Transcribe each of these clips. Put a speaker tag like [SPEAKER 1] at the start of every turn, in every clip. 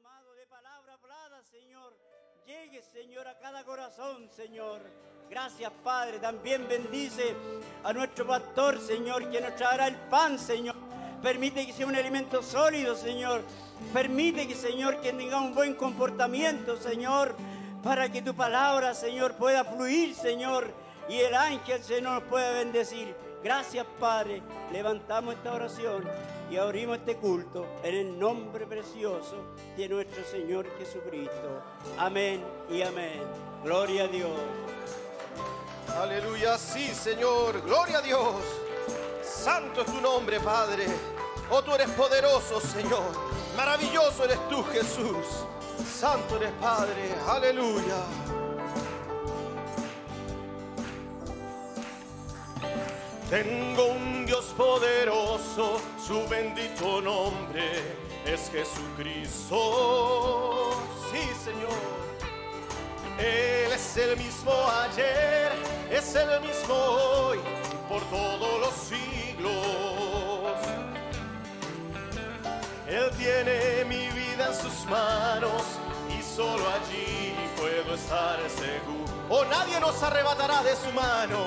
[SPEAKER 1] llamado de palabra hablada, Señor, llegue, Señor, a cada corazón, Señor. Gracias, Padre. También bendice a nuestro pastor, Señor, que nos traerá el pan, Señor. Permite que sea un alimento sólido, Señor. Permite que, Señor, que tenga un buen comportamiento, Señor, para que tu palabra, Señor, pueda fluir, Señor, y el ángel, Señor, nos pueda bendecir. Gracias, Padre. Levantamos esta oración y abrimos este culto en el nombre precioso de nuestro Señor Jesucristo. Amén y amén. Gloria a Dios.
[SPEAKER 2] Aleluya, sí, Señor. Gloria a Dios. Santo es tu nombre, Padre. Oh, tú eres poderoso, Señor. Maravilloso eres tú, Jesús. Santo eres, Padre. Aleluya. Tengo un poderoso, su bendito nombre es Jesucristo. Sí, Señor. Él es el mismo ayer, es el mismo hoy, por todos los siglos. Él tiene mi vida en sus manos y solo allí puedo estar seguro. Oh, nadie nos arrebatará de su mano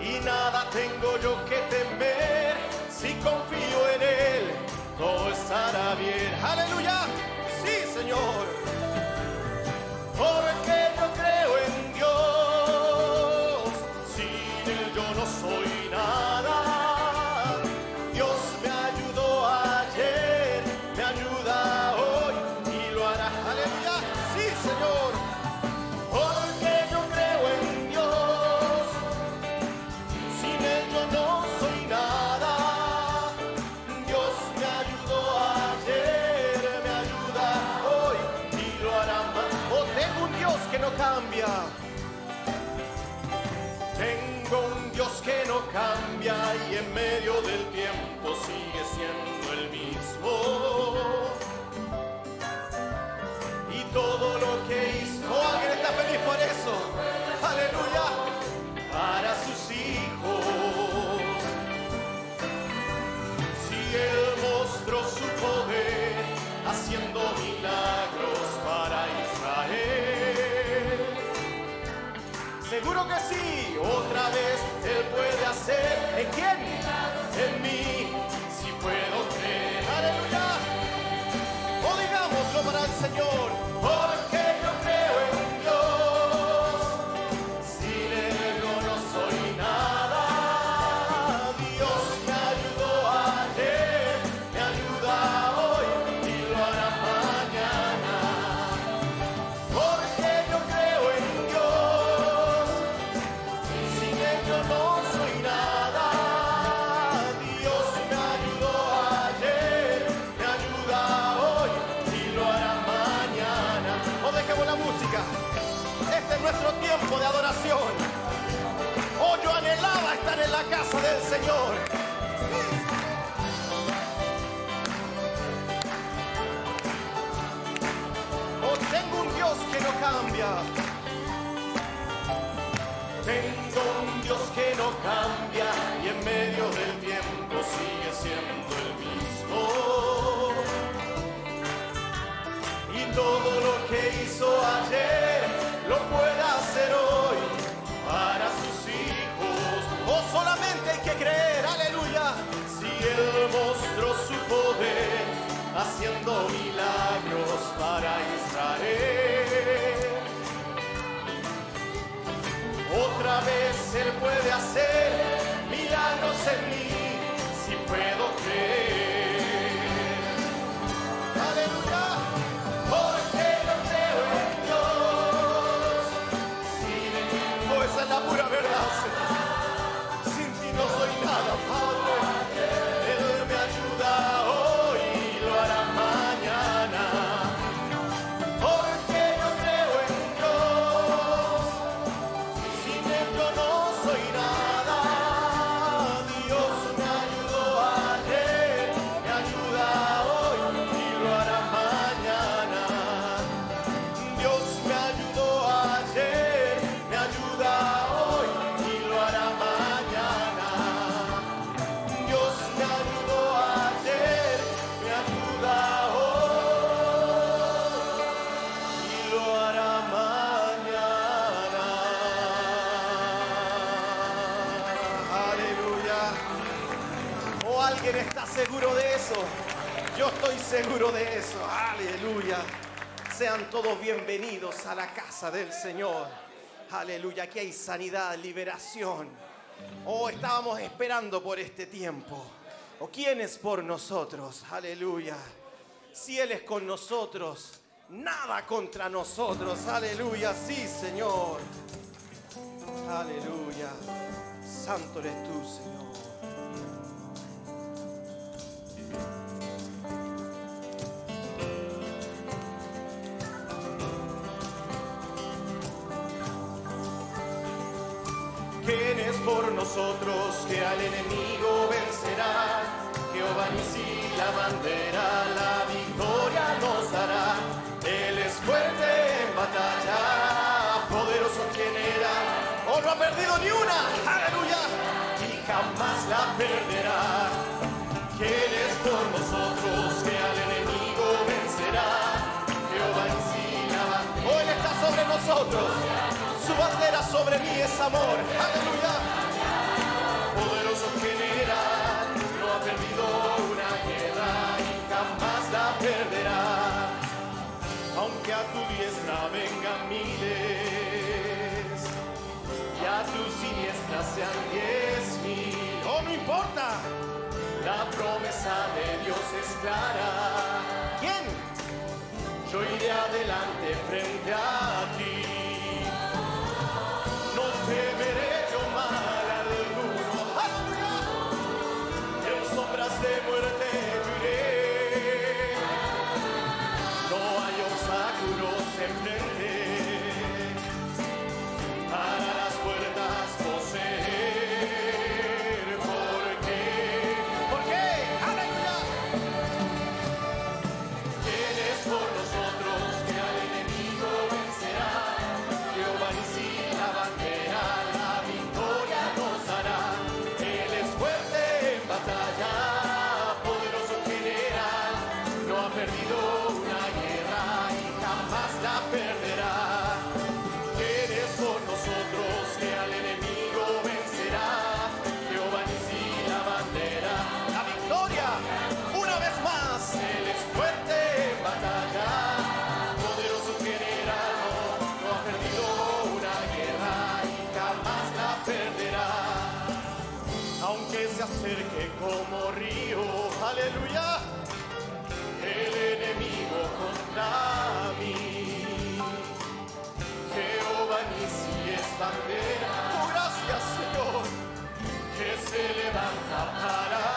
[SPEAKER 2] y nada tengo yo que temer si confío en Él. Todo estará bien. Aleluya. Sí, Señor porque feliz por eso. Aleluya. Para sus hijos. Si Él mostró su poder haciendo milagros para Israel. Seguro que sí, otra vez Él puede hacer. ¿En quién? En mí, Tengo un Dios que no cambia y en medio del tiempo sigue siendo el mismo. Y todo lo que hizo ayer lo puede hacer hoy para sus hijos. O solamente hay que creer, aleluya. Si Él mostró su poder haciendo milagros Otra vez Él puede hacer milagros en mí si puedo creer. Aleluya, porque yo creo en Dios. Sin Él, oh, esa es la pura verdad. Sin ti no soy nada, Padre. Seguro de eso. Aleluya. Sean todos bienvenidos a la casa del Señor. Aleluya. Aquí hay sanidad, liberación. Oh, estábamos esperando por este tiempo. ¿O quién es por nosotros? Aleluya. Si Él es con nosotros, nada contra nosotros. Aleluya. Sí, Señor. Aleluya. Santo eres tú, Señor. Es por nosotros que al enemigo vencerá? Jehová si la bandera, la victoria nos dará. Él es fuerte en batalla, poderoso quien era. Oh, no ha perdido ni una, aleluya, y jamás la perderá. ¿Quién es por nosotros que al enemigo vencerá? Jehová si la bandera. Oh, Él está sobre nosotros. Su bandera sobre mí es amor. Aleluya. Poderoso general, no ha perdido una guerra y jamás la perderá. Aunque a tu diestra vengan miles y a tu siniestra sean diez mil. Oh, no importa. La promesa de Dios es clara. ¿Quién? Yo iré adelante frente a ti. Contra mí. Jehová si es bandera, oh, gracias Señor, que se levanta para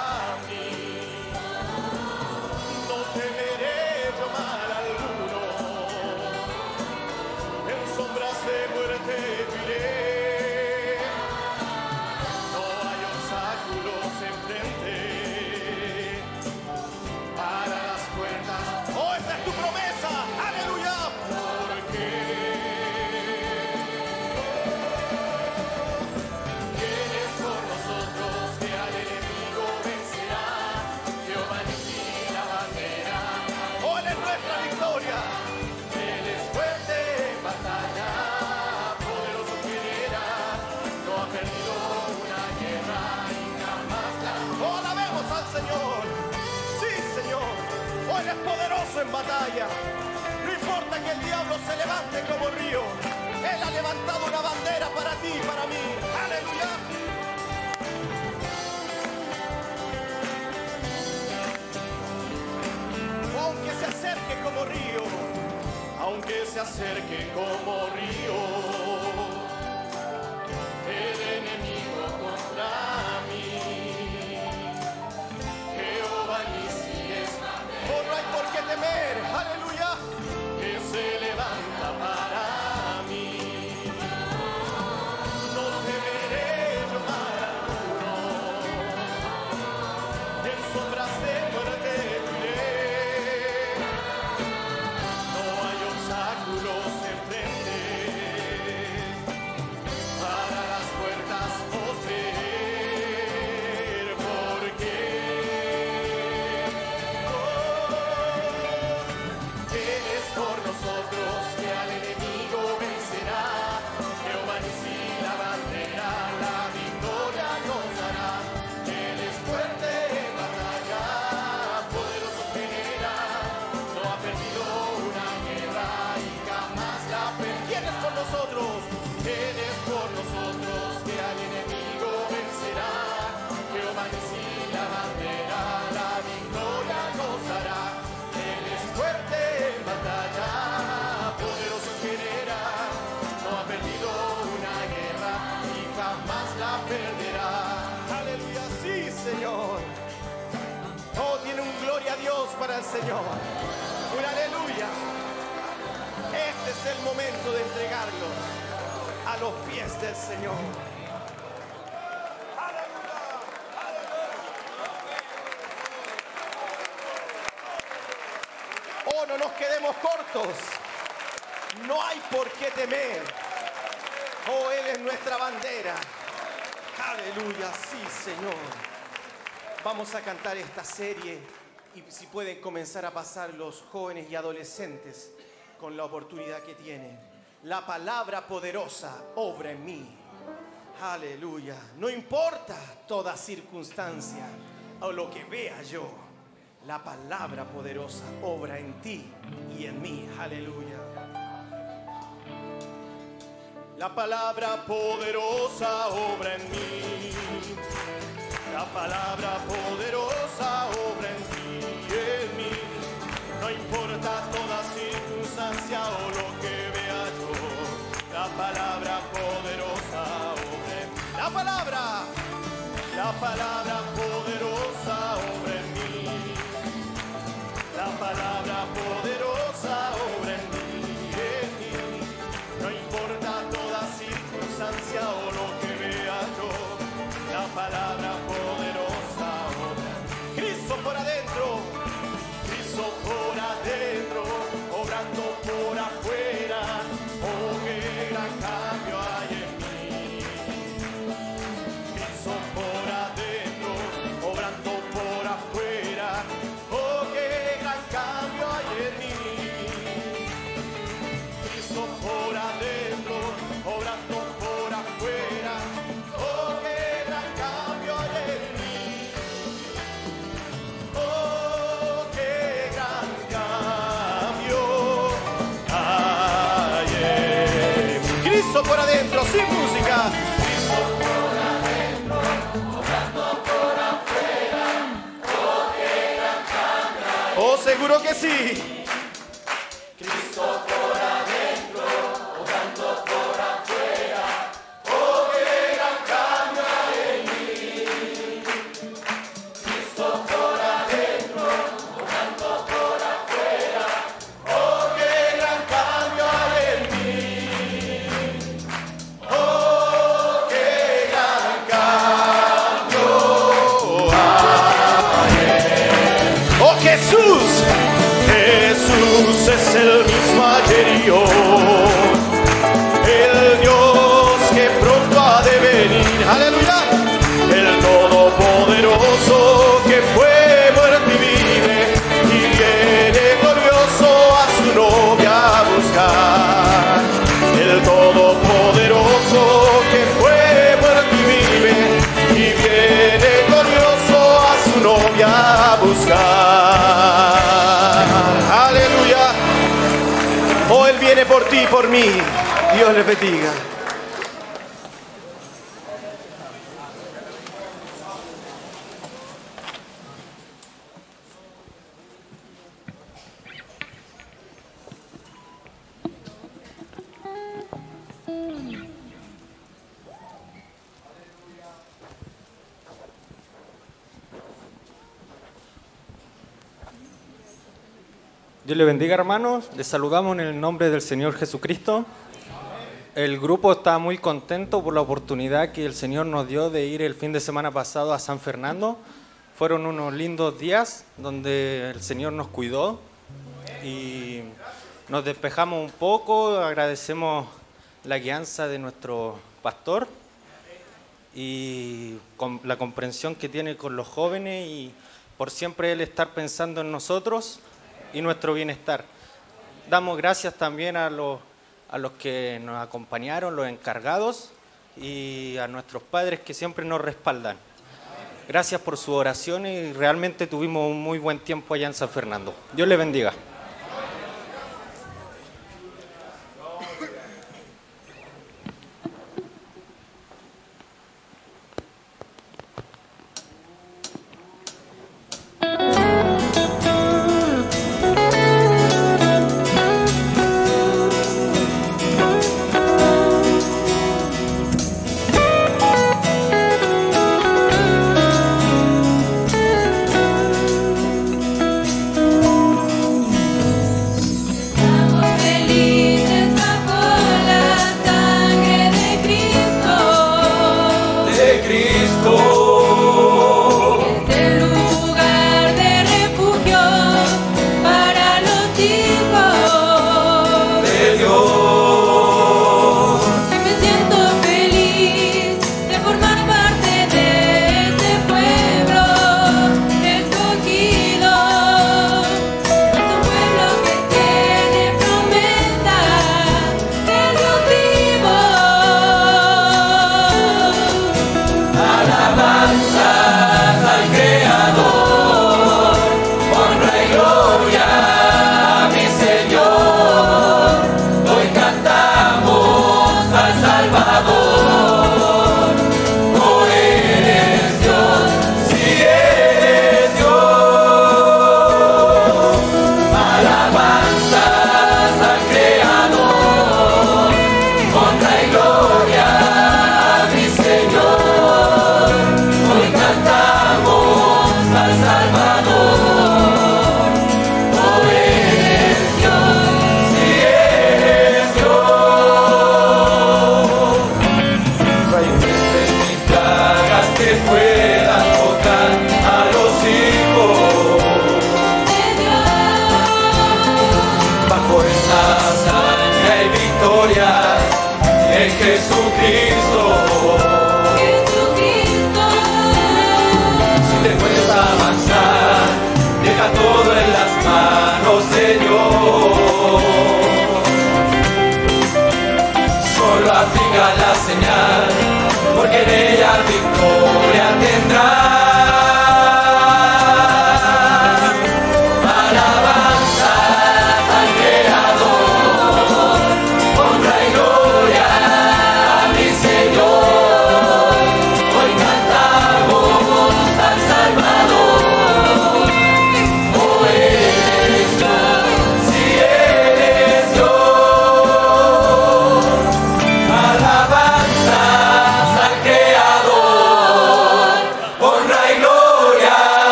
[SPEAKER 2] batalla! No importa que el diablo se levante como río. Él ha levantado una bandera para ti y para mí. ¡Aleluya! aunque se acerque como río, aunque se acerque como río,
[SPEAKER 3] Dios para el Señor. Un aleluya. Este es el momento de entregarlo a los pies del Señor. Oh, no nos quedemos cortos. No hay por qué temer. Oh, Él es nuestra bandera. Aleluya, sí, Señor. Vamos a cantar esta serie y si pueden comenzar a pasar los jóvenes y adolescentes con la oportunidad que tienen. La palabra poderosa obra en mí. Aleluya. No importa toda circunstancia o lo que vea yo. La palabra poderosa obra en ti y en mí. Aleluya. La palabra poderosa obra en mí. La palabra poderosa obra en mí. No importa toda circunstancia o lo que vea yo. La palabra poderosa mí. La palabra. La palabra poderosa en mí. La palabra poderosa seguro que sí.
[SPEAKER 4] Les saludamos en el nombre del Señor Jesucristo. El grupo está muy contento por la oportunidad que el Señor nos dio de ir el fin de semana pasado a San Fernando. Fueron unos lindos días donde el Señor nos cuidó y nos despejamos un poco, agradecemos la guianza de nuestro pastor y con la comprensión que tiene con los jóvenes y por siempre él estar pensando en nosotros y nuestro bienestar. Damos gracias también a los, a los que nos acompañaron, los encargados y a nuestros padres que siempre nos respaldan. Gracias por su oración y realmente tuvimos un muy buen tiempo allá en San Fernando. Dios le bendiga.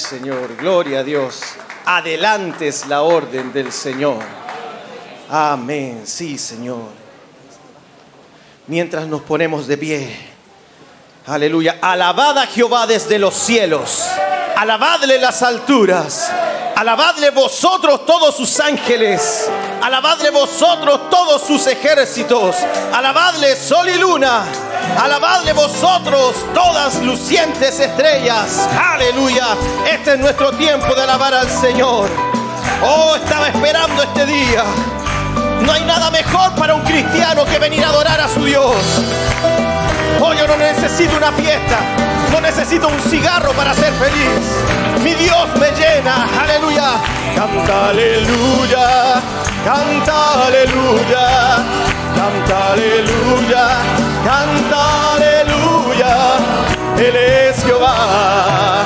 [SPEAKER 3] Señor. Gloria a Dios. Adelante es la orden del Señor. Amén. Sí, Señor. Mientras nos ponemos de pie. Aleluya. Alabad a Jehová desde los cielos. Alabadle las alturas. Alabadle vosotros todos sus ángeles. Alabadle vosotros todos sus ejércitos. Alabadle sol y luna. Alabadle vosotros todas lucientes estrellas. Aleluya. Este es nuestro tiempo de alabar al Señor. Oh, estaba esperando este día. No hay nada mejor para un cristiano que venir a adorar a su Dios. Oh, yo no necesito una fiesta, no necesito un cigarro para ser feliz. Mi Dios me llena, aleluya. Canta aleluya, canta aleluya, canta aleluya, canta aleluya. Él es Jehová,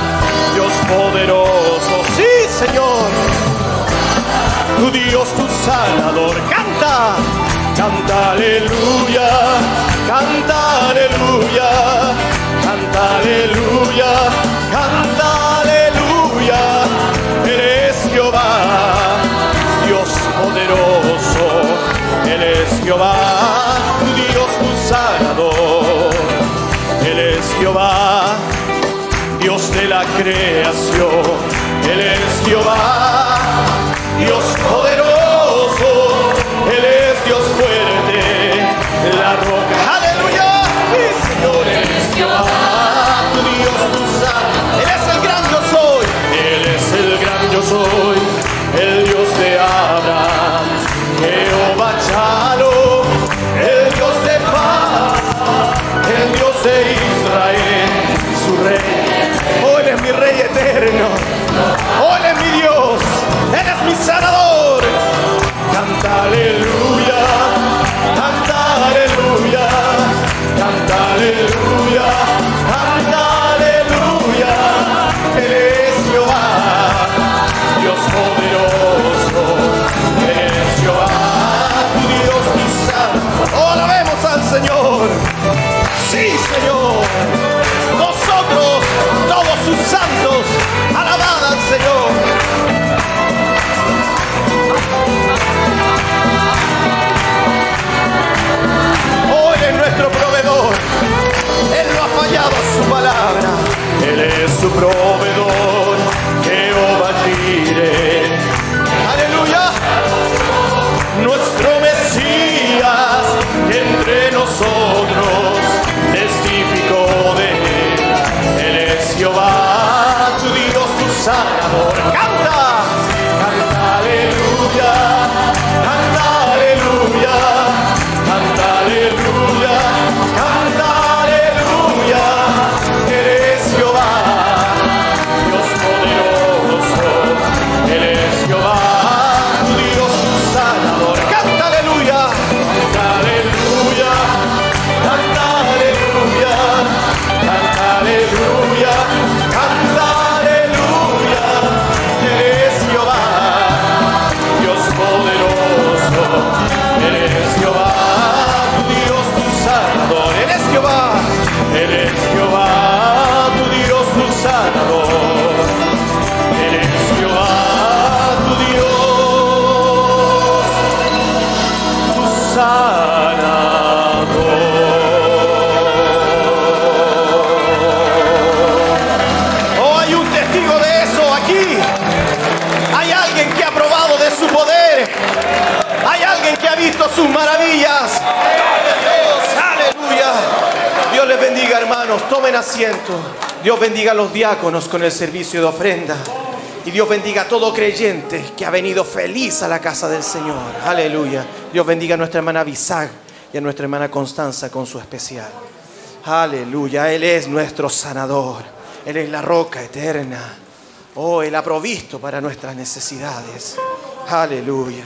[SPEAKER 3] Dios poderoso, sí Señor tu Dios, tu Salvador. Canta, canta aleluya, canta aleluya, canta aleluya, canta aleluya. Eres Jehová, Dios poderoso. Él es Jehová, la creación. Él es Jehová, Dios poderoso. Tu Tomen asiento. Dios bendiga a los diáconos con el servicio de ofrenda. Y Dios bendiga a todo creyente que ha venido feliz a la casa del Señor. Aleluya. Dios bendiga a nuestra hermana Bisag y a nuestra hermana Constanza con su especial. Aleluya. Él es nuestro sanador. Él es la roca eterna. Oh, Él ha provisto para nuestras necesidades. Aleluya.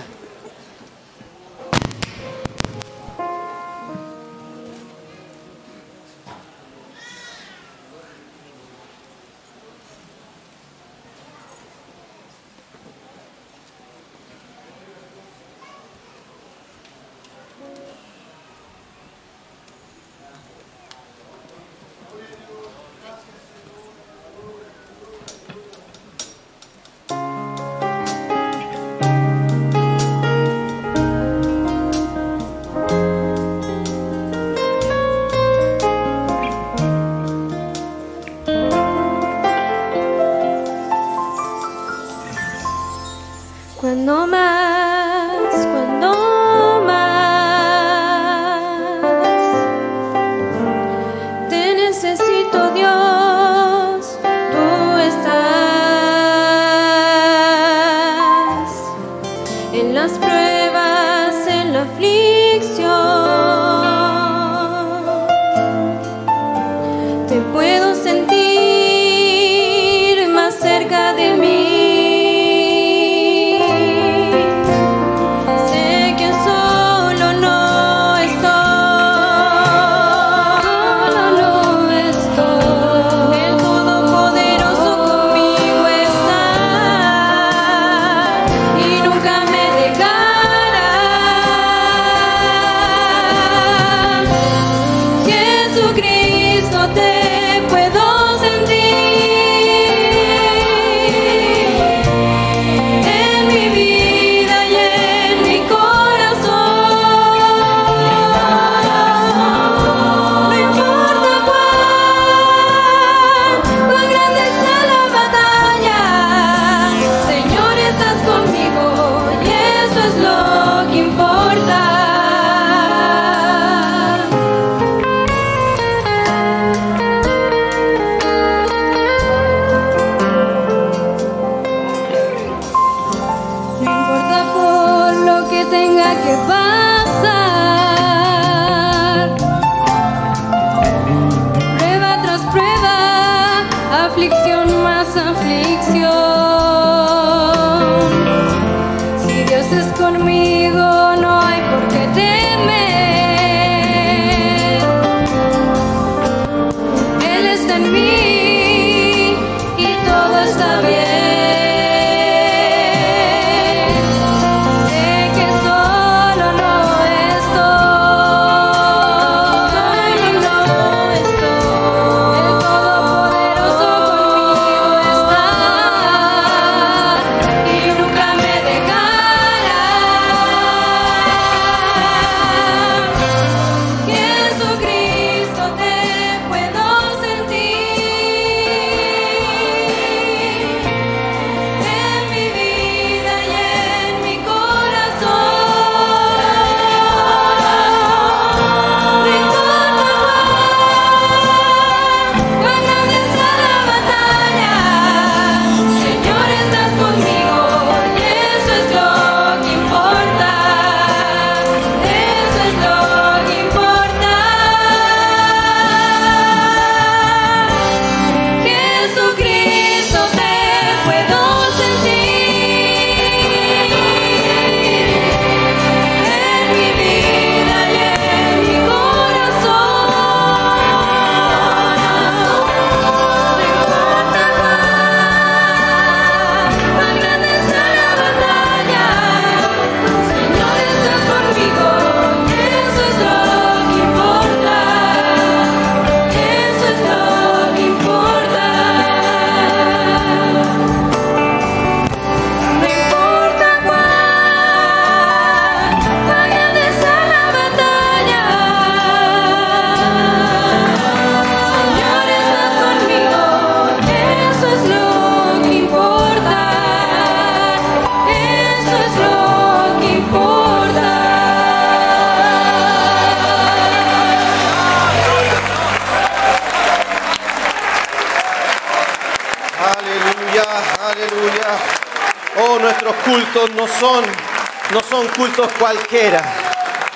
[SPEAKER 2] Cultos cualquiera.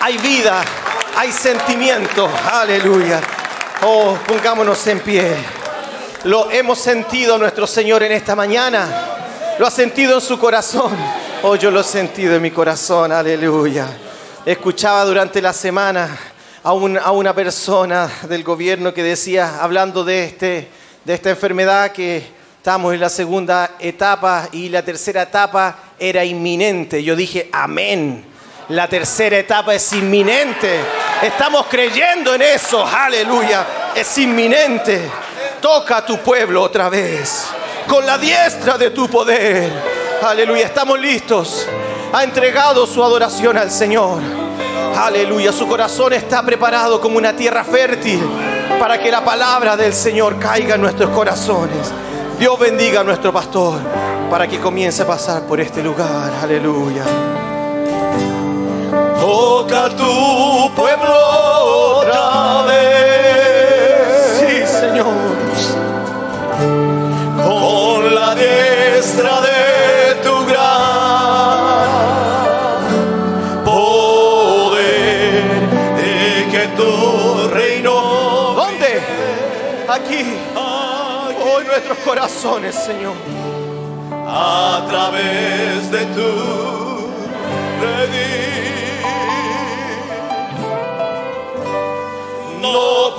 [SPEAKER 2] Hay vida, hay sentimiento. Aleluya. Oh, pongámonos en pie. Lo hemos sentido nuestro Señor en esta mañana. Lo ha sentido en su corazón. Oh, yo lo he sentido en mi corazón. Aleluya. Escuchaba durante la semana a, un- a una persona del gobierno que decía, hablando de, este, de esta enfermedad, que estamos en la segunda etapa y la tercera etapa era inminente. Yo dije, amén. La tercera etapa es inminente. Estamos creyendo en eso. Aleluya. Es inminente. Toca a tu pueblo otra vez. Con la diestra de tu poder. Aleluya. Estamos listos. Ha entregado su adoración al Señor. Aleluya. Su corazón está preparado como una tierra fértil para que la palabra del Señor caiga en nuestros corazones. Dios bendiga a nuestro pastor.
[SPEAKER 3] Para que comience a pasar por este lugar. Aleluya. Toca tu pueblo otra vez. Sí, Señor. Con la diestra de tu gran poder y que tu reino. ¿Dónde? Aquí. Hoy nuestros corazones, Señor. A través de tu redil. No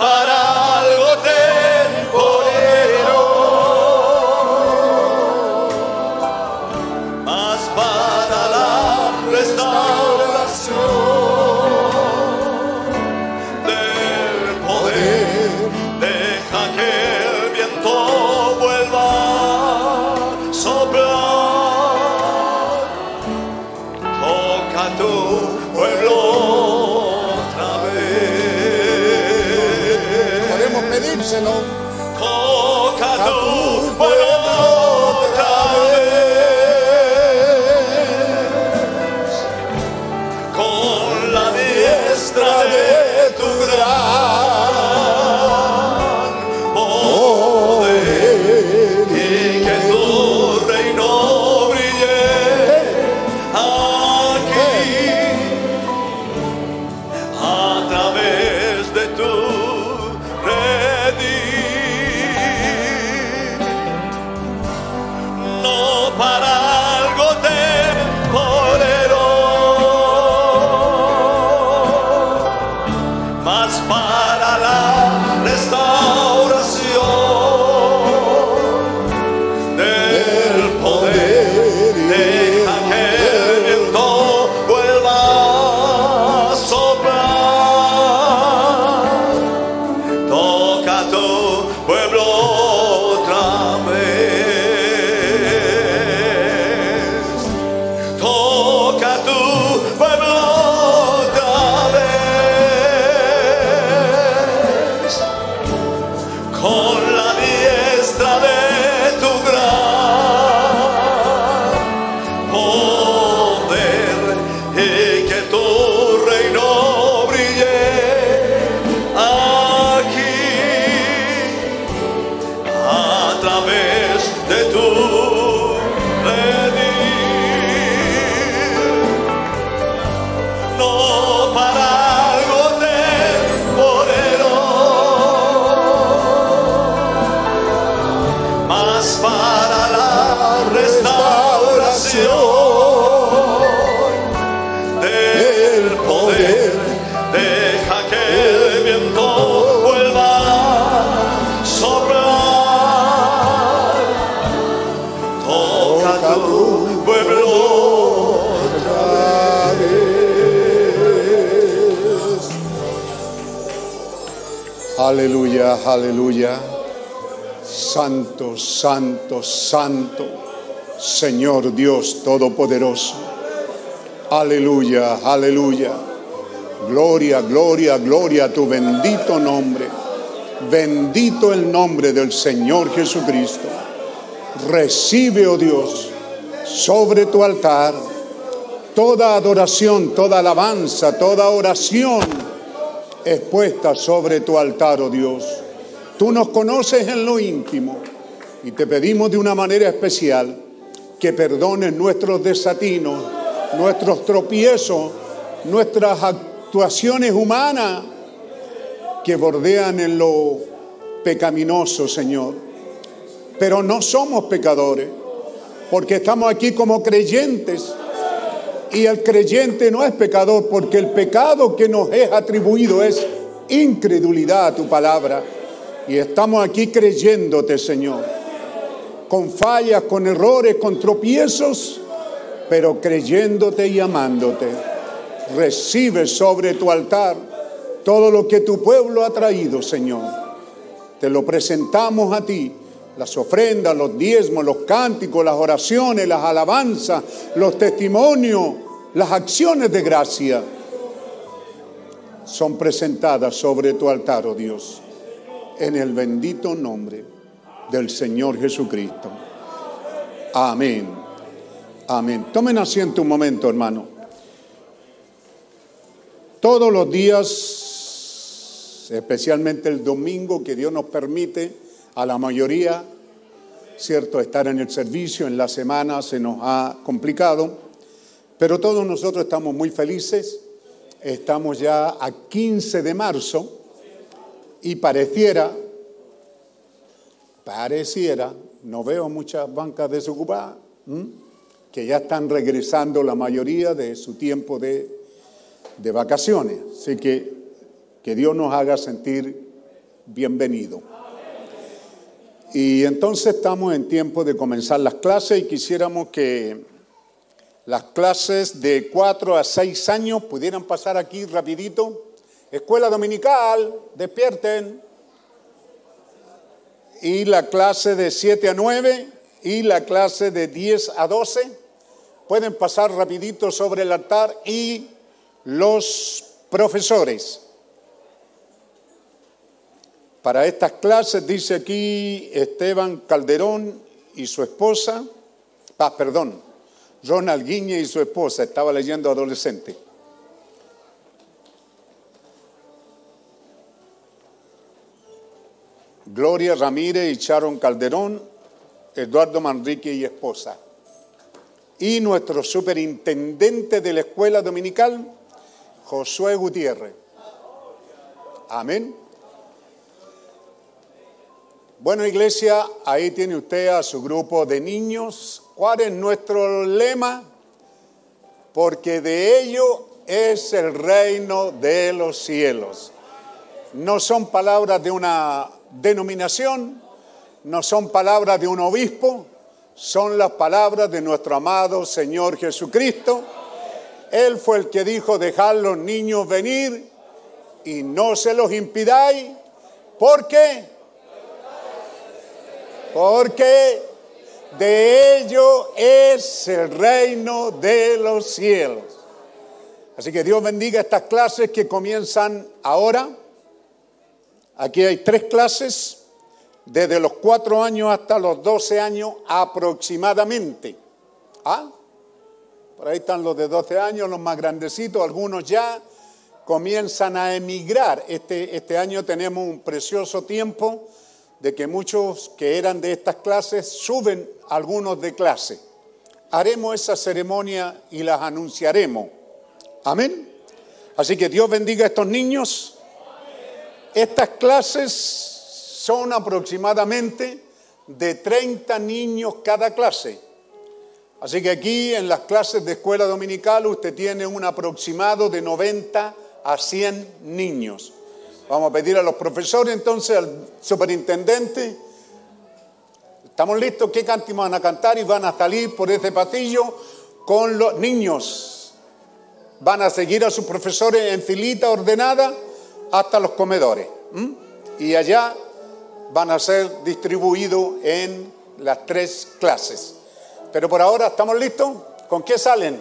[SPEAKER 5] santo. Señor Dios Todopoderoso. Aleluya, aleluya. Gloria, gloria, gloria a tu bendito nombre. Bendito el nombre del Señor Jesucristo. Recibe, oh Dios, sobre tu altar toda adoración, toda alabanza, toda oración expuesta sobre tu altar, oh Dios. Tú nos conoces en lo íntimo y te pedimos de una manera especial que perdones nuestros desatinos, nuestros tropiezos, nuestras actuaciones humanas que bordean en lo pecaminoso, Señor. Pero no somos pecadores, porque estamos aquí como creyentes. Y el creyente no es pecador, porque el pecado que nos es atribuido es incredulidad a tu palabra. Y estamos aquí creyéndote, Señor, con fallas, con errores, con tropiezos, pero creyéndote y amándote. Recibe sobre tu altar todo lo que tu pueblo ha traído, Señor. Te lo presentamos a ti, las ofrendas, los diezmos, los cánticos, las oraciones, las alabanzas, los testimonios, las acciones de gracia son presentadas sobre tu altar, oh Dios, en el bendito nombre del Señor Jesucristo. Amén. Amén. Tomen asiento un momento, hermano. Todos los días, especialmente el domingo que Dios nos permite, a la mayoría, cierto, estar en el servicio, en la semana se nos ha complicado, pero todos nosotros estamos muy felices. Estamos ya a 15 de marzo y pareciera, pareciera, no veo muchas bancas desocupadas, que ya están regresando la mayoría de su tiempo de, de vacaciones. Así que que Dios nos haga sentir bienvenido. Y entonces estamos en tiempo de comenzar las clases y quisiéramos que las clases de 4 a 6 años pudieran pasar aquí rapidito. Escuela dominical, despierten. Y la clase de 7 a 9 y la clase de 10 a 12 pueden pasar rapidito sobre el altar y los profesores. Para estas clases dice aquí Esteban Calderón y su esposa, ah, perdón, Ronald Guiñe y su esposa, estaba leyendo adolescente. Gloria Ramírez y Sharon Calderón, Eduardo Manrique y esposa. Y nuestro superintendente de la escuela dominical, Josué Gutiérrez. Amén. Bueno, iglesia, ahí tiene usted a su grupo de niños. ¿Cuál es nuestro lema? Porque de ello es el reino de los cielos. No son palabras de una denominación, no son palabras de un obispo, son las palabras de nuestro amado Señor Jesucristo. Él fue el que dijo, dejad los niños venir y no se los impidáis. ¿Por qué? Porque de ello es el reino de los cielos. Así que Dios bendiga estas clases que comienzan ahora. Aquí hay tres clases, desde los cuatro años hasta los doce años aproximadamente. ¿Ah? Por ahí están los de 12 años, los más grandecitos, algunos ya comienzan a emigrar. Este, este año tenemos un precioso tiempo de que muchos que eran de estas clases suben algunos de clase. Haremos esa ceremonia y las anunciaremos. Amén. Así que Dios bendiga a estos niños. Estas clases son aproximadamente de 30 niños cada clase. Así que aquí en las clases de escuela dominical usted tiene un aproximado de 90 a 100 niños. Vamos a pedir a los profesores entonces, al superintendente. ¿Estamos listos? ¿Qué cántico van a cantar? Y van a salir por ese pasillo con los niños. Van a seguir a sus profesores en filita ordenada hasta los comedores. Y allá van a ser distribuidos en las tres clases. Pero por ahora, ¿estamos listos? ¿Con qué salen?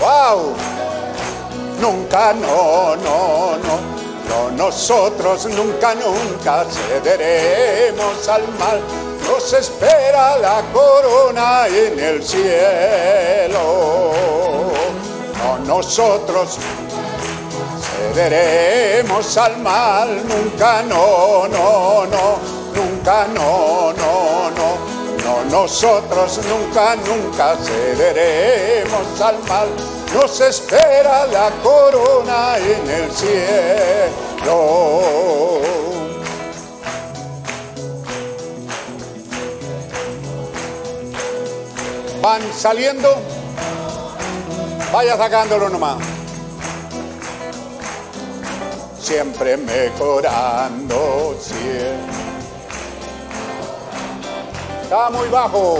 [SPEAKER 5] ¡Wow! Nunca, no, no, no. No, nosotros nunca, nunca cederemos al mal. Nos espera la corona en el cielo. No, nosotros cederemos al mal. Nunca, no, no, no. Nunca, no, no, no. No, nosotros nunca, nunca cederemos al mal. Nos espera la corona en el cielo. Van saliendo. Vaya sacándolo nomás. Siempre mejorando, siempre. Está muy bajo.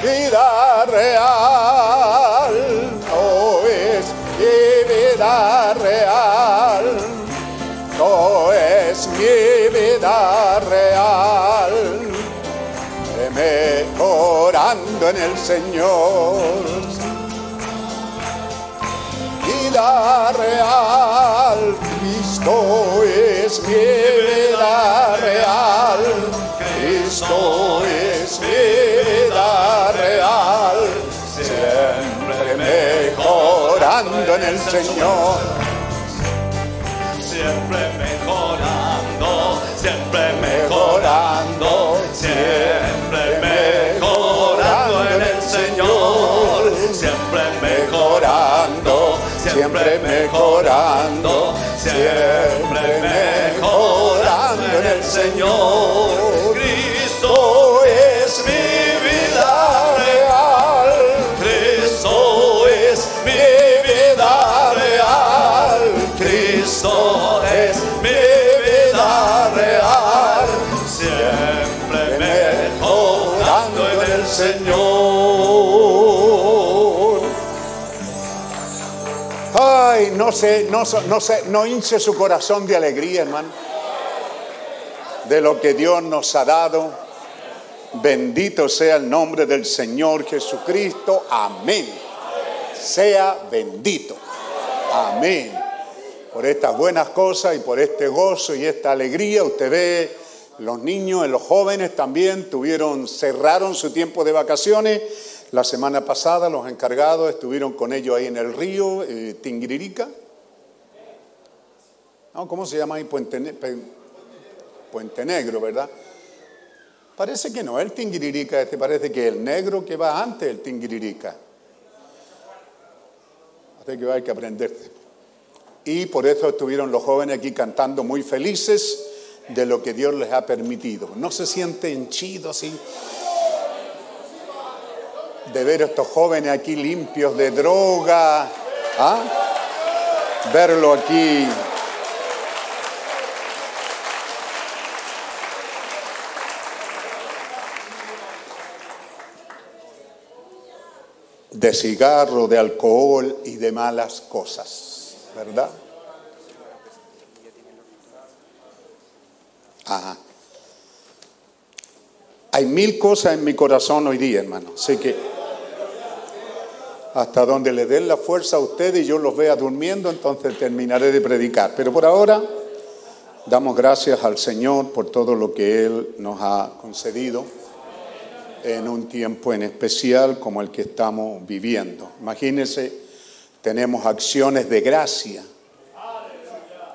[SPEAKER 5] Vida real no es mi vida real. No es mi vida real. Mejorando en el Señor. Vida real, Cristo es vida real. Cristo es vida real. Siempre mejorando en el Señor.
[SPEAKER 3] siempre mejorando, siempre mejorando, siempre siempre mejorando, siempre mejorando en el Señor. Cristo es mi vida real, Cristo es mi vida real, Cristo es mi vida real, siempre mejorando en el Señor.
[SPEAKER 5] No sé, no, no hinche su corazón de alegría, hermano, de lo que Dios nos ha dado. Bendito sea el nombre del Señor Jesucristo. Amén. Sea bendito. Amén. Por estas buenas cosas y por este gozo y esta alegría, usted ve, los niños y los jóvenes también tuvieron, cerraron su tiempo de vacaciones. La semana pasada los encargados estuvieron con ellos ahí en el río, eh, ¿Cómo se llama ahí? Puente, Puente Negro, ¿verdad? Parece que no, el Tinguiririca, este parece que el negro que va antes del Tinguiririca. Así que hay que aprenderse. Y por eso estuvieron los jóvenes aquí cantando muy felices de lo que Dios les ha permitido. No se siente henchido así de ver a estos jóvenes aquí limpios de droga. ¿ah? Verlo aquí. de cigarro, de alcohol y de malas cosas, ¿verdad? Hay mil cosas en mi corazón hoy día, hermano. Así que hasta donde le den la fuerza a ustedes y yo los vea durmiendo, entonces terminaré de predicar. Pero por ahora damos gracias al Señor por todo lo que Él nos ha concedido en un tiempo en especial como el que estamos viviendo. Imagínense, tenemos acciones de gracia.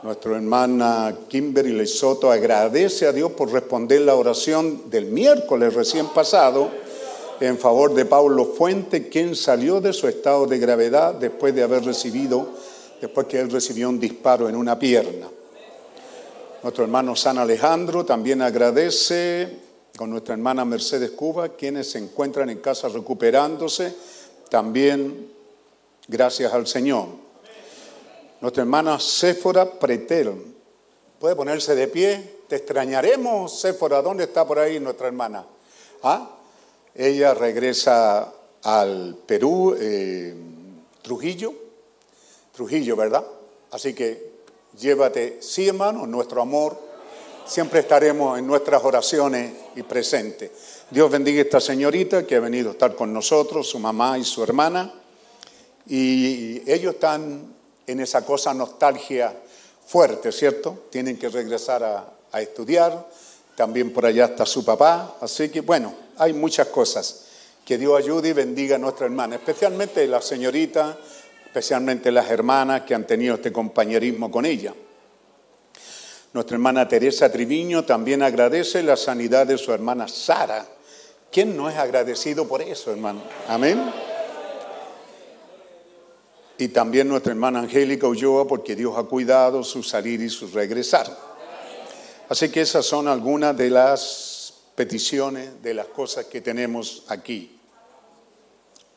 [SPEAKER 5] Nuestra hermana Kimberly Soto agradece a Dios por responder la oración del miércoles recién pasado en favor de Pablo Fuente, quien salió de su estado de gravedad después de haber recibido, después que él recibió un disparo en una pierna. Nuestro hermano San Alejandro también agradece con nuestra hermana Mercedes Cuba, quienes se encuentran en casa recuperándose, también gracias al Señor. Nuestra hermana Séfora Pretel, puede ponerse de pie, te extrañaremos, Séfora, ¿dónde está por ahí nuestra hermana? ¿Ah? Ella regresa al Perú, eh, Trujillo, Trujillo, ¿verdad? Así que llévate, sí hermano, nuestro amor, siempre estaremos en nuestras oraciones y presentes. Dios bendiga a esta señorita que ha venido a estar con nosotros, su mamá y su hermana, y ellos están en esa cosa nostalgia fuerte, ¿cierto? Tienen que regresar a, a estudiar, también por allá está su papá, así que bueno, hay muchas cosas. Que Dios ayude y bendiga a nuestra hermana, especialmente la señorita, especialmente las hermanas que han tenido este compañerismo con ella. Nuestra hermana Teresa Triviño también agradece la sanidad de su hermana Sara. ¿Quién no es agradecido por eso, hermano? Amén. Y también nuestra hermana Angélica Ulloa, porque Dios ha cuidado su salir y su regresar. Así que esas son algunas de las peticiones, de las cosas que tenemos aquí.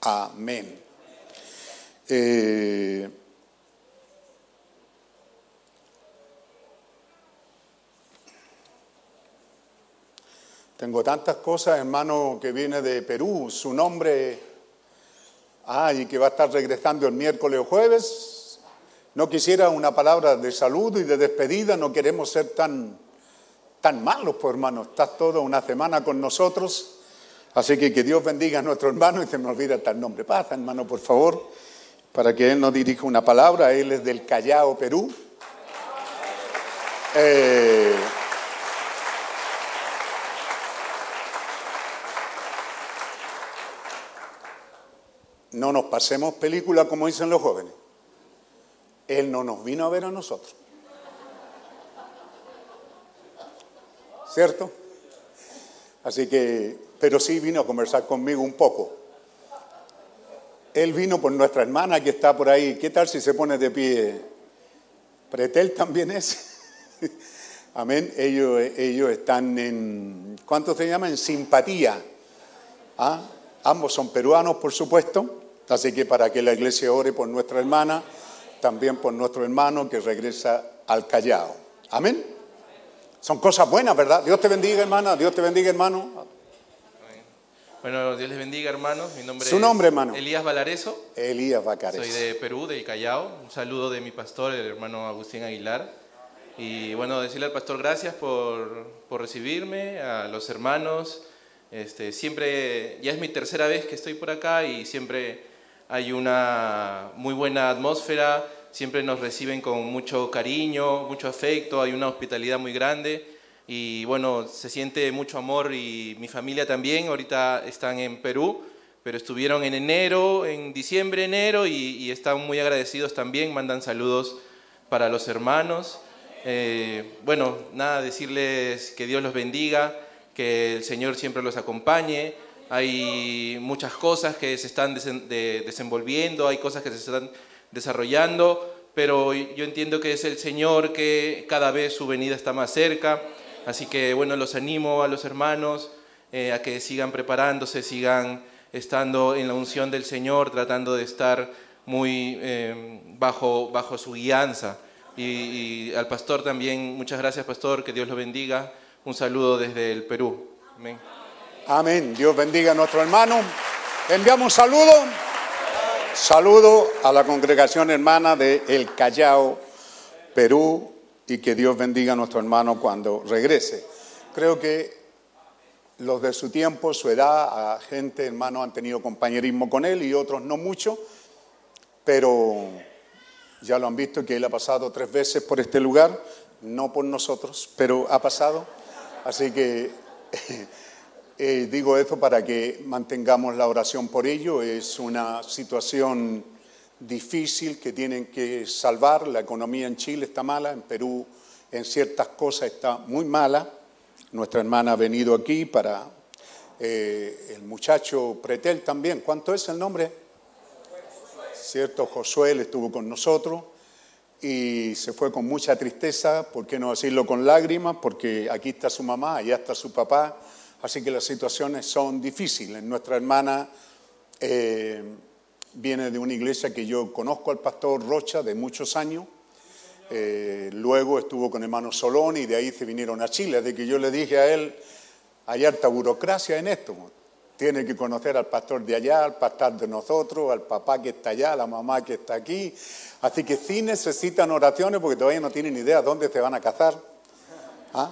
[SPEAKER 5] Amén. Eh, tengo tantas cosas, hermano, que viene de Perú. Su nombre, ay, que va a estar regresando el miércoles o jueves. No quisiera una palabra de saludo y de despedida, no queremos ser tan, tan malos, pues hermano. Estás toda una semana con nosotros. Así que que Dios bendiga a nuestro hermano y se me olvida el nombre. Pasa, hermano, por favor, para que él nos dirija una palabra. Él es del Callao, Perú. Eh, no nos pasemos película como dicen los jóvenes. Él no nos vino a ver a nosotros. ¿Cierto? Así que, pero sí vino a conversar conmigo un poco. Él vino por nuestra hermana que está por ahí. ¿Qué tal si se pone de pie? Pretel también es. Amén. Ellos, ellos están en, ¿cuánto se llama? En simpatía. ¿Ah? Ambos son peruanos, por supuesto. Así que para que la iglesia ore por nuestra hermana, también por nuestro hermano que regresa al Callao. Amén. Son cosas buenas, ¿verdad? Dios te bendiga, hermana. Dios te bendiga, hermano.
[SPEAKER 6] Bueno, Dios les bendiga, hermanos. Mi nombre
[SPEAKER 5] Su
[SPEAKER 6] es
[SPEAKER 5] nombre, hermano.
[SPEAKER 6] Elías Valareso.
[SPEAKER 5] Elías Bacares.
[SPEAKER 6] Soy de Perú, del Callao. Un saludo de mi pastor, el hermano Agustín Aguilar. Y bueno, decirle al pastor gracias por, por recibirme, a los hermanos. Este, siempre, ya es mi tercera vez que estoy por acá y siempre hay una muy buena atmósfera. Siempre nos reciben con mucho cariño, mucho afecto, hay una hospitalidad muy grande y bueno, se siente mucho amor y mi familia también, ahorita están en Perú, pero estuvieron en enero, en diciembre, enero y, están muy agradecidos también, mandan saludos para los hermanos. Eh, bueno, nada, decirles que Dios los bendiga, que el Señor siempre los acompañe. Hay muchas cosas que se están desen- de- desenvolviendo, hay cosas que se están desarrollando, pero yo entiendo que es el Señor que cada vez su venida está más cerca. Así que bueno, los animo a los hermanos eh, a que sigan preparándose, sigan estando en la unción del Señor, tratando de estar muy eh, bajo, bajo su guianza. Y, y al pastor también, muchas gracias pastor, que Dios lo bendiga. Un saludo desde el Perú. Amén.
[SPEAKER 5] Amén. Dios bendiga a nuestro hermano. Enviamos saludo. Saludo a la congregación hermana de El Callao, Perú, y que Dios bendiga a nuestro hermano cuando regrese. Creo que los de su tiempo, su edad, gente, hermano, han tenido compañerismo con él y otros no mucho, pero ya lo han visto que él ha pasado tres veces por este lugar, no por nosotros, pero ha pasado. Así que eh, digo esto para que mantengamos la oración por ello. Es una situación difícil que tienen que salvar. La economía en Chile está mala, en Perú en ciertas cosas está muy mala. Nuestra hermana ha venido aquí para eh, el muchacho Pretel también. ¿Cuánto es el nombre? Cierto, Josué él estuvo con nosotros y se fue con mucha tristeza, ¿por qué no decirlo con lágrimas? Porque aquí está su mamá, allá está su papá, así que las situaciones son difíciles. Nuestra hermana eh, viene de una iglesia que yo conozco al pastor Rocha de muchos años, eh, luego estuvo con hermano Solón y de ahí se vinieron a Chile, de que yo le dije a él, hay harta burocracia en esto, tiene que conocer al pastor de allá, al pastor de nosotros, al papá que está allá, a la mamá que está aquí. Así que sí necesitan oraciones porque todavía no tienen idea dónde se van a casar. ¿Ah?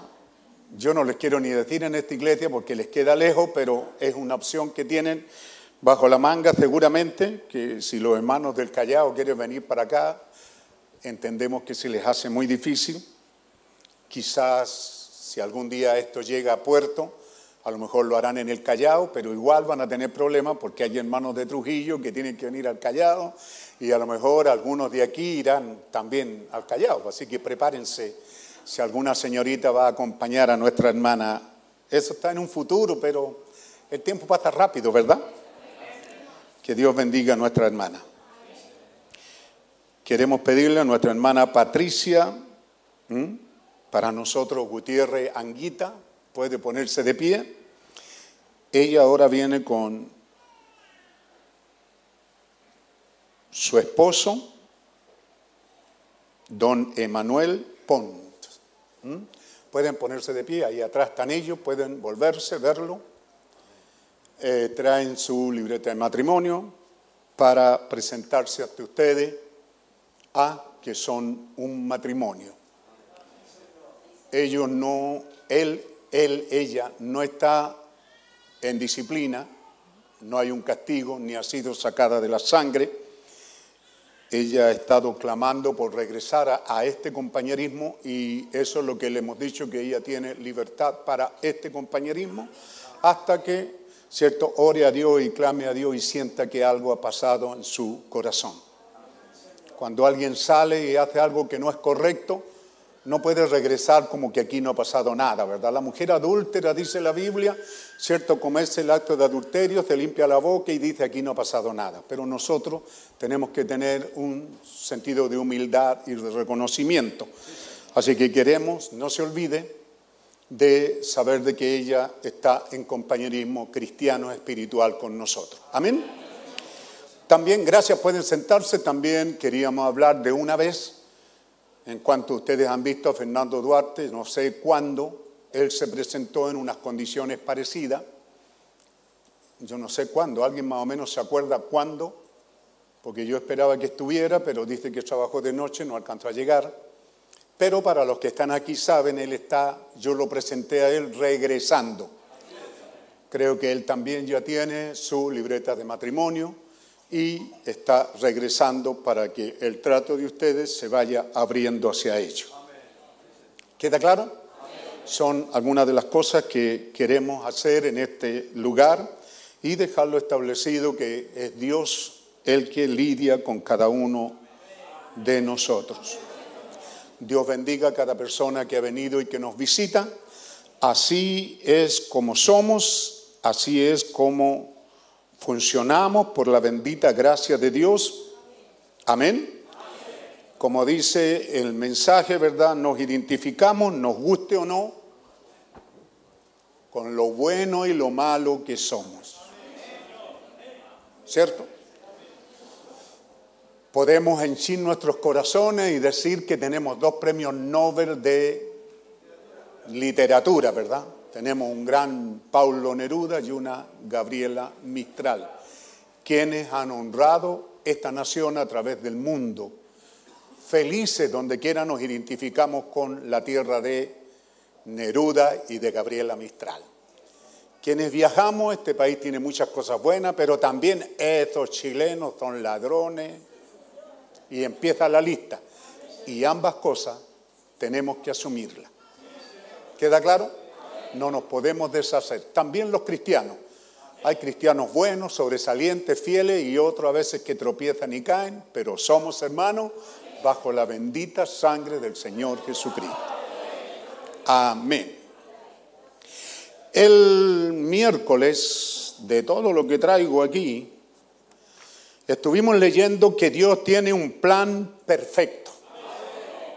[SPEAKER 5] Yo no les quiero ni decir en esta iglesia porque les queda lejos, pero es una opción que tienen bajo la manga seguramente, que si los hermanos del Callao quieren venir para acá, entendemos que se les hace muy difícil. Quizás si algún día esto llega a puerto, a lo mejor lo harán en el Callao, pero igual van a tener problemas porque hay hermanos de Trujillo que tienen que venir al Callao y a lo mejor algunos de aquí irán también al Callao. Así que prepárense si alguna señorita va a acompañar a nuestra hermana. Eso está en un futuro, pero el tiempo pasa rápido, ¿verdad? Que Dios bendiga a nuestra hermana. Queremos pedirle a nuestra hermana Patricia, para nosotros Gutiérrez Anguita, puede ponerse de pie. Ella ahora viene con su esposo, don Emanuel Pont. ¿M? Pueden ponerse de pie, ahí atrás están ellos, pueden volverse, verlo. Eh, traen su libreta de matrimonio para presentarse ante ustedes a que son un matrimonio. Ellos no, él, él, ella no está en disciplina, no hay un castigo, ni ha sido sacada de la sangre. Ella ha estado clamando por regresar a, este compañerismo y eso es lo que le hemos dicho, que ella tiene libertad para este compañerismo hasta que, cierto, ore a Dios y clame a Dios y sienta que algo ha pasado en su corazón. Cuando alguien sale y hace algo que no es correcto, no puede regresar como que aquí no ha pasado nada, ¿verdad? La mujer adúltera, dice la Biblia, ¿cierto? Comete el acto de adulterio, se limpia la boca y dice aquí no ha pasado nada. Pero nosotros tenemos que tener un sentido de humildad y de reconocimiento. Así que queremos, no se olvide, de saber de que ella está en compañerismo cristiano espiritual con nosotros. Amén. También, gracias, pueden sentarse. También queríamos hablar de una vez, en cuanto ustedes han visto a Fernando Duarte, no sé cuándo, él se presentó en unas condiciones parecidas. Yo no sé cuándo, alguien más o menos se acuerda cuándo, porque yo esperaba que estuviera, pero dice que trabajó de noche, no alcanzó a llegar. Pero para los que están aquí saben, él está, yo lo presenté a él regresando. Creo que él también ya tiene su libreta de matrimonio y está regresando para que el trato de ustedes se vaya abriendo hacia ello. ¿Queda claro? Son algunas de las cosas que queremos hacer en este lugar y dejarlo establecido que es Dios el que lidia con cada uno de nosotros. Dios bendiga a cada persona que ha venido y que nos visita. Así es como somos, así es como funcionamos por la bendita gracia de Dios. Amén. Como dice el mensaje, ¿verdad? Nos identificamos, nos guste o no, con lo bueno y lo malo que somos. ¿Cierto? Podemos henchir nuestros corazones y decir que tenemos dos premios Nobel de literatura, ¿verdad? Tenemos un gran Paulo Neruda y una Gabriela Mistral, quienes han honrado esta nación a través del mundo. Felices donde quiera nos identificamos con la tierra de Neruda y de Gabriela Mistral. Quienes viajamos, este país tiene muchas cosas buenas, pero también estos chilenos son ladrones, y empieza la lista. Y ambas cosas tenemos que asumirlas. ¿Queda claro? No nos podemos deshacer. También los cristianos. Hay cristianos buenos, sobresalientes, fieles y otros a veces que tropiezan y caen, pero somos hermanos bajo la bendita sangre del Señor Jesucristo. Amén. El miércoles de todo lo que traigo aquí, estuvimos leyendo que Dios tiene un plan perfecto,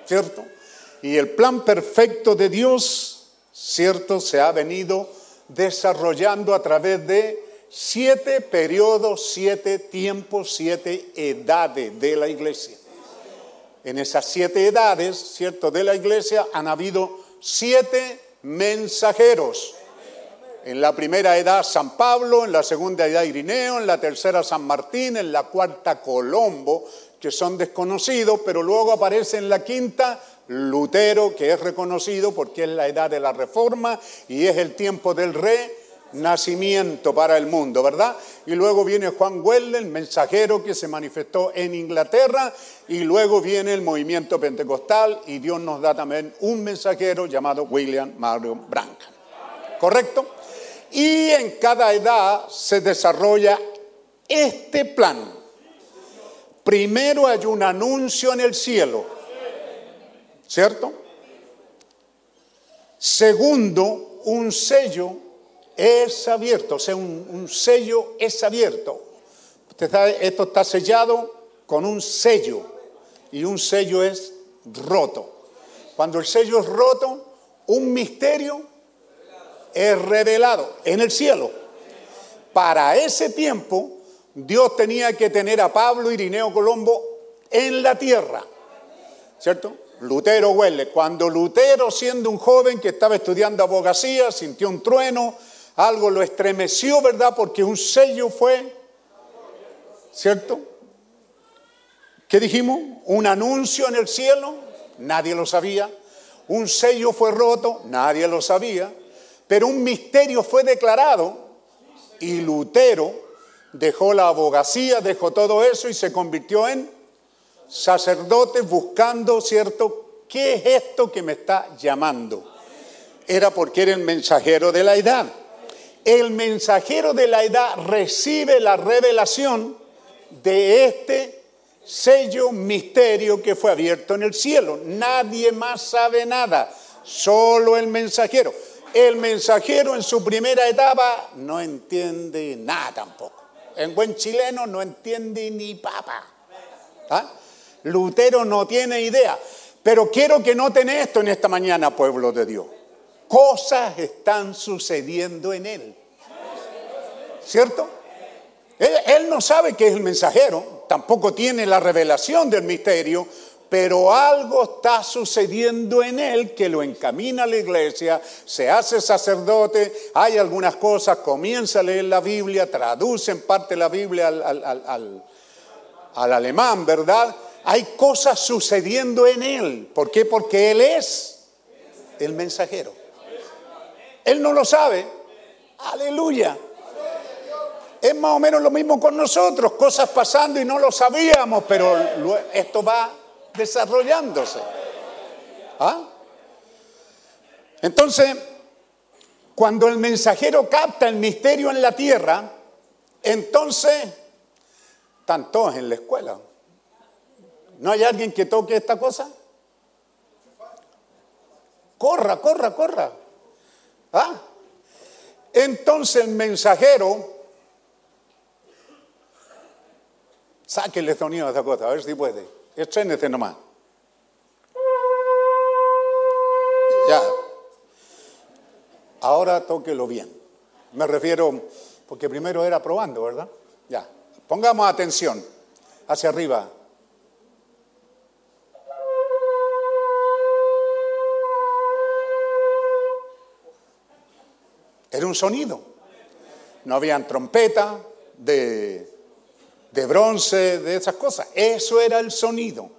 [SPEAKER 5] ¿cierto? Y el plan perfecto de Dios, ¿cierto? Se ha venido desarrollando a través de siete periodos, siete tiempos, siete edades de la iglesia. En esas siete edades, ¿cierto? De la iglesia han habido siete mensajeros. En la primera edad San Pablo, en la segunda edad Irineo, en la tercera San Martín, en la cuarta Colombo, que son desconocidos, pero luego aparece en la quinta Lutero, que es reconocido porque es la edad de la reforma y es el tiempo del renacimiento para el mundo, ¿verdad? Y luego viene Juan el mensajero que se manifestó en Inglaterra, y luego viene el movimiento pentecostal y Dios nos da también un mensajero llamado William Mario Branham. ¿Correcto? Y en cada edad se desarrolla este plan. Primero hay un anuncio en el cielo, ¿cierto? Segundo, un sello es abierto, o sea, un, sello es abierto. Usted sabe, esto está sellado con un sello y un sello es roto. Cuando el sello es roto, un misterio es revelado en el cielo. Para ese tiempo, Dios tenía que tener a Pablo Irineo Colombo en la tierra. ¿Cierto? Lutero huele. Cuando Lutero, siendo un joven que estaba estudiando abogacía, sintió un trueno, algo lo estremeció, ¿verdad? Porque un sello fue, ¿cierto? ¿Qué dijimos? Un anuncio en el cielo, nadie lo sabía. Un sello fue roto, nadie lo sabía. Pero un misterio fue declarado Y Lutero dejó la abogacía, dejó todo eso y se convirtió en sacerdote buscando, ¿cierto? ¿Qué es esto que me está llamando? Era porque era el mensajero de la edad. El mensajero de la edad recibe la revelación de este sello misterio que fue abierto en el cielo. Nadie más sabe nada, solo el mensajero. El mensajero en su primera etapa no entiende nada tampoco. En buen chileno no entiende ni papa. ¿Ah? Lutero no tiene idea. Pero quiero que noten esto en esta mañana, pueblo de Dios. Cosas están sucediendo en él. ¿Cierto? Él, no sabe que es el mensajero, tampoco tiene la revelación del misterio, pero algo está sucediendo en él que lo encamina a la iglesia, se hace sacerdote, hay algunas cosas, comienza a leer la Biblia, traduce en parte la Biblia al- al alemán, ¿verdad? Hay cosas sucediendo en él. ¿Por qué? Porque él es el mensajero. Él no lo sabe. Aleluya. Es más o menos lo mismo con nosotros, cosas pasando y no lo sabíamos, pero esto va desarrollándose. ¿Ah? Entonces, cuando el mensajero capta el misterio en la tierra, entonces están todos en la escuela. ¿No hay alguien que toque esta cosa? Corra, corra, corra. ¿Ah? Entonces el mensajero, sáquenle sonido a esa cosa, a ver si puede. Estrénese nomás. Ya. Ahora tóquelo bien. Me refiero, porque primero era probando, ¿verdad? Ya. Pongamos atención. Hacia arriba. Era un sonido. No habían trompeta de, de bronce, de esas cosas. Eso era el sonido.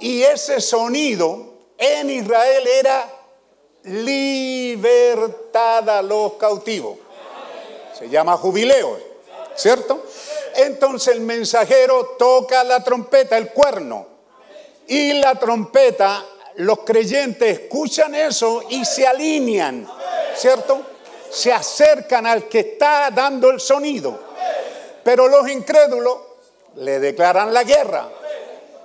[SPEAKER 5] Y ese sonido en Israel era libertad a los cautivos. Se llama jubileo, ¿cierto? Entonces el mensajero toca la trompeta, el cuerno. Y la trompeta, los creyentes escuchan eso y se alinean, ¿cierto? Se acercan al que está dando el sonido. Pero los incrédulos le declaran la guerra.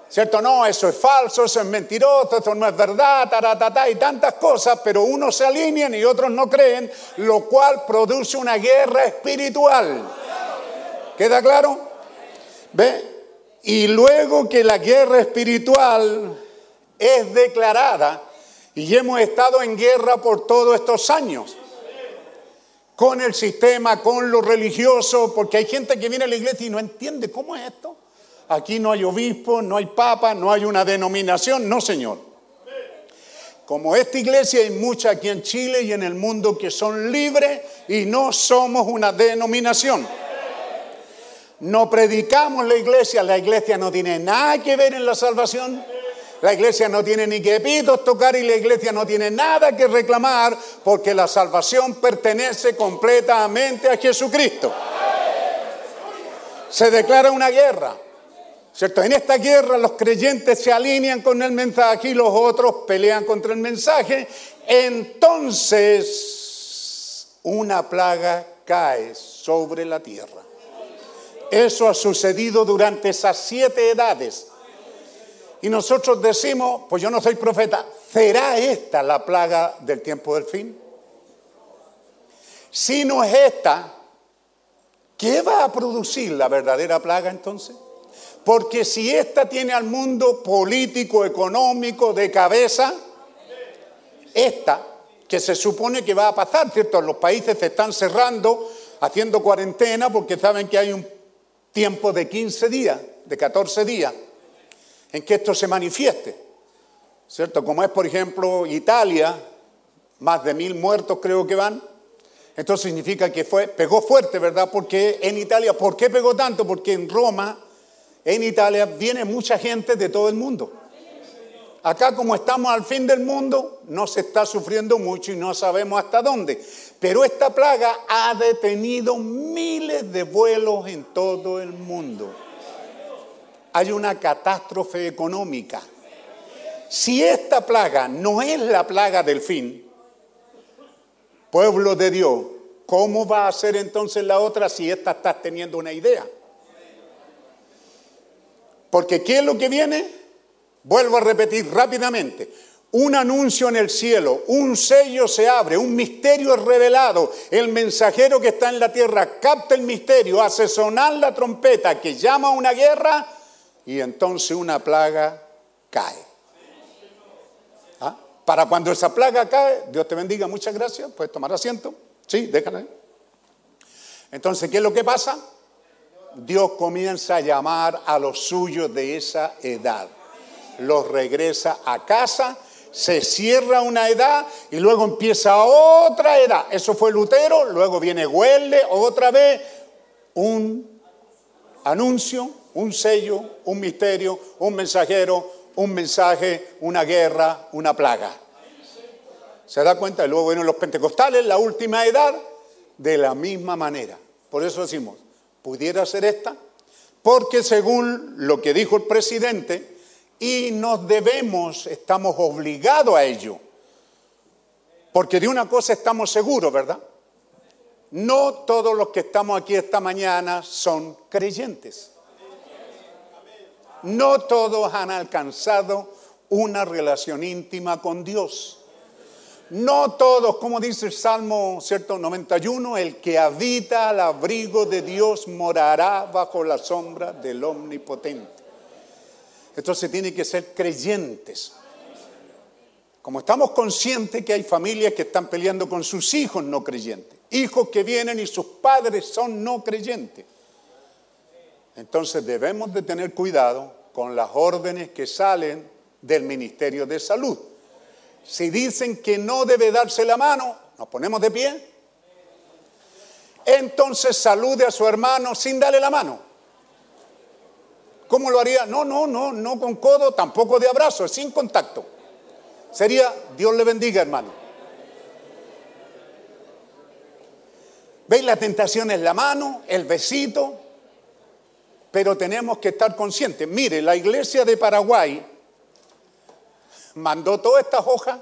[SPEAKER 5] ¿Cierto? No, eso es falso, eso es mentiroso, eso no es verdad, taratata, y tantas cosas, pero unos se alinean y otros no creen, lo cual produce una guerra espiritual. ¿Queda claro? ¿Ve? Y luego que la guerra espiritual es declarada, y hemos estado en guerra por todos estos años, con el sistema, con lo religioso, porque hay gente que viene a la iglesia y no entiende cómo es esto. Aquí no hay obispo, no hay papa, no hay una denominación, no señor. Como esta iglesia hay muchas aquí en Chile y en el mundo que son libres y no somos una denominación. No predicamos la iglesia, la iglesia no tiene nada que ver en la salvación. La iglesia no tiene ni que pitos tocar y la iglesia no tiene nada que reclamar porque la salvación pertenece completamente a Jesucristo. Se declara una guerra. ¿Cierto? En esta guerra los creyentes se alinean con el mensaje y los otros pelean contra el mensaje. Entonces una plaga cae sobre la tierra. Eso ha sucedido durante esas siete edades. Y nosotros decimos, pues yo no soy profeta, ¿será esta la plaga del tiempo del fin? Si no es esta, ¿qué va a producir la verdadera plaga entonces? Porque si esta tiene al mundo político, económico, de cabeza, esta, que se supone que va a pasar, ¿cierto? Los países se están cerrando, haciendo cuarentena, porque saben que hay un tiempo de 15 días, de 14 días, en que esto se manifieste, ¿cierto? Como es, por ejemplo, Italia, más de mil muertos creo que van. Esto significa que fue, pegó fuerte, ¿verdad? Porque en Italia, ¿por qué pegó tanto? Porque en Roma, en Italia, viene mucha gente de todo el mundo. Acá como estamos al fin del mundo, no se está sufriendo mucho y no sabemos hasta dónde. Pero esta plaga ha detenido miles de vuelos en todo el mundo. Hay una catástrofe económica. Si esta plaga no es la plaga del fin, pueblo de Dios, ¿cómo va a ser entonces la otra si esta estás teniendo una idea? Porque ¿qué es lo que viene? Vuelvo a repetir rápidamente. Un anuncio en el cielo, un sello se abre, un misterio es revelado. El mensajero que está en la tierra capta el misterio, hace sonar la trompeta que llama a una guerra y entonces una plaga cae. ¿Ah? Para cuando esa plaga cae, Dios te bendiga, muchas gracias, puedes tomar asiento. Sí, déjala. Entonces, ¿qué es lo que pasa? Dios comienza a llamar a los suyos de esa edad. Los regresa a casa, se cierra una edad y luego empieza otra edad. Eso fue Lutero, luego viene Huelle, otra vez un anuncio, un sello, un misterio, un mensajero, un mensaje, una guerra, una plaga. ¿Se da cuenta? Y luego vienen los pentecostales, la última edad, de la misma manera. Por eso decimos, ¿pudiera ser esta? Porque según lo que dijo el presidente, y nos debemos, estamos obligados a ello. Porque de una cosa estamos seguros, ¿verdad? No todos los que estamos aquí esta mañana son creyentes. No todos han alcanzado una relación íntima con Dios. No todos, como dice el Salmo cierto 91, el que habita al abrigo de Dios morará bajo la sombra del Omnipotente. Entonces tiene que ser creyentes. Como estamos conscientes que hay familias que están peleando con sus hijos no creyentes, hijos que vienen y sus padres son no creyentes. Entonces debemos de tener cuidado con las órdenes que salen del Ministerio de Salud. Si dicen que no debe darse la mano, nos ponemos de pie. Entonces salude a su hermano sin darle la mano. ¿Cómo lo haría? No, no, no, no con codo, tampoco de abrazo, sin contacto. Sería, Dios le bendiga, hermano. ¿Veis la tentación en la mano, el besito? Pero tenemos que estar conscientes. Mire, la iglesia de Paraguay mandó todas estas hojas,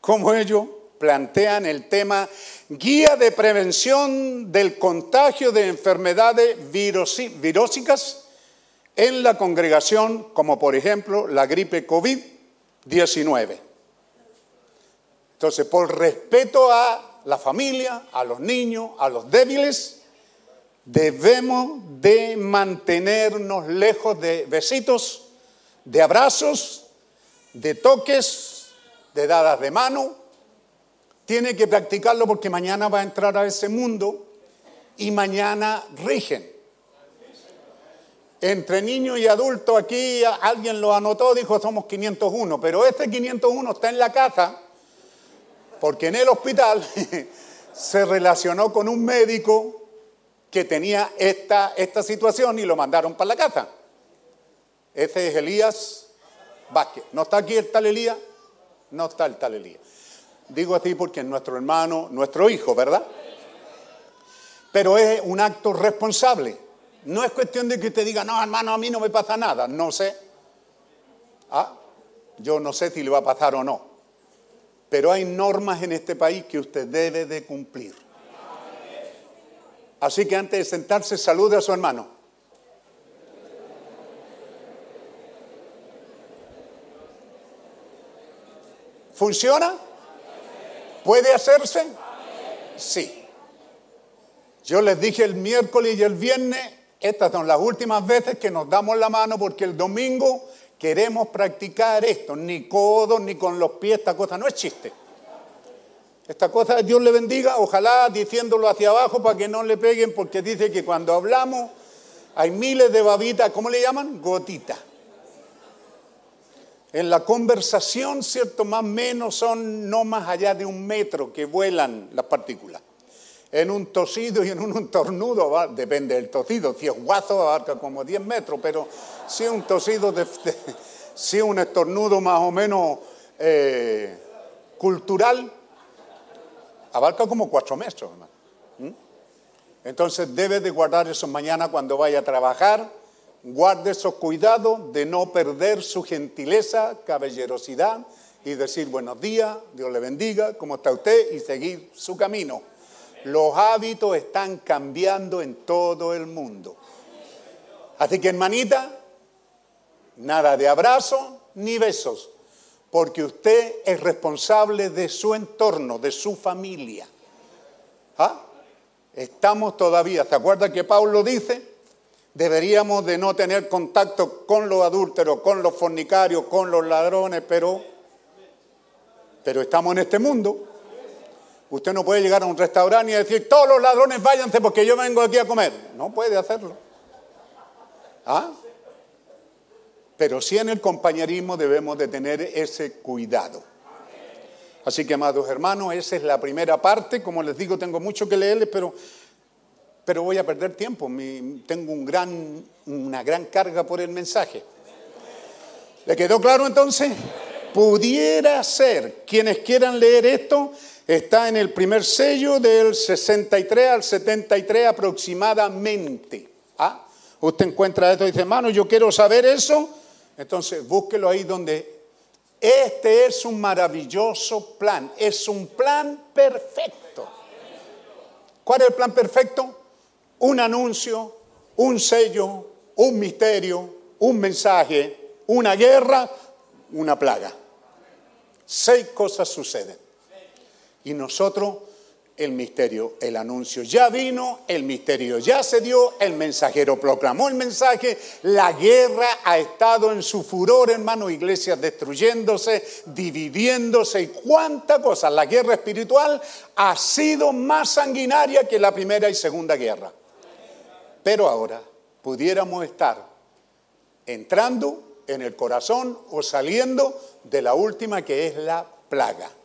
[SPEAKER 5] como ellos plantean el tema Guía de Prevención del Contagio de Enfermedades Virósicas en la congregación, como por ejemplo la gripe COVID-19. Entonces, por respeto a la familia, a los niños, a los débiles, debemos de mantenernos lejos de besitos, de abrazos, de toques, de dadas de mano. Tiene que practicarlo porque mañana va a entrar a ese mundo y mañana rigen. Entre niños y adultos aquí alguien lo anotó, dijo somos 501, pero este 501 está en la casa porque en el hospital se relacionó con un médico que tenía esta, esta situación y lo mandaron para la casa. Ese es Elías Vázquez. ¿No está aquí el tal Elías? No está el tal Elías. Digo así porque es nuestro hermano, nuestro hijo, ¿verdad? Pero es un acto responsable. No es cuestión de que usted diga, no, hermano, a mí no me pasa nada. No sé. Ah, yo no sé si le va a pasar o no. Pero hay normas en este país que usted debe de cumplir. Así que antes de sentarse, salude a su hermano. ¿Funciona? ¿Puede hacerse? Sí. Yo les dije el miércoles y el viernes, estas son las últimas veces que nos damos la mano porque el domingo queremos practicar esto, ni codos, ni con los pies, esta cosa no es chiste. Esta cosa Dios le bendiga, ojalá diciéndolo hacia abajo para que no le peguen, porque dice que cuando hablamos hay miles de babitas, ¿cómo le llaman? Gotitas. En la conversación, ¿cierto? Más o menos son no más allá de un metro que vuelan las partículas. En un tosido y en un, tornudo, va, depende del tosido, si es guazo abarca como 10 metros, pero si un tosido de, de Sí, un estornudo más o menos eh, cultural. Abarca como cuatro metros, hermano. ¿Mm? Entonces debe de guardar eso mañana cuando vaya a trabajar. Guarde esos cuidados de no perder su gentileza, caballerosidad y decir buenos días, Dios le bendiga, ¿cómo está usted? Y seguir su camino. Los hábitos están cambiando en todo el mundo. Así que hermanita, nada de abrazo ni besos, porque usted es responsable de su entorno, de su familia. ¿Ah? Estamos todavía, ¿se acuerda que Pablo dice? Deberíamos de no tener contacto con los adúlteros, con los fornicarios, con los ladrones, pero, pero estamos en este mundo. Usted no puede llegar a un restaurante y decir, todos los ladrones váyanse porque yo vengo aquí a comer. No puede hacerlo. ¿Ah? Pero sí en el compañerismo debemos de tener ese cuidado. Así que, amados hermanos, esa es la primera parte. Como les digo, tengo mucho que leerles, pero, pero voy a perder tiempo. Tengo una gran carga por el mensaje. ¿Le quedó claro entonces? Pudiera ser, quienes quieran leer esto, está en el primer sello del 63 al 73 aproximadamente. ¿Ah? Usted encuentra esto y dice, hermano, yo quiero saber eso. Entonces, búsquelo ahí donde este es un maravilloso plan, es un plan perfecto. ¿Cuál es el plan perfecto? Un anuncio, un sello, un misterio, un mensaje, una guerra, una plaga. Seis cosas suceden. Y nosotros, el misterio, el anuncio ya vino, el misterio ya se dio, el mensajero proclamó el mensaje, la guerra ha estado en su furor, hermano, iglesias destruyéndose, dividiéndose y cuánta cosa. La guerra espiritual ha sido más sanguinaria que la primera y segunda guerra. Pero ahora pudiéramos estar entrando en el corazón o saliendo de la última que es la plaga.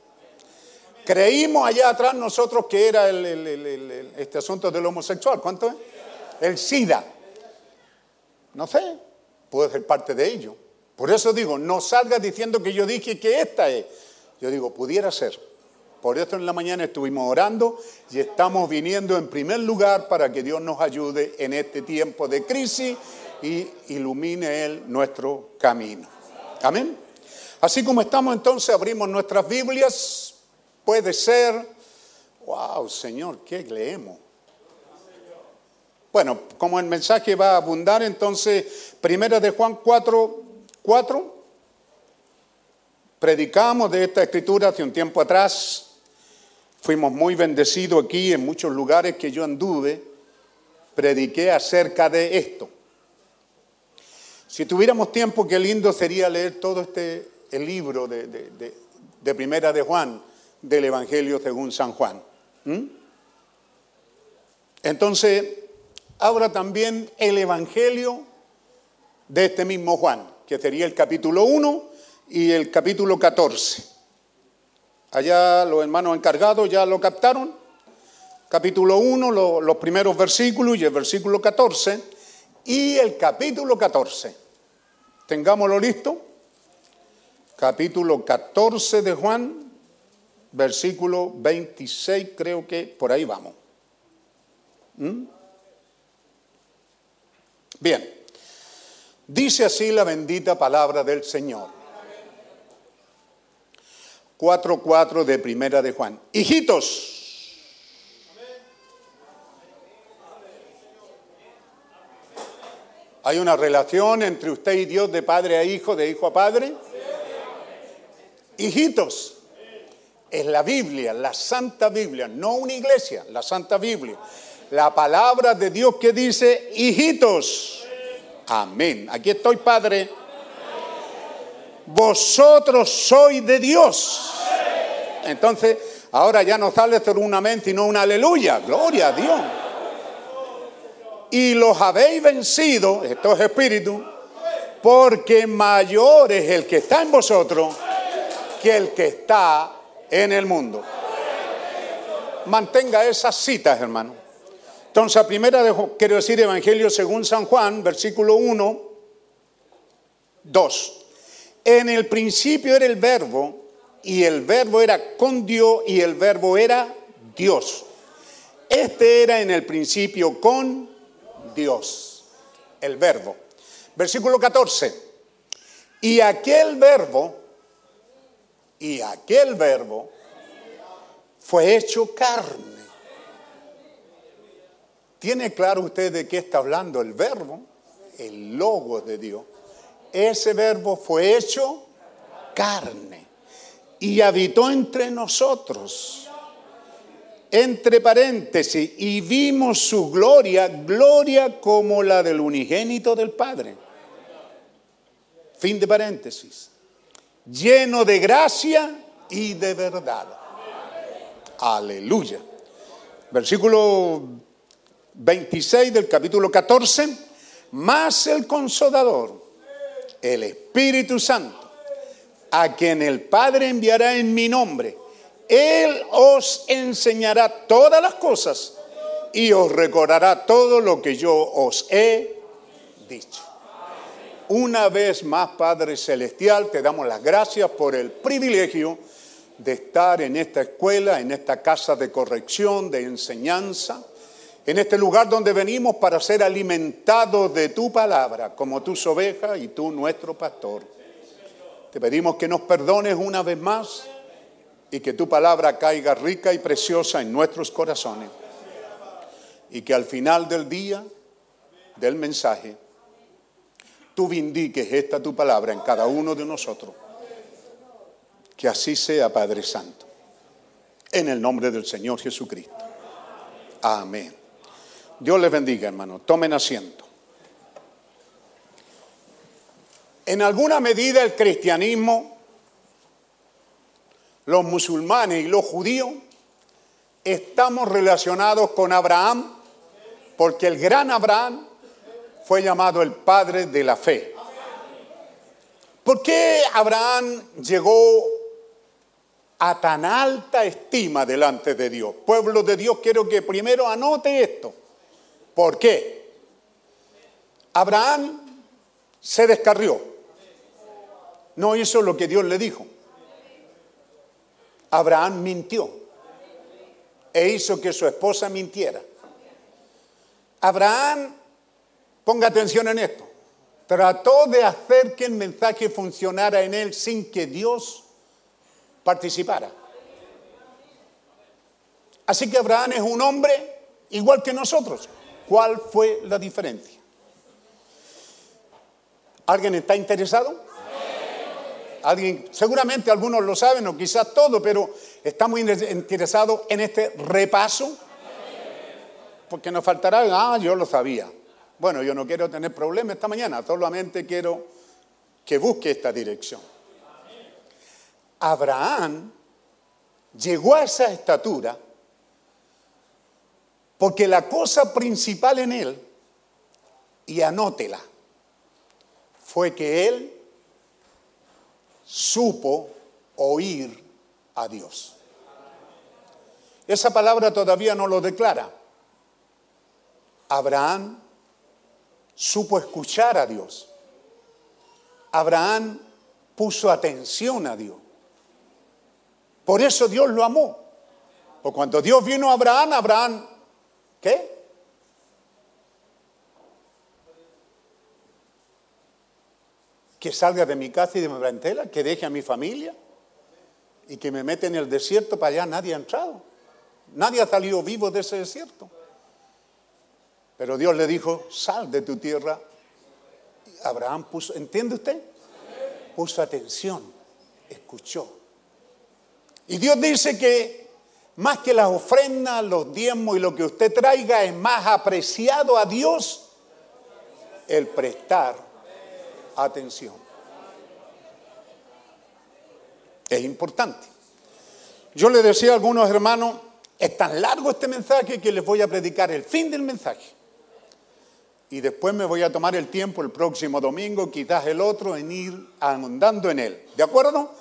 [SPEAKER 5] Creímos allá atrás nosotros que era este asunto del homosexual. ¿Cuánto es? El SIDA. No sé, puede ser parte de ello. Por eso digo, no salgas diciendo que yo dije que esta es. Yo digo, pudiera ser. Por eso en la mañana estuvimos orando y estamos viniendo en primer lugar para que Dios nos ayude en este tiempo de crisis y ilumine Él nuestro camino. Amén. Así como estamos entonces, abrimos nuestras Biblias. Puede ser, wow, Señor, ¿qué leemos? Bueno, como el mensaje va a abundar, entonces, primera de Juan 4, 4, predicamos de esta escritura hace un tiempo atrás, fuimos muy bendecidos aquí en muchos lugares que yo anduve, prediqué acerca de esto. Si tuviéramos tiempo, qué lindo sería leer todo este el libro de, de- Primera de Juan, del Evangelio según San Juan. ¿Mm? Entonces, ahora también el Evangelio de este mismo Juan, que sería el capítulo 1 y el capítulo 14. Allá los hermanos encargados ya lo captaron. Capítulo 1, lo- los primeros versículos y el versículo 14. Y el capítulo 14. Tengámoslo listo. Capítulo 14 de Juan, versículo 26, creo que por ahí vamos. ¿Mm? Bien, dice así la bendita palabra del Señor. 4.4 de Primera de Juan. Hijitos, ¿hay una relación entre usted y Dios de padre a hijo, de hijo a padre? Hijitos, es la Biblia, la Santa Biblia, no una iglesia, la Santa Biblia. La palabra de Dios que dice, hijitos. Amén. Aquí estoy, Padre. Vosotros sois de Dios. Entonces, ahora ya no sale solo un amén, sino un aleluya. Gloria a Dios. Y los habéis vencido, esto es espíritu, porque mayor es el que está en vosotros que el que está en el mundo. Mantenga esas citas, hermano. Entonces, a primera quiero decir Evangelio según San Juan, versículo 1, 2. En el principio era el verbo y el verbo era con Dios y el verbo era Dios. Este era en el principio con Dios, el verbo. Versículo 14. Y aquel verbo, y aquel verbo fue hecho carne. ¿Tiene claro usted de qué está hablando el verbo? El logo de Dios. Ese verbo fue hecho carne y habitó entre nosotros. Entre paréntesis, y vimos su gloria, gloria como la del unigénito del Padre. Fin de paréntesis. Lleno de gracia y de verdad. Aleluya. Versículo 26 del capítulo 14. Más el consolador, el Espíritu Santo, a quien el Padre enviará en mi nombre. Él os enseñará todas las cosas y os recordará todo lo que yo os he dicho. Una vez más, Padre Celestial, te damos las gracias por el privilegio de estar en esta escuela, en esta casa de corrección, de enseñanza, en este lugar donde venimos para ser alimentados de tu palabra, como tus ovejas y tú nuestro pastor. Te pedimos que nos perdones una vez más y que tu palabra caiga rica y preciosa en nuestros corazones. Y que al final del día, del mensaje, tú vindiques esta tu palabra en cada uno de nosotros. Que así sea, Padre Santo. En el nombre del Señor Jesucristo. Amén. Dios les bendiga, hermano. Tomen asiento. En alguna medida el cristianismo, los musulmanes y los judíos, estamos relacionados con Abraham porque el gran Abraham fue llamado el padre de la fe. ¿Por qué Abraham llegó a tan alta estima delante de Dios? Pueblo de Dios, quiero que primero anote esto. ¿Por qué? Abraham se descarrió. No hizo lo que Dios le dijo. Abraham mintió e hizo que su esposa mintiera. Abraham, ponga atención en esto, trató de hacer que el mensaje funcionara en él sin que Dios participara. Así que Abraham es un hombre igual que nosotros. ¿Cuál fue la diferencia? ¿Alguien está interesado? Alguien, seguramente algunos lo saben o quizás todo, pero está muy interesado en este repaso. Porque nos faltará, ah, yo lo sabía. Bueno, yo no quiero tener problemas esta mañana, solamente quiero que busque esta dirección. Abraham llegó a esa estatura porque la cosa principal en él, y anótela, fue que él supo oír a Dios. Esa palabra todavía no lo declara. Abraham supo escuchar a Dios. Abraham puso atención a Dios. Por eso Dios lo amó. Porque cuando Dios vino a Abraham, Abraham, ¿qué? Que salga de mi casa y de mi parentela, que deje a mi familia y que me mete en el desierto para allá. Nadie ha entrado. Nadie ha salido vivo de ese desierto. Pero Dios le dijo, sal de tu tierra. Abraham puso, ¿entiende usted? Puso atención, escuchó. Y Dios dice que más que las ofrendas, los diezmos y lo que usted traiga, es más apreciado a Dios el prestar atención. Es importante. Yo le decía a algunos hermanos, es tan largo este mensaje que les voy a predicar el fin del mensaje. Y después me voy a tomar el tiempo el próximo domingo, quizás el otro, en ir andando en él. ¿De acuerdo?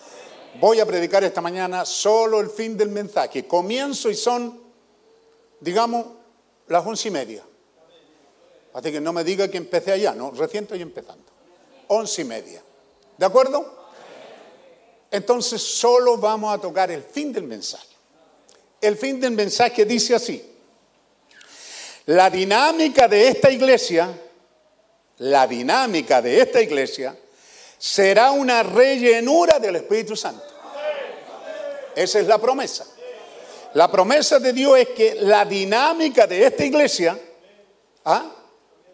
[SPEAKER 5] Voy a predicar esta mañana solo el fin del mensaje. Comienzo y son, digamos, las once y media. Así que no me diga que empecé allá, no, recién estoy empezando. Once y media. ¿De acuerdo? Entonces solo vamos a tocar el fin del mensaje. El fin del mensaje dice así. La dinámica de esta iglesia, la dinámica de esta iglesia será una rellenura del Espíritu Santo. Esa es la promesa. La promesa de Dios es que la dinámica de esta iglesia ¿ah?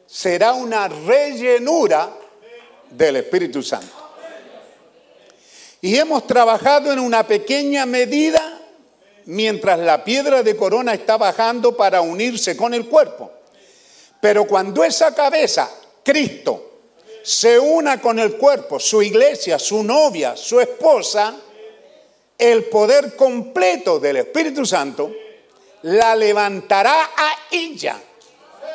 [SPEAKER 5] será una rellenura del Espíritu Santo. Y hemos trabajado en una pequeña medida mientras la piedra de corona está bajando para unirse con el cuerpo. Pero cuando esa cabeza, Cristo, se una con el cuerpo, su iglesia, su novia, su esposa, el poder completo del Espíritu Santo la levantará a ella.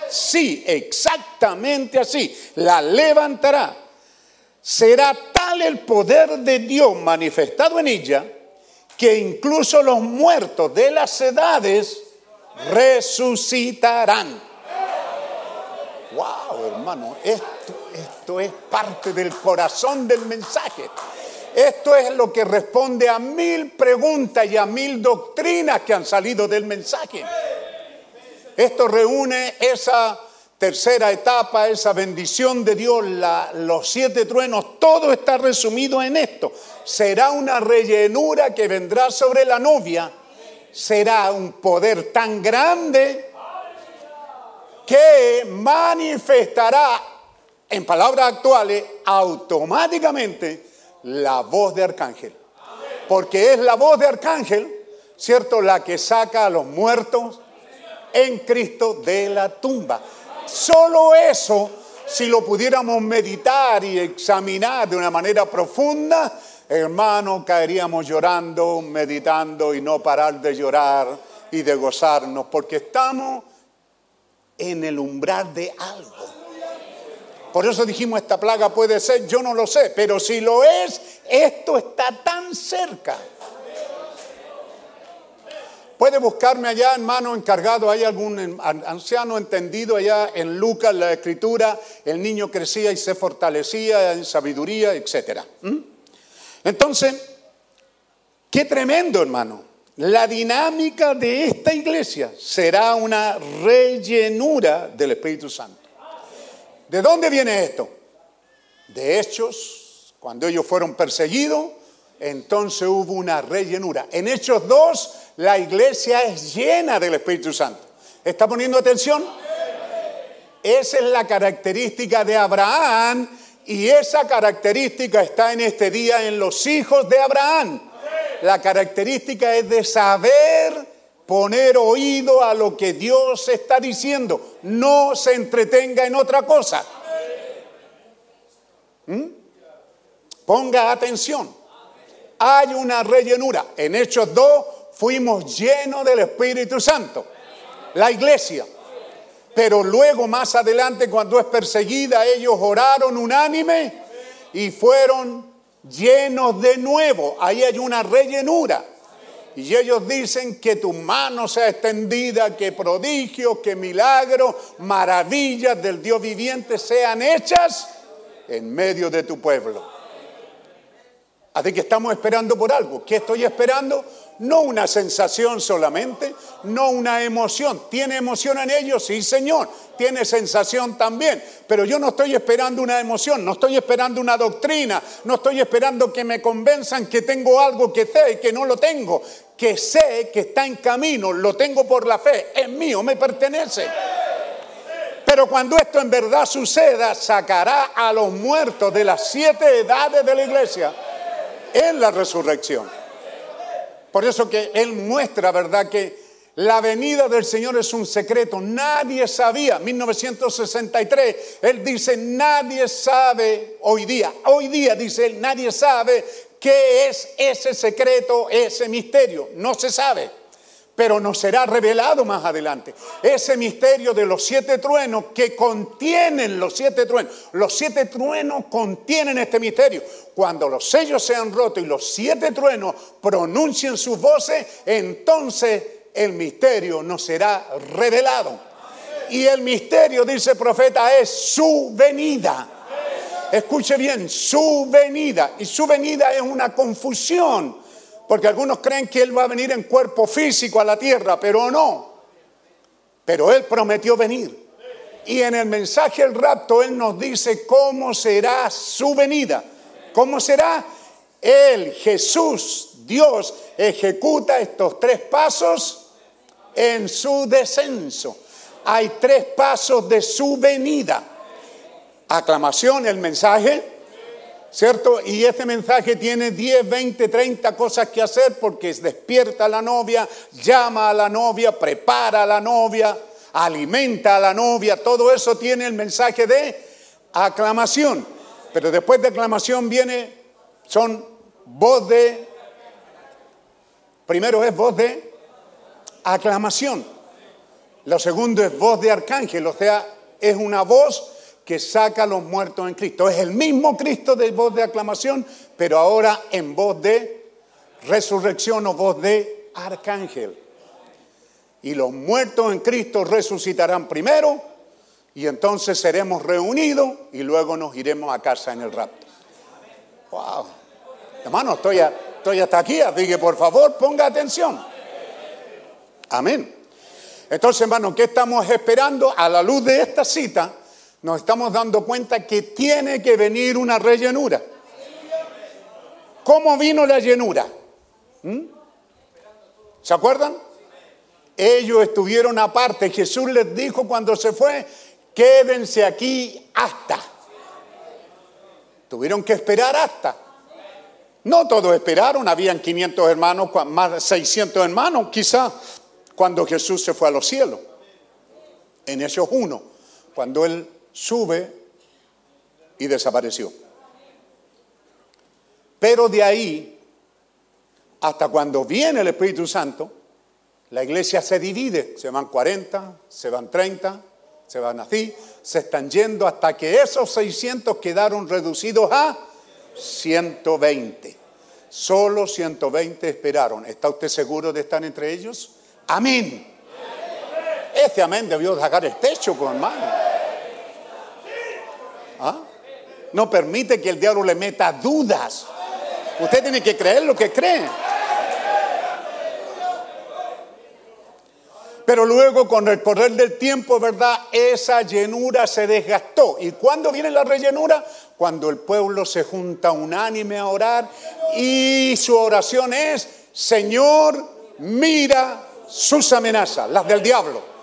[SPEAKER 5] Sí, exactamente así, la levantará. Será tal el poder de Dios manifestado en ella que incluso los muertos de las edades resucitarán. Wow, hermano, esto, esto es parte del corazón del mensaje. Esto es lo que responde a mil preguntas y a mil doctrinas que han salido del mensaje. Esto reúne esa tercera etapa, esa bendición de Dios, los siete truenos, todo está resumido en esto. Será una rellenura que vendrá sobre la novia, será un poder tan grande que manifestará, en palabras actuales, automáticamente la voz de arcángel. Porque es la voz de arcángel, ¿cierto? La que saca a los muertos en Cristo de la tumba. Solo eso, si lo pudiéramos meditar y examinar de una manera profunda, hermano, caeríamos llorando, meditando y no parar de llorar y de gozarnos, porque estamos en el umbral de algo. Por eso dijimos, esta plaga puede ser, yo no lo sé, pero si lo es, esto está tan cerca. Puede buscarme allá, hermano encargado, hay algún an- anciano entendido allá en Lucas, la escritura, el niño crecía y se fortalecía en sabiduría, etc. Entonces, qué tremendo, hermano. La dinámica de esta iglesia será una rellenura del Espíritu Santo. ¿De dónde viene esto? De Hechos, cuando ellos fueron perseguidos, entonces hubo una rellenura. En Hechos 2, la iglesia es llena del Espíritu Santo. ¿Está poniendo atención? Esa es la característica de Abraham y esa característica está en este día en los hijos de Abraham. La característica es de saber poner oído a lo que Dios está diciendo. No se entretenga en otra cosa. ¿Mm? Ponga atención. Hay una rellenura. En Hechos 2 fuimos llenos del Espíritu Santo. La iglesia. Pero luego más adelante cuando es perseguida ellos oraron unánime y fueron llenos de nuevo. Ahí hay una rellenura. Y ellos dicen que tu mano sea extendida, que prodigios, que milagros, maravillas del Dios viviente sean hechas en medio de tu pueblo. Así que estamos esperando por algo. ¿Qué estoy esperando? No una sensación solamente, no una emoción. ¿Tiene emoción en ellos? Sí, Señor. Tiene sensación también. Pero yo no estoy esperando una emoción, no estoy esperando una doctrina, no estoy esperando que me convenzan que tengo algo que sé y que no lo tengo. Que sé que está en camino, lo tengo por la fe, es mío, me pertenece. Pero cuando esto en verdad suceda, sacará a los muertos de las siete edades de la iglesia en la resurrección. Por eso que Él muestra, ¿verdad?, que la venida del Señor es un secreto. Nadie sabía. 1963, Él dice, nadie sabe hoy día. Hoy día, dice Él, nadie sabe qué es ese secreto, ese misterio. No se sabe pero nos será revelado más adelante. Ese misterio de los siete truenos que contienen los siete truenos. Los siete truenos contienen este misterio. Cuando los sellos sean rotos y los siete truenos pronuncien sus voces, entonces el misterio nos será revelado. Y el misterio, dice el profeta, es su venida. Escuche bien, su venida. Y su venida es una confusión, porque algunos creen que Él va a venir en cuerpo físico a la tierra, pero no. Pero Él prometió venir. Y en el mensaje del rapto Él nos dice cómo será su venida. ¿Cómo será? Él, Jesús, Dios, ejecuta estos tres pasos en su descenso. Hay tres pasos de su venida. Aclamación, el mensaje, ¿cierto? Y este mensaje tiene 10, 20, 30 cosas que hacer porque despierta a la novia, llama a la novia, prepara a la novia, alimenta a la novia, todo eso tiene el mensaje de aclamación. Pero después de aclamación viene, son voz de, primero es voz de aclamación. Lo segundo es voz de arcángel, o sea, es una voz que saca a los muertos en Cristo. Es el mismo Cristo de voz de aclamación, pero ahora en voz de resurrección o voz de arcángel. Y los muertos en Cristo resucitarán primero y entonces seremos reunidos y luego nos iremos a casa en el rapto. Wow. Hermano, estoy, hasta aquí, así que por favor ponga atención. Amén. Entonces, hermano, ¿qué estamos esperando? A la luz de esta cita, nos estamos dando cuenta que tiene que venir una rellenura. ¿Cómo vino la llenura? ¿Mm? ¿Se acuerdan? Ellos estuvieron aparte. Jesús les dijo cuando se fue, quédense aquí hasta. Tuvieron que esperar hasta. No todos esperaron, habían 500 hermanos, más de 600 hermanos quizá, cuando Jesús se fue a los cielos. En Hechos 1, cuando Él sube y desapareció. Pero de ahí, hasta cuando viene el Espíritu Santo, la iglesia se divide, se van 40, se van 30, se van así, se están yendo hasta que esos 600 quedaron reducidos a 120. Solo 120 esperaron. ¿Está usted seguro de estar entre ellos? Amén. Este amén debió sacar el techo, con hermano. ¿Ah? No permite que el diablo le meta dudas. Usted tiene que creer lo que cree. Pero luego, con el correr del tiempo, ¿verdad? Esa llenura se desgastó. ¿Y cuándo viene la rellenura? Cuando el pueblo se junta unánime a orar y su oración es, Señor, mira sus amenazas, las del diablo.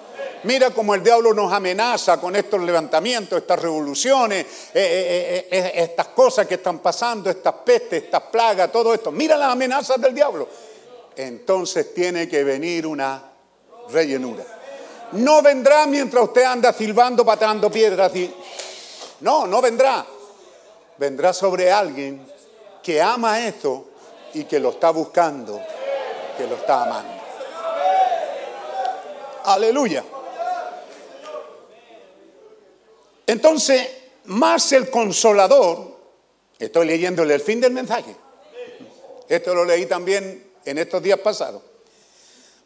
[SPEAKER 5] Mira cómo el diablo nos amenaza con estos levantamientos, estas revoluciones, eh, eh, eh, estas cosas que están pasando, estas pestes, estas plagas, todo esto. Mira las amenazas del diablo. Entonces tiene que venir una rellenura. No vendrá mientras usted anda silbando, patando piedras. No, no vendrá. Vendrá sobre alguien que ama eso y que lo está buscando, que lo está amando. Aleluya. Entonces, más el consolador, estoy leyéndole el fin del mensaje. Esto lo leí también en estos días pasados.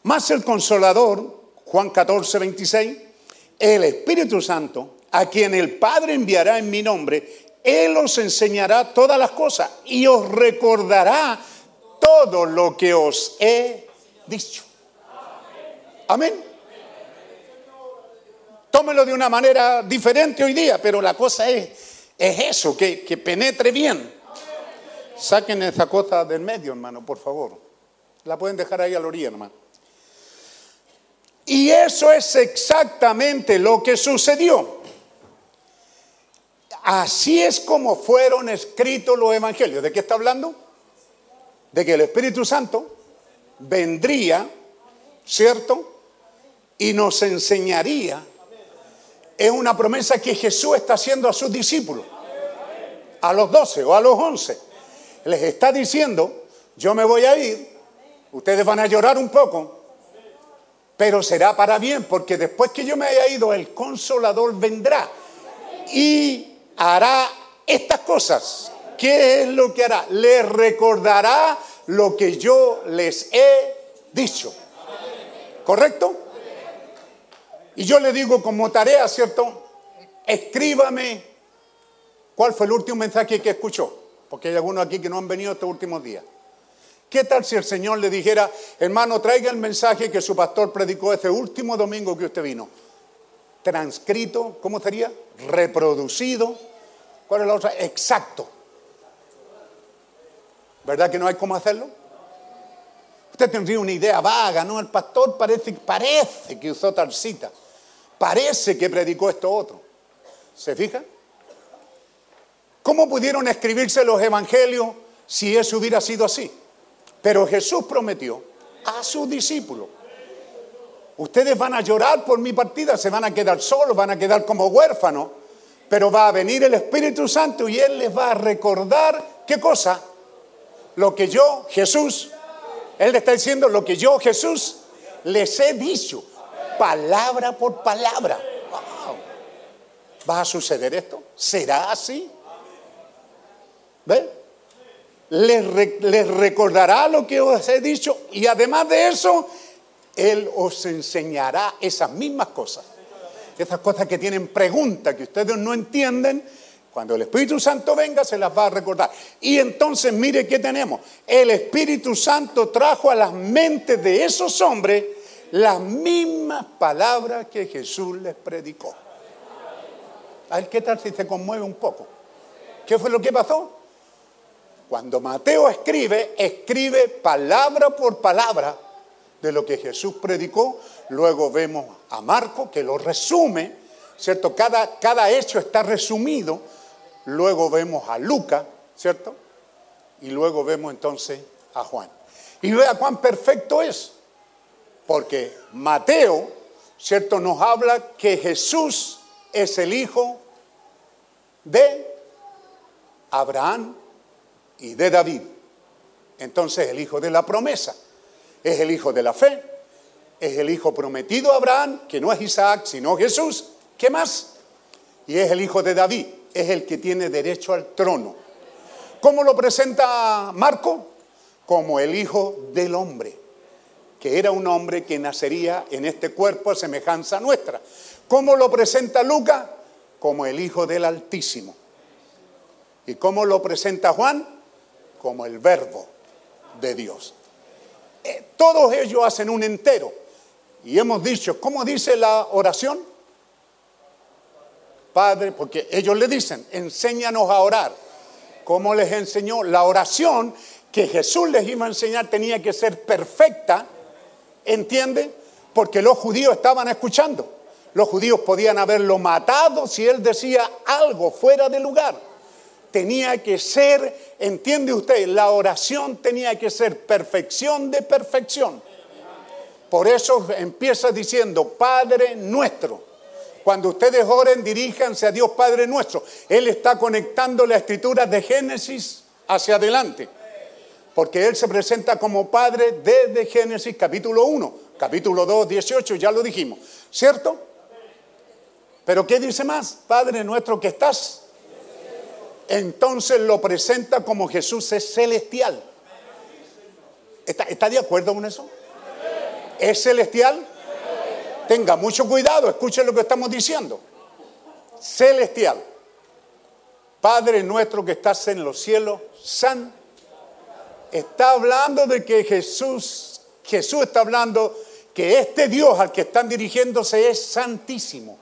[SPEAKER 5] Más el consolador, Juan 14, 26, el Espíritu Santo, a quien el Padre enviará en mi nombre, Él os enseñará todas las cosas y os recordará todo lo que os he dicho. Amén. Tómelo de una manera diferente hoy día, pero la cosa es, es eso, que, que penetre bien. Saquen esa cosa del medio, hermano, por favor. La pueden dejar ahí a la orilla, hermano. Y eso es exactamente lo que sucedió. Así es como fueron escritos los evangelios. ¿De qué está hablando? De que el Espíritu Santo vendría, ¿cierto? Y nos enseñaría. Es una promesa que Jesús está haciendo a sus discípulos, a los doce o a los once. Les está diciendo, yo me voy a ir, ustedes van a llorar un poco, pero será para bien, porque después que yo me haya ido, el consolador vendrá y hará estas cosas. ¿Qué es lo que hará? Les recordará lo que yo les he dicho. ¿Correcto? Y yo le digo como tarea, ¿cierto? Escríbame ¿Cuál fue el último mensaje que escuchó? Porque hay algunos aquí que no han venido estos últimos días. ¿Qué tal si el Señor le dijera, hermano, traiga el mensaje que su pastor predicó ese último domingo que usted vino? Transcrito, ¿cómo sería? Reproducido. ¿Cuál es la otra? Exacto. ¿Verdad que no hay cómo hacerlo? Usted tendría una idea vaga, ¿no? El pastor parece, parece que usó tal cita. Parece que predicó esto otro. ¿Se fija? ¿Cómo pudieron escribirse los evangelios si eso hubiera sido así? Pero Jesús prometió a sus discípulos, ustedes van a llorar por mi partida, se van a quedar solos, van a quedar como huérfanos, pero va a venir el Espíritu Santo y Él les va a recordar, ¿qué cosa? Lo que yo, Jesús, Él le está diciendo lo que yo, Jesús, les he dicho, palabra por palabra. ¿Va a suceder esto? ¿Será así? ¿Ve? Les, les recordará lo que os he dicho y además de eso, Él os enseñará esas mismas cosas. Esas cosas que tienen preguntas que ustedes no entienden, cuando el Espíritu Santo venga se las va a recordar. Y entonces mire qué tenemos. El Espíritu Santo trajo a las mentes de esos hombres las mismas palabras que Jesús les predicó. A ver, ¿qué tal si se conmueve un poco? ¿Qué fue lo que pasó? Cuando Mateo escribe, escribe palabra por palabra de lo que Jesús predicó. Luego vemos a Marco que lo resume, ¿cierto? Cada, cada hecho está resumido. Luego vemos a Lucas, ¿cierto? Y luego vemos entonces a Juan. Y vea cuán perfecto es. Porque Mateo, ¿cierto? Nos habla que Jesús es el hijo de Abraham y de David. Entonces el hijo de la promesa, es el hijo de la fe, es el hijo prometido a Abraham, que no es Isaac, sino Jesús. ¿Qué más? Y es el hijo de David, es el que tiene derecho al trono. ¿Cómo lo presenta Marco? Como el hijo del hombre, que era un hombre que nacería en este cuerpo a semejanza nuestra. ¿Cómo lo presenta Lucas? Como el hijo del Altísimo. ¿Y cómo lo presenta Juan? Como el verbo de Dios. Eh, todos ellos hacen un entero. Y hemos dicho, ¿cómo dice la oración? Padre, porque ellos le dicen, enséñanos a orar. ¿Cómo les enseñó? La oración que Jesús les iba a enseñar tenía que ser perfecta, ¿entiende? Porque los judíos estaban escuchando. Los judíos podían haberlo matado si él decía algo fuera de lugar tenía que ser, entiende usted, la oración tenía que ser perfección de perfección. Por eso empieza diciendo, Padre nuestro. Cuando ustedes oren, diríjanse a Dios Padre nuestro. Él está conectando la escritura de Génesis hacia adelante. Porque Él se presenta como Padre desde Génesis capítulo 1, capítulo 2, 18, ya lo dijimos. ¿Cierto? Pero ¿qué dice más? Padre nuestro que estás entonces lo presenta como Jesús es celestial. ¿Está, está de acuerdo con eso? ¿Es celestial? Tenga mucho cuidado, escuche lo que estamos diciendo. Celestial. Padre nuestro que estás en los cielos, san. Está hablando de que Jesús, Jesús está hablando que este Dios al que están dirigiéndose es santísimo.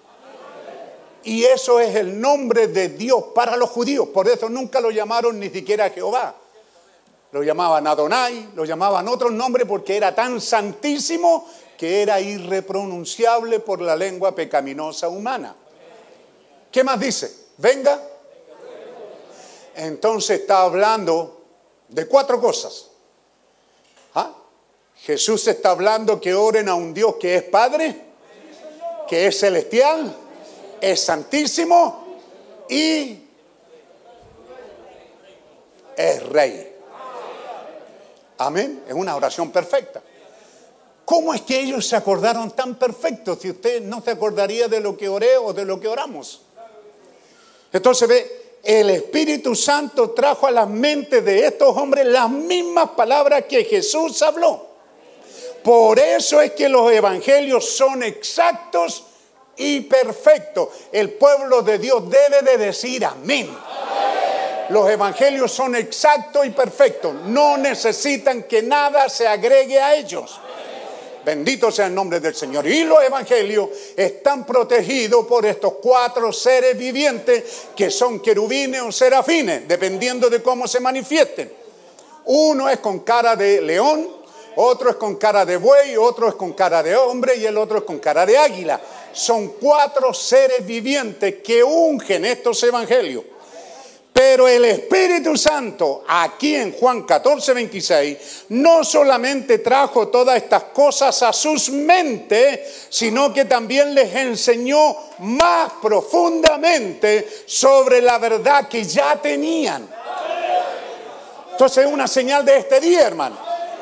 [SPEAKER 5] Y eso es el nombre de Dios para los judíos. Por eso nunca lo llamaron ni siquiera Jehová. Lo llamaban Adonai, lo llamaban otros nombres porque era tan santísimo que era irrepronunciable por la lengua pecaminosa humana. ¿Qué más dice? Venga. Entonces está hablando de cuatro cosas. ¿Ah? Jesús está hablando que oren a un Dios que es Padre, que es celestial, es santísimo y es rey. Amén. Es una oración perfecta. ¿Cómo es que ellos se acordaron tan perfectos si usted no se acordaría de lo que oré o de lo que oramos? Entonces ve, el Espíritu Santo trajo a la mente de estos hombres las mismas palabras que Jesús habló. Por eso es que los evangelios son exactos y perfectos. El pueblo de Dios debe de decir amén. Los evangelios son exactos y perfectos. No necesitan que nada se agregue a ellos. Bendito sea el nombre del Señor. Y los evangelios están protegidos por estos cuatro seres vivientes que son querubines o serafines, dependiendo de cómo se manifiesten. Uno es con cara de león, otro es con cara de buey, otro es con cara de hombre y el otro es con cara de águila. Son cuatro seres vivientes que ungen estos evangelios. Pero el Espíritu Santo, aquí en Juan 14, 26, no solamente trajo todas estas cosas a sus mentes, sino que también les enseñó más profundamente sobre la verdad que ya tenían. Entonces es una señal de este día, hermano.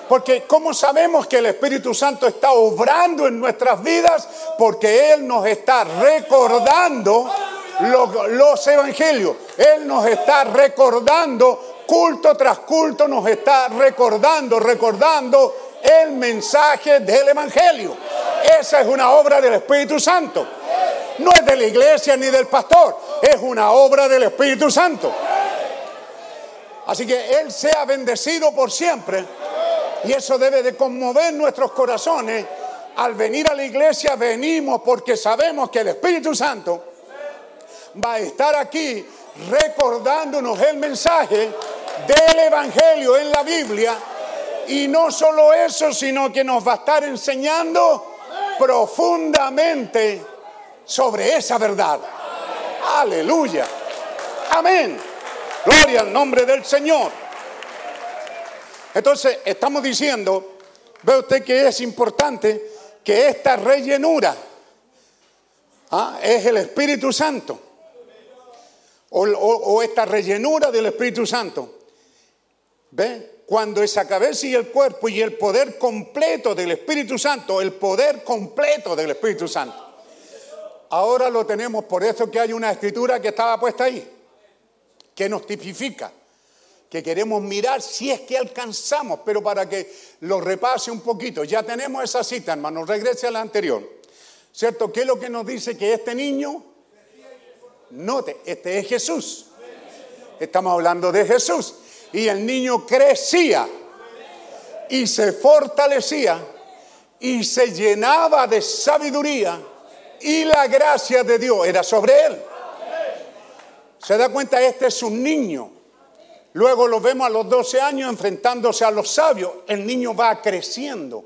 [SPEAKER 5] Porque ¿cómo sabemos que el Espíritu Santo está obrando en nuestras vidas? Porque Él nos está recordando lo- los evangelios. Él nos está recordando, culto tras culto, nos está recordando, recordando el mensaje del evangelio. Esa es una obra del Espíritu Santo. No es de la iglesia ni del pastor, es una obra del Espíritu Santo. Así que Él sea bendecido por siempre. Y eso debe de conmover nuestros corazones. Al venir a la iglesia venimos porque sabemos que el Espíritu Santo va a estar aquí recordándonos el mensaje del Evangelio en la Biblia. Y no solo eso, sino que nos va a estar enseñando profundamente sobre esa verdad. Aleluya. Amén. Gloria al nombre del Señor. Entonces, estamos diciendo, ve usted que es importante que esta rellenura ah, es el Espíritu Santo. O, esta rellenura del Espíritu Santo. ¿Ve? Cuando esa cabeza y el cuerpo y el poder completo del Espíritu Santo, el poder completo del Espíritu Santo. Ahora lo tenemos, por eso que hay una escritura que estaba puesta ahí, que nos tipifica, que queremos mirar si es que alcanzamos, pero para que lo repase un poquito, ya tenemos esa cita, hermano, regrese a la anterior. ¿Cierto? ¿Qué es lo que nos dice que este niño, note, este es Jesús. Estamos hablando de Jesús. Y el niño crecía y se fortalecía y se llenaba de sabiduría y la gracia de Dios era sobre él. ¿Se da cuenta? Este es un niño. Luego lo vemos a los 12 años enfrentándose a los sabios. El niño va creciendo.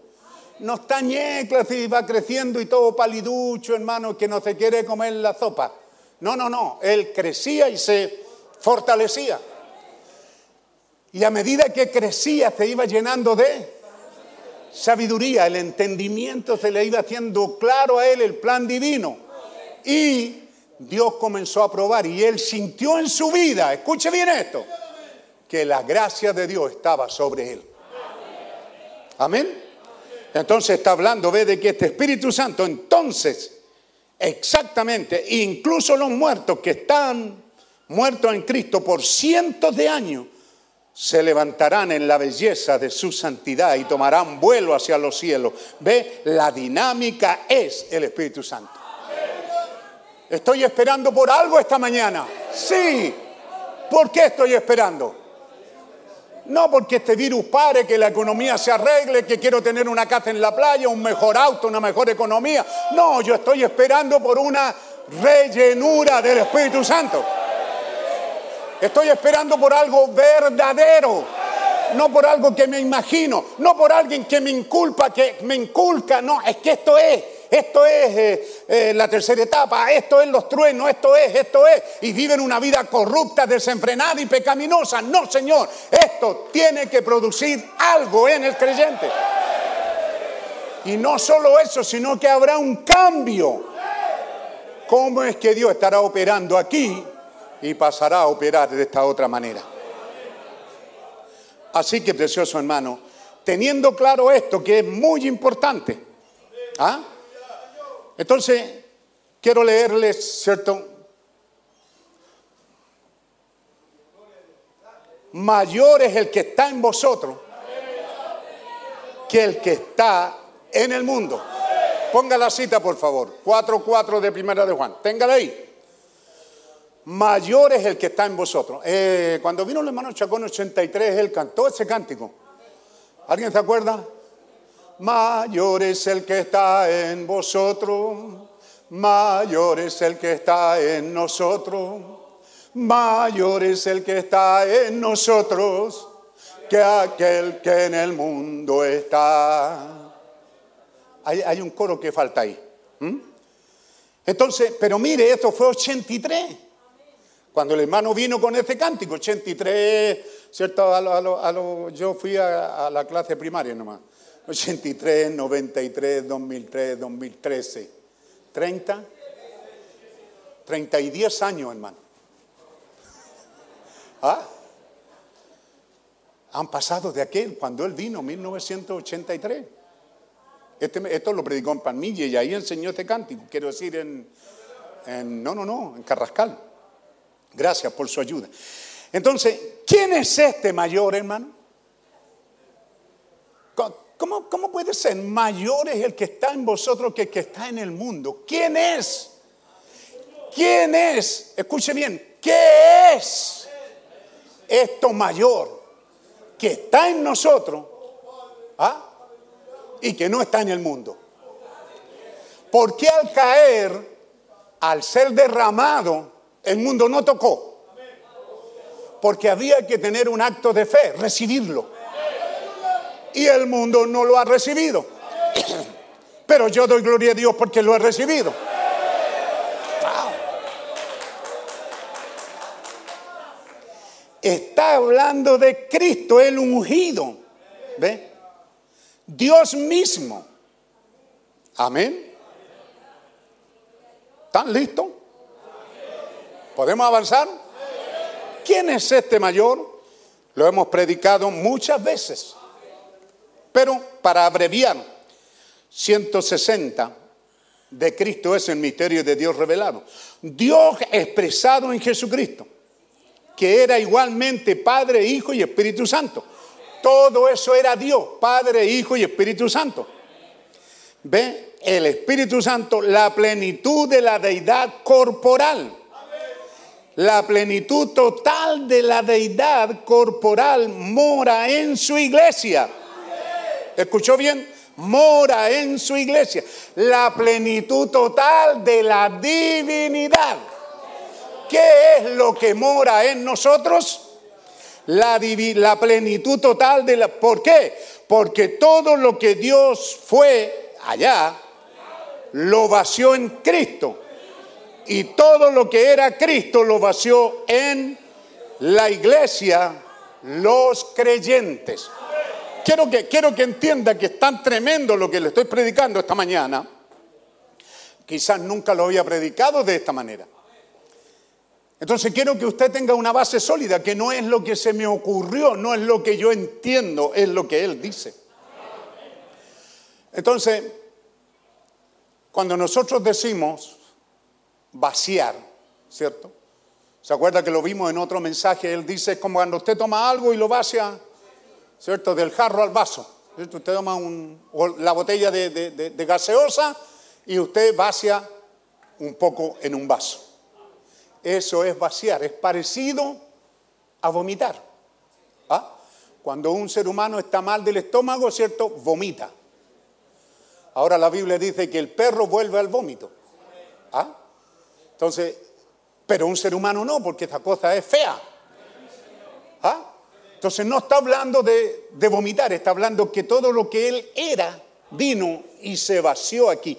[SPEAKER 5] No está ñecla y va creciendo y todo paliducho, hermano, que no se quiere comer la sopa. No, no, no. Él crecía y se fortalecía. Y a medida que crecía se iba llenando de sabiduría, el entendimiento se le iba haciendo claro a él el plan divino. Y Dios comenzó a probar y él sintió en su vida, escuche bien esto, que la gracia de Dios estaba sobre él. Amén. Entonces está hablando, ve de que este Espíritu Santo, entonces, exactamente, incluso los muertos que están muertos en Cristo por cientos de años, se levantarán en la belleza de su santidad y tomarán vuelo hacia los cielos. Ve, la dinámica es el Espíritu Santo. Estoy esperando por algo esta mañana. Sí. ¿Por qué estoy esperando? No porque este virus pare, que la economía se arregle, que quiero tener una casa en la playa, un mejor auto, una mejor economía. No, yo estoy esperando por una rellenura del Espíritu Santo. Estoy esperando por algo verdadero, no por algo que me imagino, no por alguien que me inculpa, que me inculca, no, es que esto es, esto es eh, eh, la tercera etapa, esto es los truenos, esto es, esto es, y viven una vida corrupta, desenfrenada y pecaminosa. No, Señor, esto tiene que producir algo en el creyente. Y no solo eso, sino que habrá un cambio. ¿Cómo es que Dios estará operando aquí y pasará a operar de esta otra manera? Así que, precioso hermano, teniendo claro esto que es muy importante, ¿ah? Entonces quiero leerles, ¿cierto? Mayor es el que está en vosotros que el que está en el mundo. Ponga la cita, por favor. 4.4 de Primera de Juan. Téngala ahí. mayor es el que está en vosotros. Eh, cuando vino el hermano Chacón 83, él cantó ese cántico. ¿Alguien se acuerda? Mayor es el que está en vosotros, mayor es el que está en nosotros, mayor es el que está en nosotros que aquel que en el mundo está. Hay, un coro que falta ahí. ¿m? Entonces, pero mire, esto fue 83. Cuando el hermano vino con ese cántico, 83, ¿cierto? A lo- a lo- yo fui a la clase primaria nomás. 83, 93, 2003, 2013. 30, 30 y 10 años, hermano. ¿Ah? Han pasado de aquel, cuando él vino, 1983. Este- esto lo predicó en Palmilla y ahí enseñó este cántico, quiero decir en, en- no, no, no, en Carrascal. Gracias por su ayuda. Entonces, ¿quién es este mayor, hermano? ¿Cómo, cómo puede ser? Mayor es el que está en vosotros que el que está en el mundo. ¿Quién es? ¿Quién es? Escuche bien, ¿qué es esto mayor que está en nosotros ¿ah? y que no está en el mundo? ¿Por qué al caer, al ser derramado, el mundo no tocó? Porque había que tener un acto de fe, recibirlo. Y el mundo no lo ha recibido. Pero yo doy gloria a Dios porque lo he recibido. Está hablando de Cristo, el ungido. ¿Ve? Dios mismo. Amén. ¿Están listos? ¿Podemos avanzar? ¿Quién es este mayor? Lo hemos predicado muchas veces. Pero para abreviar, 160 de Cristo es el misterio de Dios revelado. Dios expresado en Jesucristo, que era igualmente Padre, Hijo y Espíritu Santo. Todo eso era Dios, Padre, Hijo y Espíritu Santo. ¿Ve? El Espíritu Santo, la plenitud de la deidad corporal. La plenitud total de la deidad corporal mora en su iglesia. ¿Escuchó bien? Mora en su iglesia. La plenitud total de la divinidad. ¿Qué es lo que mora en nosotros? La, plenitud total de la... ¿Por qué? Porque todo lo que Dios fue allá, lo vació en Cristo. Y todo lo que era Cristo lo vació en la iglesia, los creyentes. Quiero que, quiero que entienda que es tan tremendo lo que le estoy predicando esta mañana. Quizás nunca lo había predicado de esta manera. Entonces quiero que usted tenga una base sólida, que no es lo que se me ocurrió, no es lo que yo entiendo, es lo que Él dice. Entonces, cuando nosotros decimos vaciar, ¿cierto? ¿Se acuerda que lo vimos en otro mensaje? Él dice, es como cuando usted toma algo y lo vacía, ¿cierto? Del jarro al vaso. ¿cierto? Usted toma la botella de, gaseosa y usted vacía un poco en un vaso. Eso es vaciar, es parecido a vomitar. ¿Ah? Cuando un ser humano está mal del estómago, ¿cierto? Vomita. Ahora la Biblia dice que el perro vuelve al vómito. ¿Ah? Entonces, pero un ser humano no, porque esa cosa es fea. Entonces no está hablando de, de vomitar, está hablando que todo lo que él era vino y se vació aquí.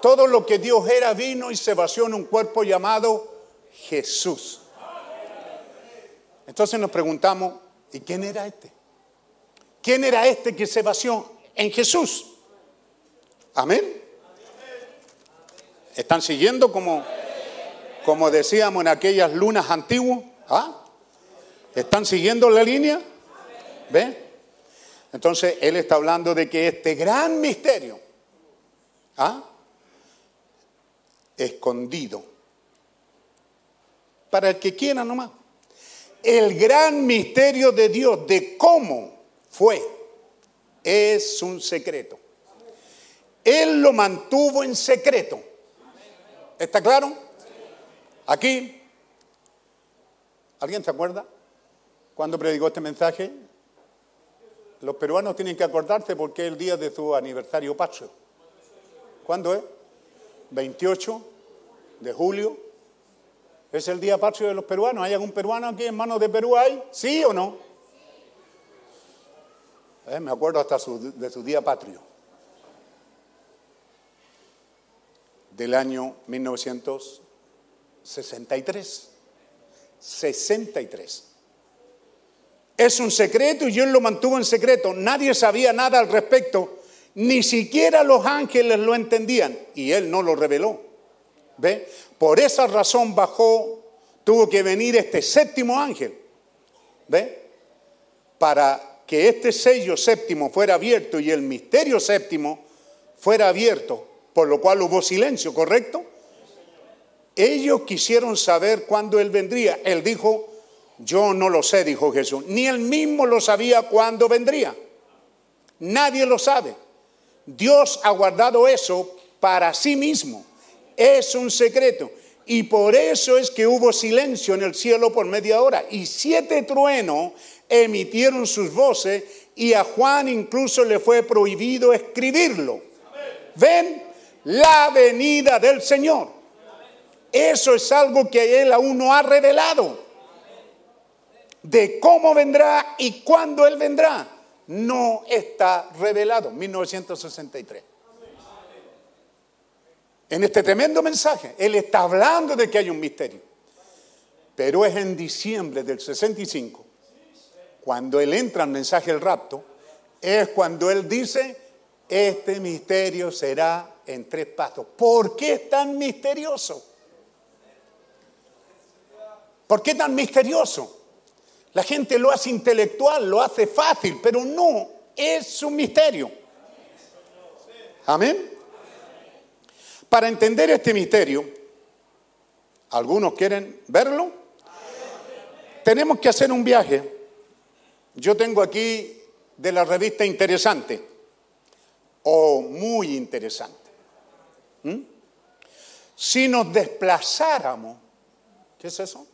[SPEAKER 5] Todo lo que Dios era vino y se vació en un cuerpo llamado Jesús. Entonces nos preguntamos, ¿y quién era este? ¿Quién era este que se vació en Jesús? Amén. ¿Están siguiendo como, como decíamos en aquellas lunas antiguas? ¿Ah? ¿Están siguiendo la línea? ¿Ve? Entonces él está hablando de que este gran misterio, ¿ah? escondido, para el que quiera nomás, el gran misterio de Dios, de cómo fue, es un secreto. Él lo mantuvo en secreto. ¿Está claro? Aquí ¿Alguien se acuerda? ¿Cuándo predicó este mensaje? Los peruanos tienen que acordarse porque es el día de su aniversario patrio. ¿Cuándo es? 28 de julio. Es el día patrio de los peruanos. ¿Hay algún peruano aquí en manos de Perú? ¿Hay? ¿Sí o no? Eh, me acuerdo hasta su- de su día patrio. Del año 1963. 63. Es un secreto y Dios lo mantuvo en secreto. Nadie sabía nada al respecto. Ni siquiera los ángeles lo entendían. Y Él no lo reveló. ¿Ve? Por esa razón bajó, tuvo que venir este séptimo ángel. ¿Ve? Para que este sello séptimo fuera abierto y el misterio séptimo fuera abierto, por lo cual hubo silencio, ¿correcto? Ellos quisieron saber cuándo Él vendría. Él dijo, yo no lo sé, dijo Jesús. Ni Él mismo lo sabía cuándo vendría. Nadie lo sabe. Dios ha guardado eso para sí mismo. Es un secreto. Y por eso es que hubo silencio en el cielo por media hora. Y siete truenos emitieron sus voces y a Juan incluso le fue prohibido escribirlo. ¿Ven? La venida del Señor. Eso es algo que Él aún no ha revelado. De cómo vendrá y cuándo Él vendrá. No está revelado. 1963. En este tremendo mensaje, Él está hablando de que hay un misterio. Pero es en diciembre del 65, cuando Él entra al mensaje del rapto, es cuando Él dice, este misterio será en tres pasos. ¿Por qué es tan misterioso? ¿Por qué tan misterioso? La gente lo hace intelectual, lo hace fácil, pero no, es un misterio. Amén. Para entender este misterio, algunos quieren verlo, tenemos que hacer un viaje. Yo tengo aquí de la revista Interesante, o muy interesante. ¿Mm? Si nos desplazáramos, ¿qué es eso?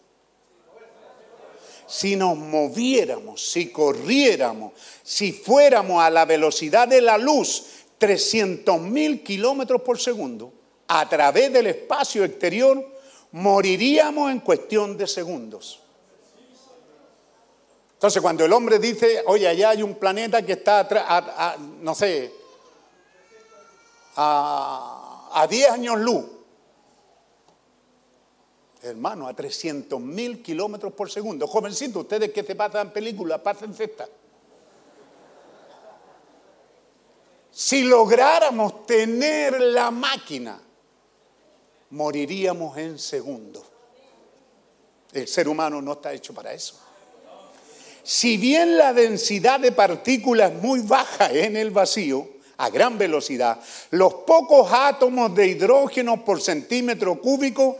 [SPEAKER 5] Si nos moviéramos, si corriéramos, si fuéramos a la velocidad de la luz, 300 mil kilómetros por segundo, a través del espacio exterior, moriríamos en cuestión de segundos. Entonces, cuando el hombre dice, oye, allá hay un planeta que está, a- no sé, a, a 10 años luz, Hermano, a 300 mil kilómetros por segundo. Jovencito, ustedes que se pasan películas, pásense esta. Si lográramos tener la máquina, moriríamos en segundos. El ser humano no está hecho para eso. Si bien la densidad de partículas es muy baja en el vacío, a gran velocidad, los pocos átomos de hidrógeno por centímetro cúbico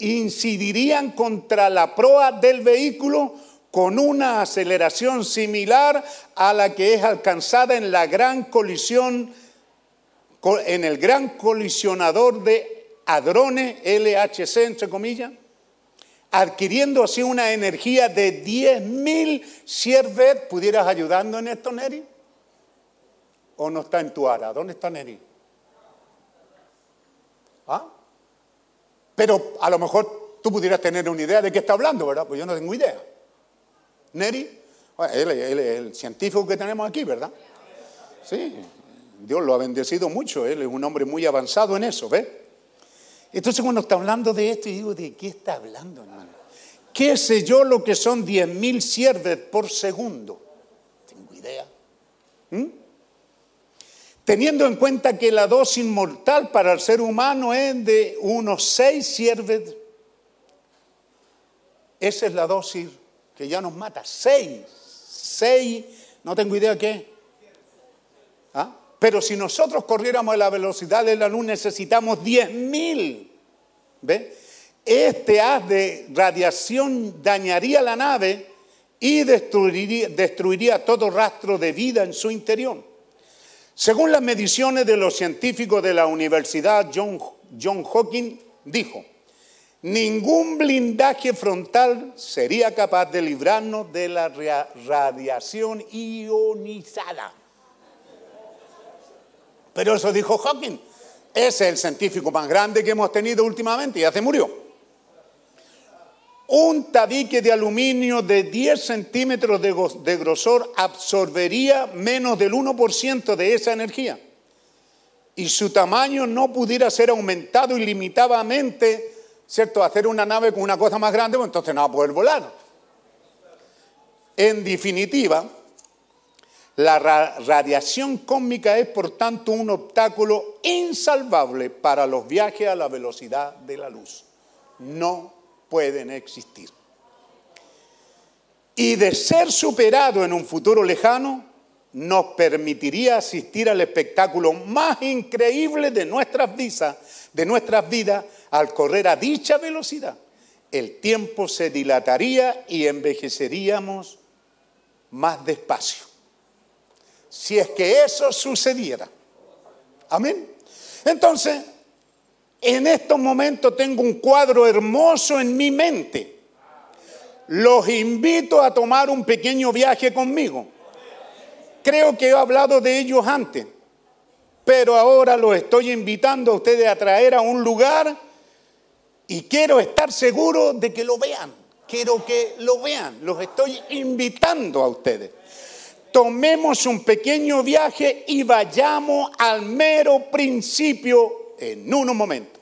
[SPEAKER 5] incidirían contra la proa del vehículo con una aceleración similar a la que es alcanzada en la gran colisión, co- en el gran colisionador de hadrones, LHC entre comillas, adquiriendo así una energía de 10.000 Siervet. ¿Pudieras ayudando en esto, Neri? ¿O no está en tu ara? ¿Dónde está Neri? ¿Ah? Pero a lo mejor tú pudieras tener una idea de qué está hablando, ¿verdad? Pues yo no tengo idea. Neri, él, es el científico que tenemos aquí, ¿verdad? Sí, Dios lo ha bendecido mucho, él es un hombre muy avanzado en eso, ¿ves? Entonces cuando está hablando de esto, yo digo, ¿de qué está hablando, hermano? ¿Qué sé yo lo que son 10.000 sierves por segundo? Tengo idea. ¿Mm? Teniendo en cuenta que la dosis mortal para el ser humano es de unos 6 sierves, esa es la dosis que ya nos mata. 6, 6, no tengo idea qué. ¿Ah? Pero si nosotros corriéramos a la velocidad de la luz necesitamos 10.000. ¿Ve? Este haz de radiación dañaría la nave y destruiría todo rastro de vida en su interior. Según las mediciones de los científicos de la Universidad John, John Hawking, dijo, Ningún blindaje frontal sería capaz de librarnos de la radiación ionizada. Pero eso dijo Hawking. Ese es el científico más grande que hemos tenido últimamente y ya se murió. Un tabique de aluminio de 10 centímetros de, grosor absorbería menos del 1% de esa energía. Y su tamaño no pudiera ser aumentado ilimitadamente, ¿cierto? Hacer una nave con una cosa más grande, pues entonces no va a poder volar. En definitiva, la ra- radiación cósmica es por tanto un obstáculo insalvable para los viajes a la velocidad de la luz. No pueden existir. Y de ser superado en un futuro lejano, nos permitiría asistir al espectáculo más increíble de nuestras vidas, de nuestras vidas al correr a dicha velocidad. El tiempo se dilataría y envejeceríamos más despacio si es que eso sucediera. Amén. Entonces, en estos momentos tengo un cuadro hermoso en mi mente. Los invito a tomar un pequeño viaje conmigo. Creo que he hablado de ellos antes, pero ahora los estoy invitando a ustedes a traer a un lugar y quiero estar seguro de que lo vean. Quiero que lo vean. Los estoy invitando a ustedes tomemos un pequeño viaje y vayamos al mero principio en unos momentos.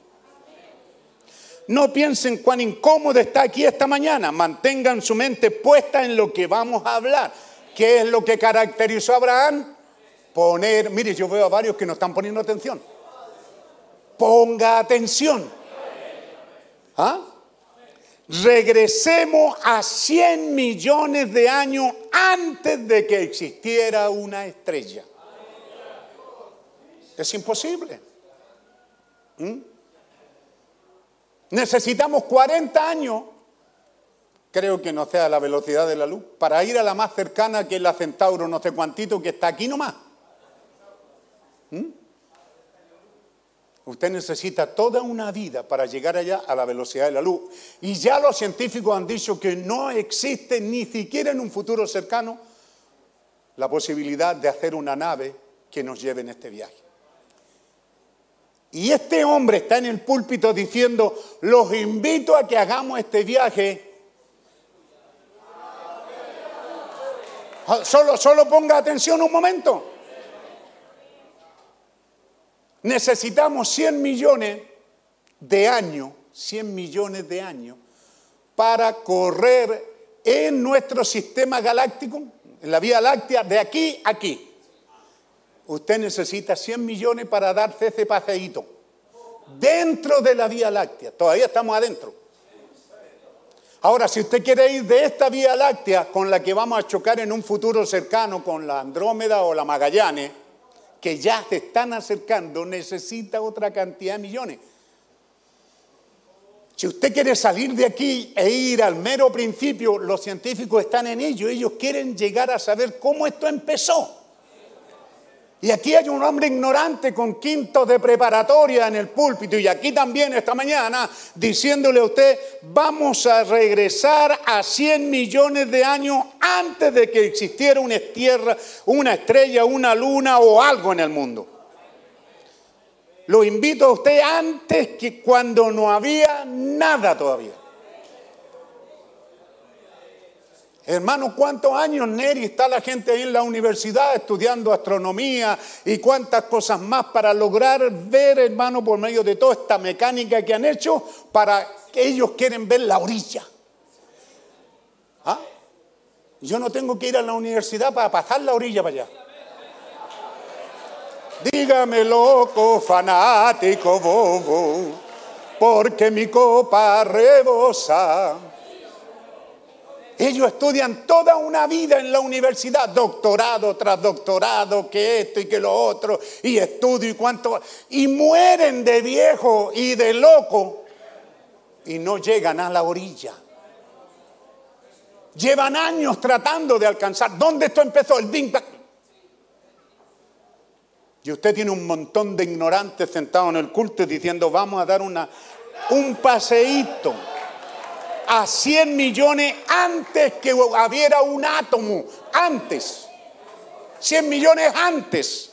[SPEAKER 5] No piensen cuán incómodo está aquí esta mañana, mantengan su mente puesta en lo que vamos a hablar. ¿Qué es lo que caracterizó a Abraham? Poner, mire, yo veo a varios que no están poniendo atención. Ponga atención. ¿Ah? regresemos a 100 millones de años antes de que existiera una estrella. Es imposible. ¿Mm? Necesitamos 40 años, creo que no sea la velocidad de la luz, para ir a la más cercana que es la Centauro, no sé cuantito, que está aquí nomás. ¿Mm? Usted necesita toda una vida para llegar allá a la velocidad de la luz. Y ya los científicos han dicho que no existe ni siquiera en un futuro cercano la posibilidad de hacer una nave que nos lleve en este viaje. Y este hombre está en el púlpito diciendo, los invito a que hagamos este viaje. Ah, Solo, solo ponga atención un momento. Necesitamos 100 millones de años, 100 millones de años, para correr en nuestro sistema galáctico, en la Vía Láctea, de aquí a aquí. Usted necesita 100 millones para darse ese paseíto. Dentro de la Vía Láctea, todavía estamos adentro. Ahora, si usted quiere ir de esta Vía Láctea con la que vamos a chocar en un futuro cercano con la Andrómeda o la Magallanes, que ya se están acercando, necesita otra cantidad de millones. Si usted quiere salir de aquí e ir al mero principio, los científicos están en ello, ellos quieren llegar a saber cómo esto empezó. Y aquí hay un hombre ignorante con quinto de preparatoria en el púlpito y aquí también esta mañana diciéndole a usted, vamos a regresar a 100 millones de años antes de que existiera una tierra, una estrella, una luna o algo en el mundo. Lo invito a usted antes que cuando no había nada todavía. Hermano, ¿cuántos años, Neri, está la gente ahí en la universidad estudiando astronomía y cuántas cosas más para lograr ver, hermano, por medio de toda esta mecánica que han hecho, para que ellos quieren ver la orilla? ¿Ah? Yo no tengo que ir a la universidad para pasar la orilla para allá. Dígame loco, fanático, bobo, porque mi copa rebosa. Ellos estudian toda una vida en la universidad, doctorado tras doctorado, que esto y que lo otro, y estudio y cuánto, y mueren de viejo y de loco y no llegan a la orilla. Llevan años tratando de alcanzar. ¿Dónde esto empezó? El Big. Y usted tiene un montón de ignorantes sentados en el culto diciendo, vamos a dar una un paseíto a 100 millones antes que hubiera un átomo, antes. 100 millones antes.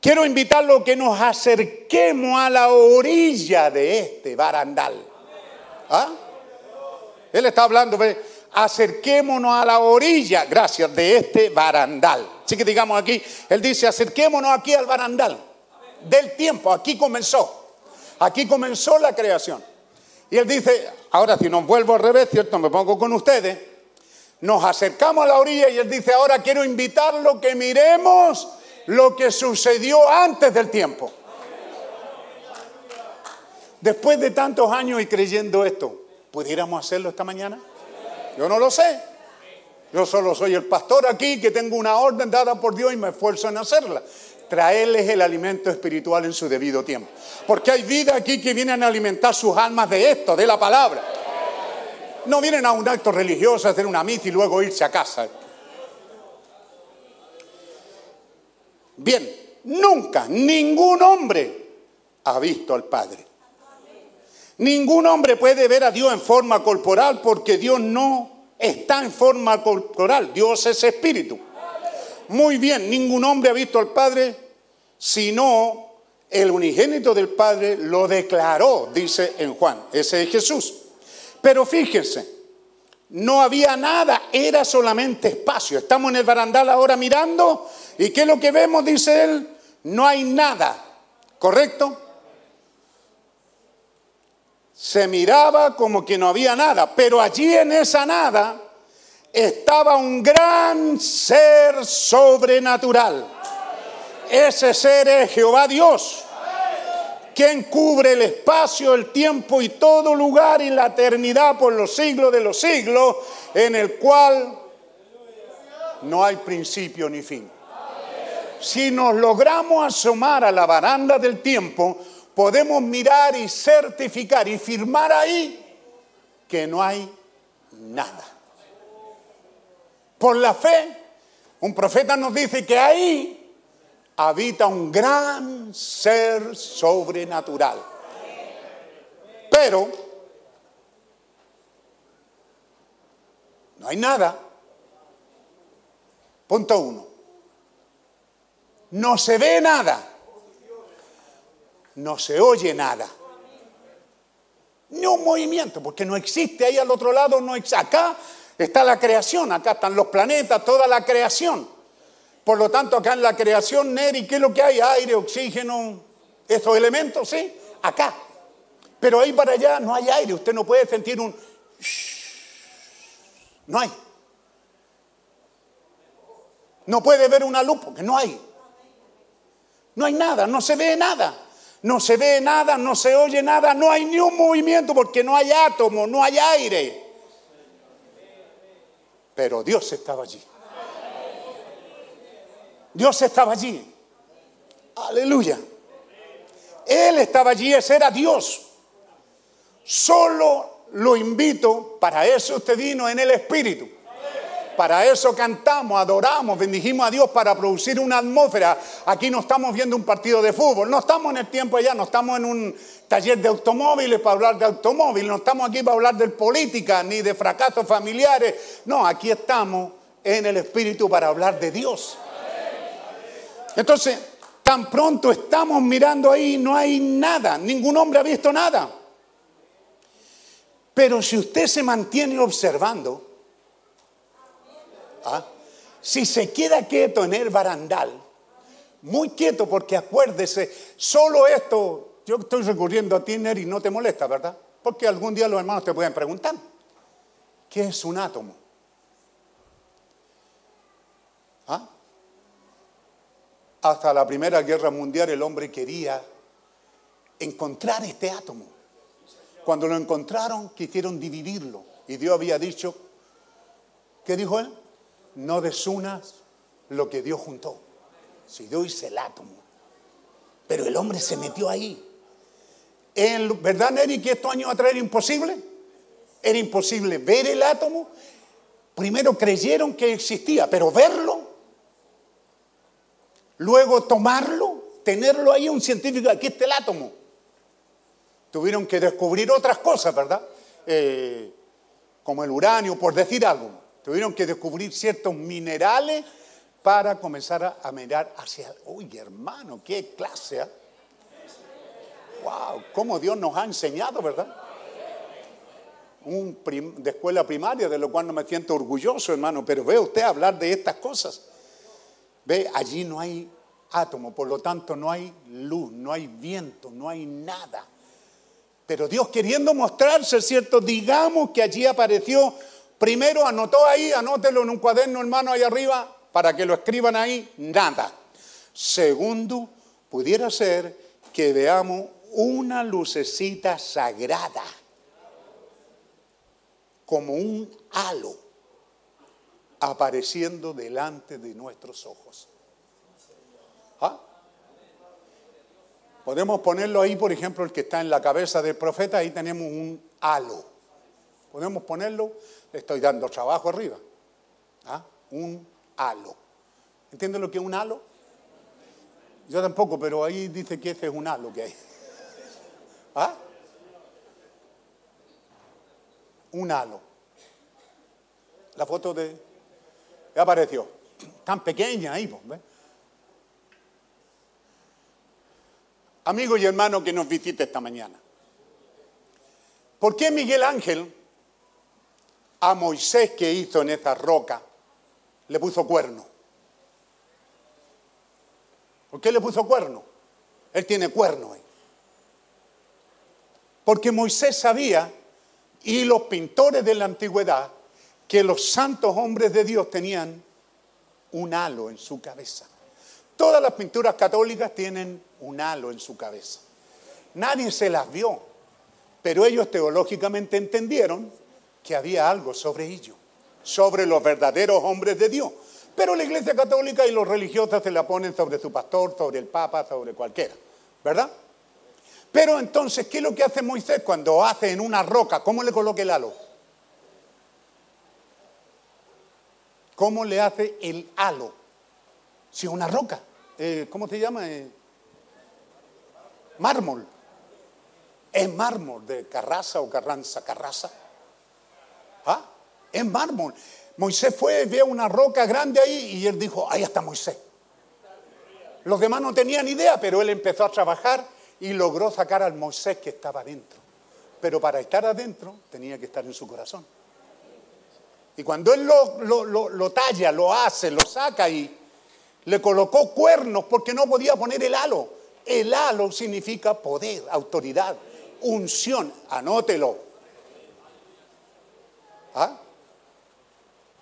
[SPEAKER 5] Quiero invitarlo a que nos acerquemos a la orilla de este barandal. ¿Ah? Él está hablando, ve, acerquémonos a la orilla, gracias, de este barandal. Así que digamos aquí, él dice, acerquémonos aquí al barandal del tiempo, aquí comenzó. Aquí comenzó la creación. Y él dice, ahora si nos vuelvo al revés, ¿cierto? Me pongo con ustedes. Nos acercamos a la orilla y él dice, ahora quiero invitarlo que miremos lo que sucedió antes del tiempo. Después de tantos años y creyendo esto, ¿pudiéramos hacerlo esta mañana? Yo no lo sé. Yo solo soy el pastor aquí que tengo una orden dada por Dios y me esfuerzo en hacerla. Traerles el alimento espiritual en su debido tiempo. Porque hay vida aquí que vienen a alimentar sus almas de esto, de la palabra. No vienen a un acto religioso, a hacer una misa y luego irse a casa. Bien, nunca ningún hombre ha visto al Padre. Ningún hombre puede ver a Dios en forma corporal porque Dios no está en forma corporal. Dios es espíritu. Muy bien, ningún hombre ha visto al Padre, sino el unigénito del Padre lo declaró, dice en Juan. Ese es Jesús. Pero fíjense, no había nada, era solamente espacio. Estamos en el barandal ahora mirando y ¿qué es lo que vemos? Dice él, no hay nada, ¿correcto? Se miraba como que no había nada, pero allí en esa nada estaba un gran ser sobrenatural. Ese ser es Jehová Dios, quien cubre el espacio, el tiempo y todo lugar y la eternidad por los siglos de los siglos, en el cual no hay principio ni fin. Si nos logramos asomar a la baranda del tiempo, podemos mirar y certificar y firmar ahí que no hay nada. Por la fe, un profeta nos dice que ahí habita un gran ser sobrenatural. Pero no hay nada. Punto uno. No se ve nada. No se oye nada. Ni un movimiento, porque no existe ahí al otro lado, no existe. Acá está la creación, acá están los planetas, toda la creación. Por lo tanto, acá en la creación, Neri, ¿qué es lo que hay? Aire, oxígeno, estos elementos, ¿sí? Acá. Pero ahí para allá no hay aire, usted no puede sentir un... No hay. No puede ver una luz porque no hay. No hay nada, no se ve nada. No se ve nada, no se oye nada, no hay ni un movimiento porque no hay átomo, no hay aire. Pero Dios estaba allí. Dios estaba allí. Aleluya. Él estaba allí, ese era Dios. Solo lo invito, para eso usted vino en el Espíritu. Para eso cantamos, adoramos, bendijimos a Dios para producir una atmósfera. Aquí no estamos viendo un partido de fútbol, no estamos en el tiempo allá, no estamos en un taller de automóviles para hablar de automóviles, no estamos aquí para hablar de política ni de fracasos familiares. No, aquí estamos en el Espíritu para hablar de Dios. Entonces, tan pronto estamos mirando ahí, no hay nada, ningún hombre ha visto nada. Pero si usted se mantiene observando, ¿ah? si se queda quieto en el barandal, muy quieto porque acuérdese, solo esto, yo estoy recurriendo a ti, Neri, no te molesta, ¿verdad? Porque algún día los hermanos te pueden preguntar, ¿qué es un átomo? ¿Ah? Hasta la Primera Guerra Mundial el hombre quería encontrar este átomo. Cuando lo encontraron, quisieron dividirlo. Y Dios había dicho, ¿qué dijo él? No desunas lo que Dios juntó. Si Dios hizo el átomo. Pero el hombre se metió ahí. El- ¿Verdad, Neri, que estos años atrás era imposible? Era imposible ver el átomo. Primero creyeron que existía, pero verlo Luego tomarlo, tenerlo ahí un científico, aquí está el átomo. Tuvieron que descubrir otras cosas, ¿verdad? Eh, como el uranio, por decir algo. Tuvieron que descubrir ciertos minerales para comenzar a, mirar hacia... Uy, hermano, qué clase, ¿ah? ¡Wow! ¿Cómo Dios nos ha enseñado, verdad? Un de escuela primaria, de lo cual no me siento orgulloso, hermano, pero ve usted hablar de estas cosas. Ve, allí no hay átomo, por lo tanto no hay luz, no hay viento, no hay nada. Pero Dios queriendo mostrarse, ¿cierto? Digamos que allí apareció, primero anotó ahí, anótelo en un cuaderno, hermano, ahí arriba, para que lo escriban ahí, nada. Segundo, pudiera ser que veamos una lucecita sagrada, como un halo, apareciendo delante de nuestros ojos. ¿Ah? Podemos ponerlo ahí, por ejemplo, el que está en la cabeza del profeta, ahí tenemos un halo. Podemos ponerlo, le estoy dando trabajo arriba. ¿Ah? Un halo. ¿Entienden lo que es un halo? Yo tampoco, pero ahí dice que ese es un halo que hay. ¿Ah? Un halo. La foto de... Ya apareció. Tan pequeña ahí, pues, ¿ves? Amigo y hermano que nos visita esta mañana. ¿Por qué Miguel Ángel a Moisés que hizo en esa roca le puso cuerno? ¿Por qué le puso cuerno? Él tiene cuerno. Porque Moisés sabía, y los pintores de la antigüedad, que los santos hombres de Dios tenían un halo en su cabeza. Todas las pinturas católicas tienen un halo en su cabeza. Nadie se las vio, pero ellos teológicamente entendieron que había algo sobre ellos, sobre los verdaderos hombres de Dios. Pero la Iglesia Católica y los religiosos se la ponen sobre su pastor, sobre el Papa, sobre cualquiera, ¿verdad? Pero entonces, ¿qué es lo que hace Moisés cuando hace en una roca? ¿Cómo le coloca el halo? ¿Cómo le hace el halo? Si una roca, eh, ¿cómo se llama? Eh, mármol. Es mármol de Carraza o Carranza, Carraza. ¿Ah? Es mármol. Moisés fue, vio una roca grande ahí y él dijo, ahí está Moisés. Los demás no tenían idea, pero él empezó a trabajar y logró sacar al Moisés que estaba adentro. Pero para estar adentro tenía que estar en su corazón. Y cuando él lo, lo- lo- lo talla, lo hace, lo saca y le colocó cuernos porque no podía poner el halo. El halo significa poder, autoridad, unción. Anótelo. ¿Ah?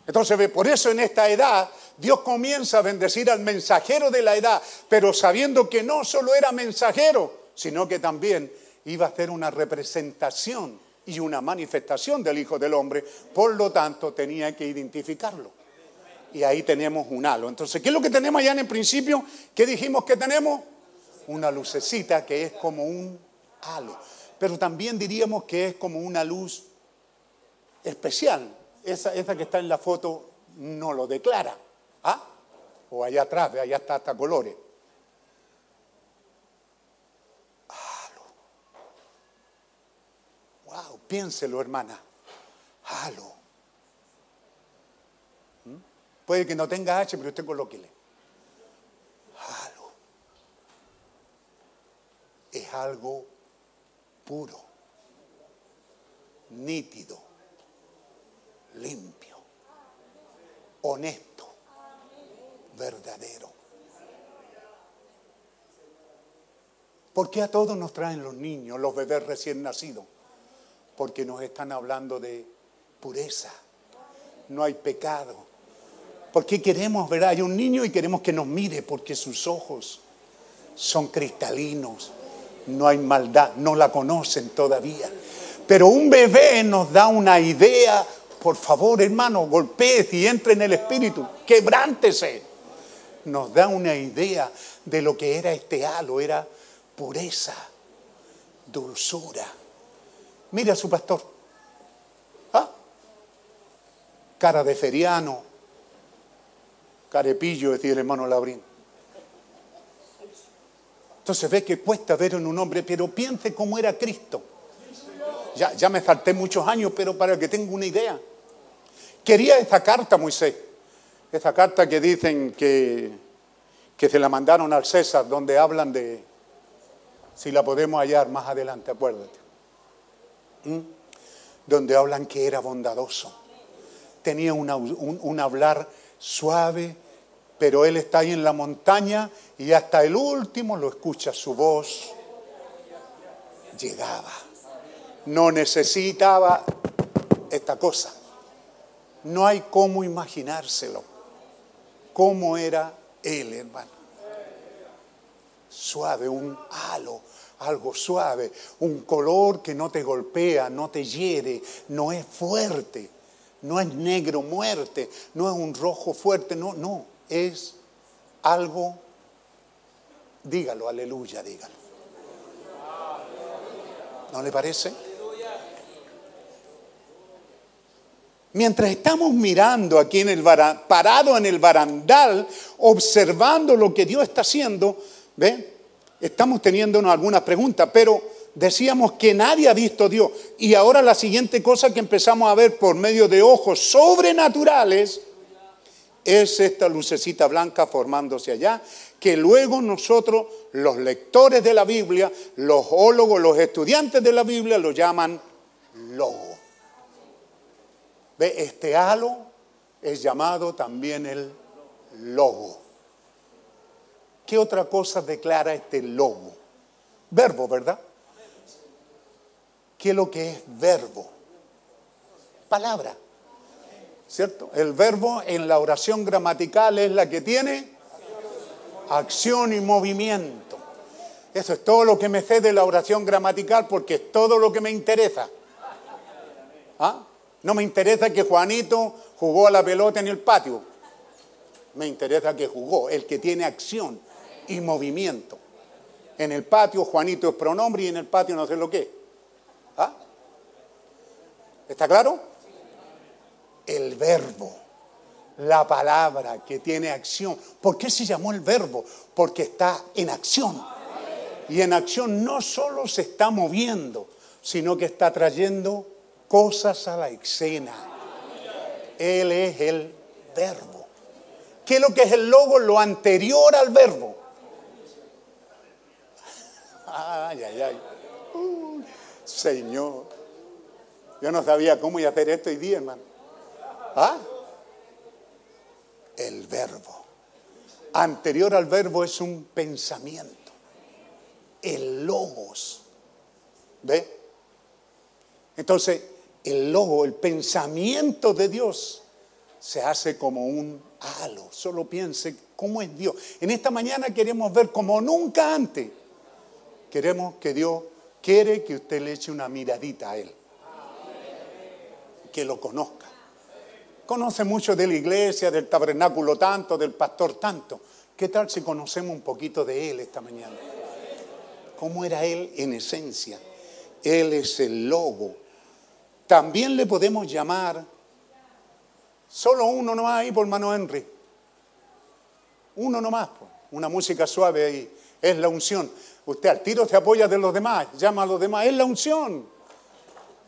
[SPEAKER 5] Entonces, por eso en esta edad Dios comienza a bendecir al mensajero de la edad, pero sabiendo que no solo era mensajero, sino que también iba a ser una representación y una manifestación del Hijo del Hombre, por lo tanto tenía que identificarlo. Y ahí tenemos un halo. Entonces, ¿qué es lo que tenemos allá en el principio? ¿Qué dijimos que tenemos? Una lucecita que es como un halo. Pero también diríamos que es como una luz especial. Esa, esa que está en la foto no lo declara. ¿Ah? O allá atrás, allá está hasta colores. Wow, piénselo, hermana. Halo. ¿Mm? Puede que no tenga H, pero usted colóquele. Halo. Es algo puro, nítido, limpio, honesto, verdadero. ¿Por qué a todos nos traen los niños, los bebés recién nacidos? Porque nos están hablando de pureza. No hay pecado. Porque queremos ver, hay un niño y queremos que nos mire porque sus ojos son cristalinos. No hay maldad, no la conocen todavía. Pero un bebé nos da una idea. Por favor, hermano, golpee y entre en el espíritu. Quebrántese. Nos da una idea de lo que era este halo. Era pureza, dulzura. Mira a su pastor. ¿Ah? Cara de feriano. Carepillo, decía el hermano Labrín. Entonces ve que cuesta ver en un hombre, pero piense cómo era Cristo. Ya, ya me salté muchos años, pero para que tenga una idea. Quería esa carta, Moisés. Esa carta que dicen que, que se la mandaron al César, donde hablan de, si la podemos hallar más adelante, acuérdate. ¿Mm? Donde hablan que era bondadoso. Tenía un, un hablar suave, pero él está ahí en la montaña y hasta el último lo escucha su voz. Llegaba. No necesitaba esta cosa. No hay cómo imaginárselo. ¿Cómo era él, hermano? Suave, un halo, algo suave, un color que no te golpea, no te hiere, no es fuerte, no es negro muerte, no es un rojo fuerte, no, no, es algo, dígalo, aleluya, dígalo. ¿No le parece? Mientras estamos mirando aquí en el parado en el barandal, observando lo que Dios está haciendo, ¿ve? Estamos teniéndonos algunas preguntas, pero decíamos que nadie ha visto a Dios. Y ahora la siguiente cosa que empezamos a ver por medio de ojos sobrenaturales es esta lucecita blanca formándose allá, que luego nosotros, los lectores de la Biblia, los ólogos, los estudiantes de la Biblia, lo llaman logo. Ve, este halo es llamado también el logo. ¿Qué otra cosa declara este logo? Verbo, ¿verdad? ¿Qué es lo que es verbo? Palabra. ¿Cierto? El verbo en la oración gramatical es la que tiene acción y movimiento. Eso es todo lo que me sé de la oración gramatical porque es todo lo que me interesa. ¿Ah? No me interesa que Juanito jugó a la pelota en el patio. Me interesa que jugó, el que tiene acción y movimiento. En el patio Juanito es pronombre y en el patio no sé lo que. ¿Ah? ¿Está claro? El verbo, la palabra que tiene acción. ¿Por qué se llamó el verbo? Porque está en acción. Y en acción no solo se está moviendo, sino que está trayendo cosas a la escena. Él es el verbo. ¿Qué es lo que es el logo? Lo anterior al verbo. Ay, ay, ay. Señor. Yo no sabía cómo iba a hacer esto hoy día, hermano. ¿Ah? El verbo. Anterior al verbo es un pensamiento. El logos. ¿Ve? Entonces, el logo, el pensamiento de Dios, se hace como un halo. Solo piense cómo es Dios. En esta mañana queremos ver como nunca antes. Queremos que Dios quiere que usted le eche una miradita a Él. Que lo conozca. Conoce mucho de la iglesia, del tabernáculo tanto, del pastor tanto. ¿Qué tal si conocemos un poquito de Él esta mañana? ¿Cómo era Él en esencia? Él es el logo. También le podemos llamar, solo uno nomás ahí por hermano Henry. Uno nomás, una música suave ahí. Es la unción. Usted al tiro se apoya de los demás, llama a los demás. Es la unción.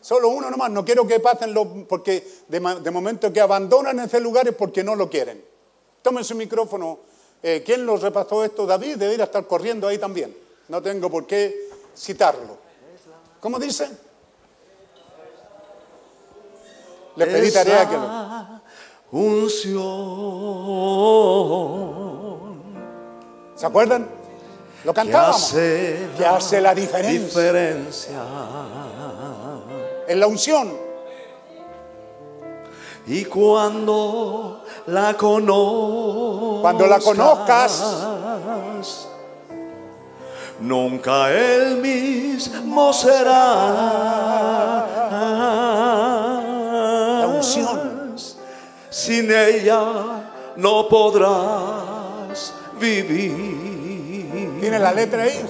[SPEAKER 5] Solo uno nomás. No quiero que pasen los. Porque de, momento que abandonan ese lugar es porque no lo quieren. Tomen su micrófono. Eh, ¿Quién lo repasó esto? David debería estar corriendo ahí también. No tengo por qué citarlo. ¿Cómo dice? Le pedí tarea que lo.
[SPEAKER 3] Unción
[SPEAKER 5] ¿Se acuerdan? Lo
[SPEAKER 3] que
[SPEAKER 5] cantábamos.
[SPEAKER 3] hace,
[SPEAKER 5] Que hace la diferencia.
[SPEAKER 3] diferencia.
[SPEAKER 5] En la unción.
[SPEAKER 3] Y cuando la conozcas,
[SPEAKER 5] Cuando la conozcas,
[SPEAKER 3] nunca el mismo será.
[SPEAKER 5] Unción.
[SPEAKER 3] Sin ella no podrás vivir.
[SPEAKER 5] tiene la letra ahí.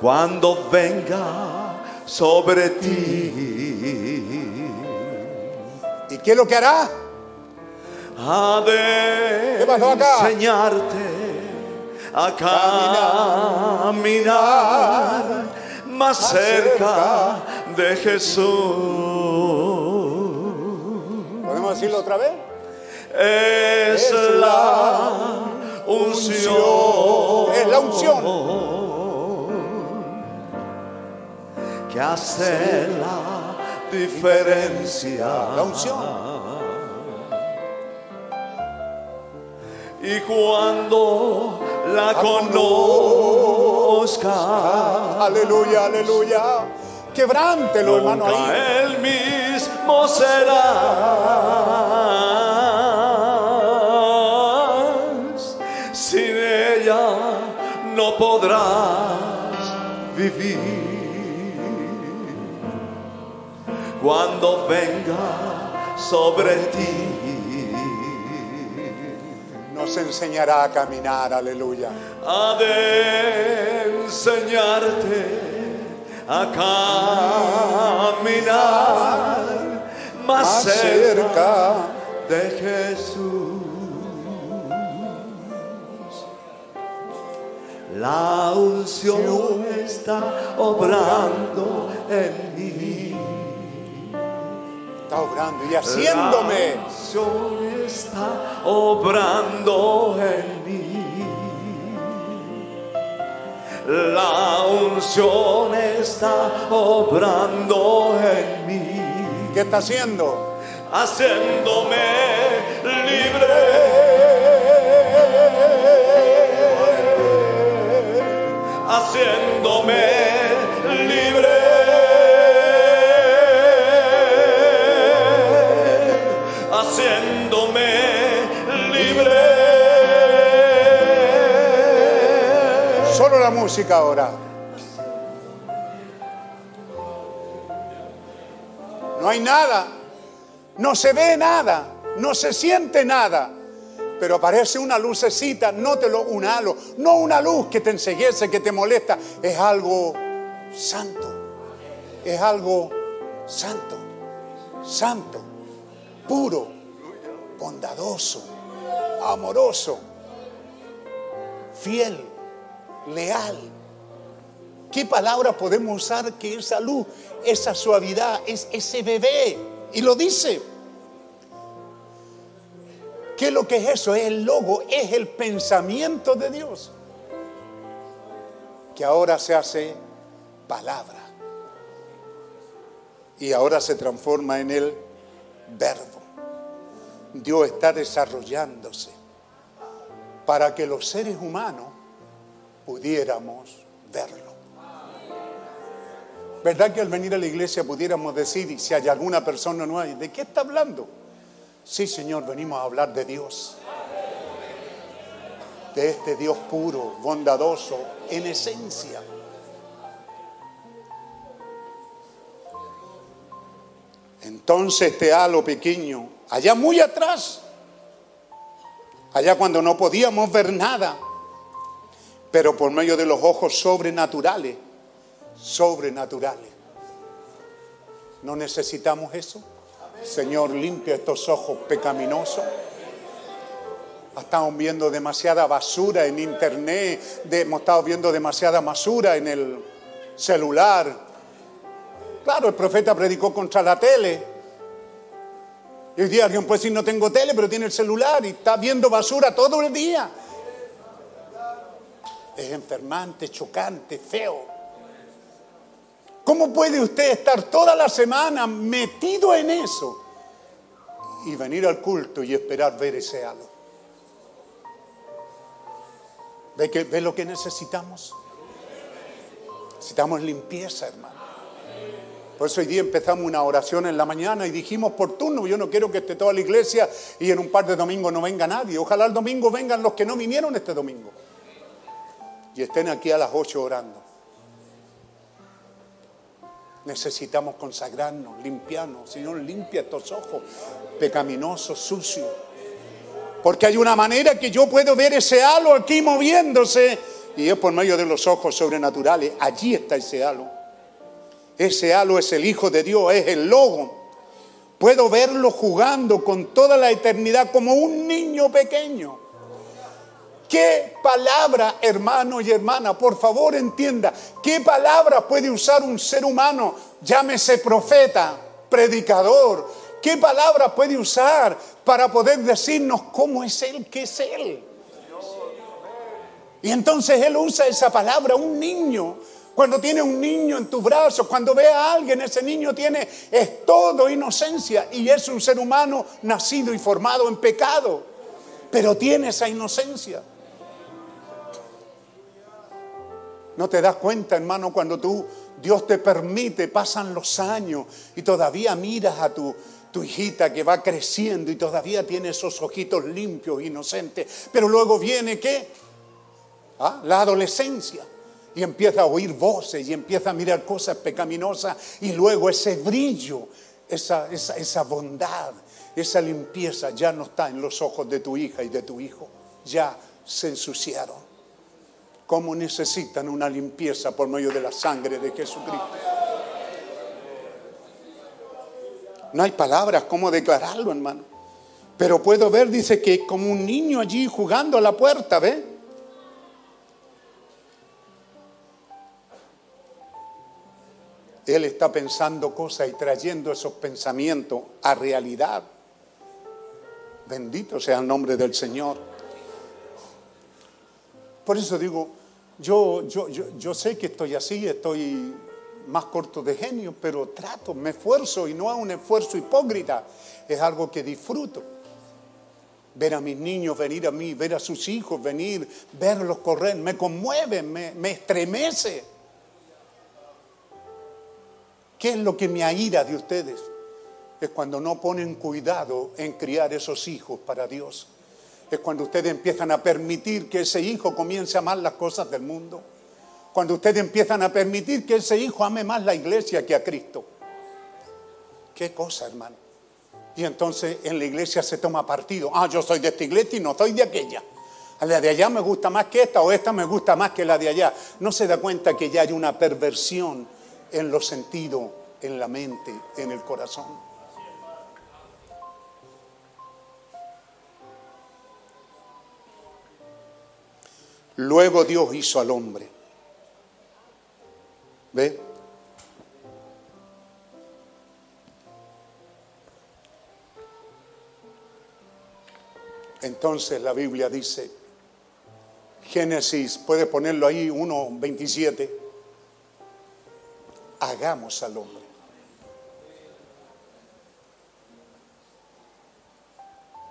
[SPEAKER 3] Cuando venga sobre ti.
[SPEAKER 5] ¿Y qué es lo que hará?
[SPEAKER 3] ha de enseñarte a caminar más cerca de Jesús.
[SPEAKER 5] ¿Podemos decirlo otra vez?
[SPEAKER 3] Es la unción.
[SPEAKER 5] Es la unción.
[SPEAKER 3] que hace la diferencia.
[SPEAKER 5] La unción.
[SPEAKER 3] Y cuando la conozca,
[SPEAKER 5] Aleluya, aleluya. Quebrántelo, hermano, ahí.
[SPEAKER 3] Mismo serás. Sin ella no podrás vivir. Cuando venga sobre ti,
[SPEAKER 5] Nos enseñará a caminar, aleluya.
[SPEAKER 3] ha de enseñarte a caminar más cerca. de Jesús. La unción está obrando en mí.
[SPEAKER 5] Está obrando y haciéndome.
[SPEAKER 3] La unción está obrando en mí. La unción está obrando en mí,
[SPEAKER 5] ¿Qué está haciendo?
[SPEAKER 3] haciéndome libre, haciéndome libre, haciéndome libre.
[SPEAKER 5] Solo la música ahora. No hay nada. No se ve nada. No se siente nada. Pero aparece una lucecita, nótelo, un halo. No una luz que te enseguece, que te molesta. Es algo santo. Es algo santo. Santo. Puro. Bondadoso. Amoroso. Fiel leal. ¿Qué palabra podemos usar que esa luz, esa suavidad, es ese bebé? Y lo dice. ¿Qué es lo que es eso? Es el logo, es el pensamiento de Dios. Que ahora se hace palabra. Y ahora se transforma en el verbo. Dios está desarrollándose para que los seres humanos pudiéramos verlo. ¿Verdad que al venir a la iglesia pudiéramos decir, y si hay alguna persona nueva, ¿de qué está hablando? Sí, Señor, venimos a hablar de Dios. De este Dios puro, bondadoso, en esencia. Entonces este halo pequeño, allá muy atrás, allá cuando no podíamos ver nada, pero por medio de los ojos sobrenaturales, sobrenaturales. ¿No necesitamos eso? Señor, limpia estos ojos pecaminosos. Estamos viendo demasiada basura en internet, hemos estado viendo demasiada basura en el celular. Claro, el profeta predicó contra la tele. Y hoy día alguien puede decir, no tengo tele, pero tiene el celular y está viendo basura todo el día. Es enfermante, chocante, feo. ¿Cómo puede usted estar toda la semana metido en eso y venir al culto y esperar ver ese halo? ¿Ve, que, ¿Ve lo que necesitamos? Necesitamos limpieza, hermano. Por eso hoy día empezamos una oración en la mañana y dijimos por turno, yo no quiero que esté toda la iglesia y en un par de domingos no venga nadie. Ojalá el domingo vengan los que no vinieron este domingo y estén aquí a las 8 orando. Necesitamos consagrarnos, limpiarnos. Señor, limpia estos ojos pecaminosos, sucios. Porque hay una manera que yo puedo ver ese halo aquí moviéndose y es por medio de los ojos sobrenaturales. Allí está ese halo. Ese halo es el Hijo de Dios, es el Logo. Puedo verlo jugando con toda la eternidad como un niño pequeño. ¿Qué palabra, hermano y hermana, por favor entienda, qué palabra puede usar un ser humano, llámese profeta, predicador, qué palabra puede usar para poder decirnos cómo es Él, qué es Él? Y entonces Él usa esa palabra, un niño. Cuando tiene un niño en tus brazos, cuando ve a alguien, ese niño tiene, es todo inocencia y es un ser humano nacido y formado en pecado, pero tiene esa inocencia. No te das cuenta, hermano, cuando tú, Dios te permite, pasan los años y todavía miras a tu, hijita que va creciendo y todavía tiene esos ojitos limpios, inocentes. Pero luego viene qué? ¿Ah? La adolescencia. Y empieza a oír voces y empieza a mirar cosas pecaminosas y luego ese brillo, esa, esa, esa bondad, esa limpieza ya no está en los ojos de tu hija y de tu hijo. Ya se ensuciaron. ¿Cómo necesitan una limpieza por medio de la sangre de Jesucristo? No hay palabras cómo declararlo, hermano. Pero puedo ver, dice que como un niño allí jugando a la puerta, ¿ve? Él está pensando cosas y trayendo esos pensamientos a realidad. Bendito sea el nombre del Señor. Por eso digo, yo, yo, yo, yo sé que estoy así, estoy más corto de genio, pero trato, me esfuerzo y no es un esfuerzo hipócrita, es algo que disfruto. Ver a mis niños venir a mí, ver a sus hijos venir, verlos correr, me conmueve, me, me estremece. ¿Qué es lo que me aira de ustedes? Es cuando no ponen cuidado en criar esos hijos para Dios. Es cuando ustedes empiezan a permitir que ese hijo comience a amar las cosas del mundo. Cuando ustedes empiezan a permitir que ese hijo ame más la iglesia que a Cristo. Qué cosa, hermano. Y entonces en la iglesia se toma partido. Ah, yo soy de esta iglesia y no soy de aquella. A la de allá me gusta más que esta o esta me gusta más que la de allá. No se da cuenta que ya hay una perversión en los sentidos, en la mente, en el corazón. Luego Dios hizo al hombre. ¿Ve? Entonces la Biblia dice, Génesis, puede ponerlo ahí 1.27, hagamos al hombre.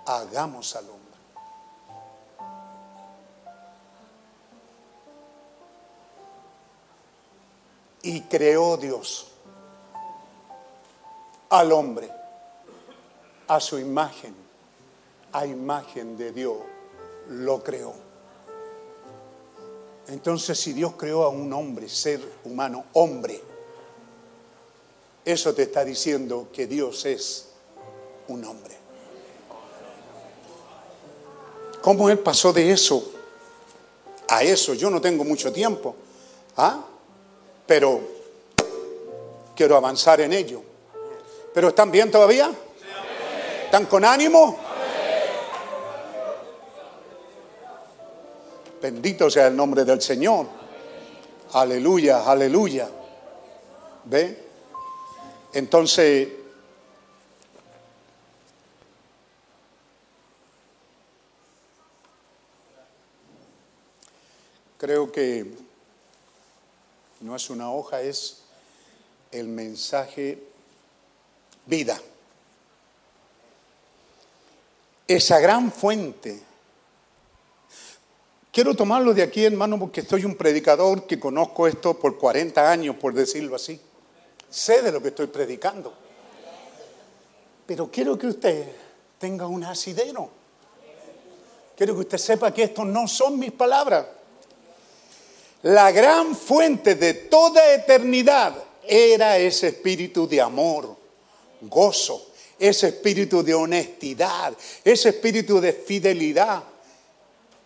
[SPEAKER 5] Hagamos al hombre. Y creó Dios al hombre a su imagen, a imagen de Dios lo creó. Entonces, si Dios creó a un hombre, ser humano, hombre, eso te está diciendo que Dios es un hombre. ¿Cómo Él pasó de eso a eso? Yo no tengo mucho tiempo, ¿ah? Pero quiero avanzar en ello. ¿Pero están bien todavía? ¿Están con ánimo? Bendito sea el nombre del Señor. Aleluya, aleluya. ¿Ve? Entonces, creo que no es una hoja, es el mensaje vida. Esa gran fuente. Quiero tomarlo de aquí, hermano, porque soy un predicador que conozco esto por 40 años, por decirlo así. Sé de lo que estoy predicando. Pero quiero que usted tenga un asidero. Quiero que usted sepa que esto no son mis palabras. La gran fuente de toda eternidad era ese espíritu de amor, gozo, ese espíritu de honestidad, ese espíritu de fidelidad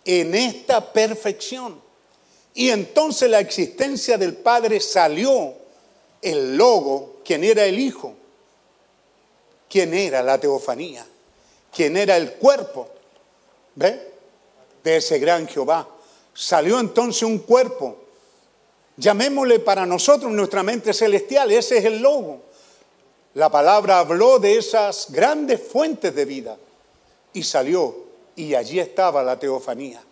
[SPEAKER 5] en esta perfección. Y entonces la existencia del Padre salió el logo, quien era el Hijo, quien era la teofanía, quien era el cuerpo. ¿Ve? de ese gran Jehová. Salió entonces un cuerpo, llamémosle para nosotros nuestra mente celestial, ese es el logo. La palabra habló de esas grandes fuentes de vida y salió y allí estaba la teofanía.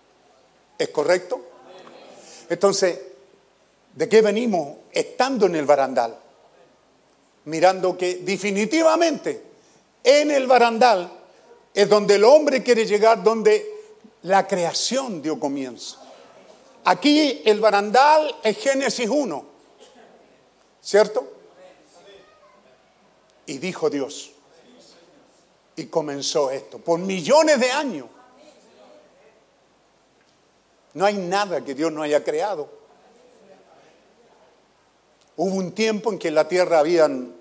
[SPEAKER 5] ¿Es correcto? Entonces, ¿de qué venimos estando en el barandal? Mirando que definitivamente en el barandal es donde el hombre quiere llegar, donde la creación dio comienzo. Aquí el barandal es Génesis 1, ¿cierto? Y dijo Dios. Y comenzó esto, por millones de años. No hay nada que Dios no haya creado. Hubo un tiempo en que en la tierra habían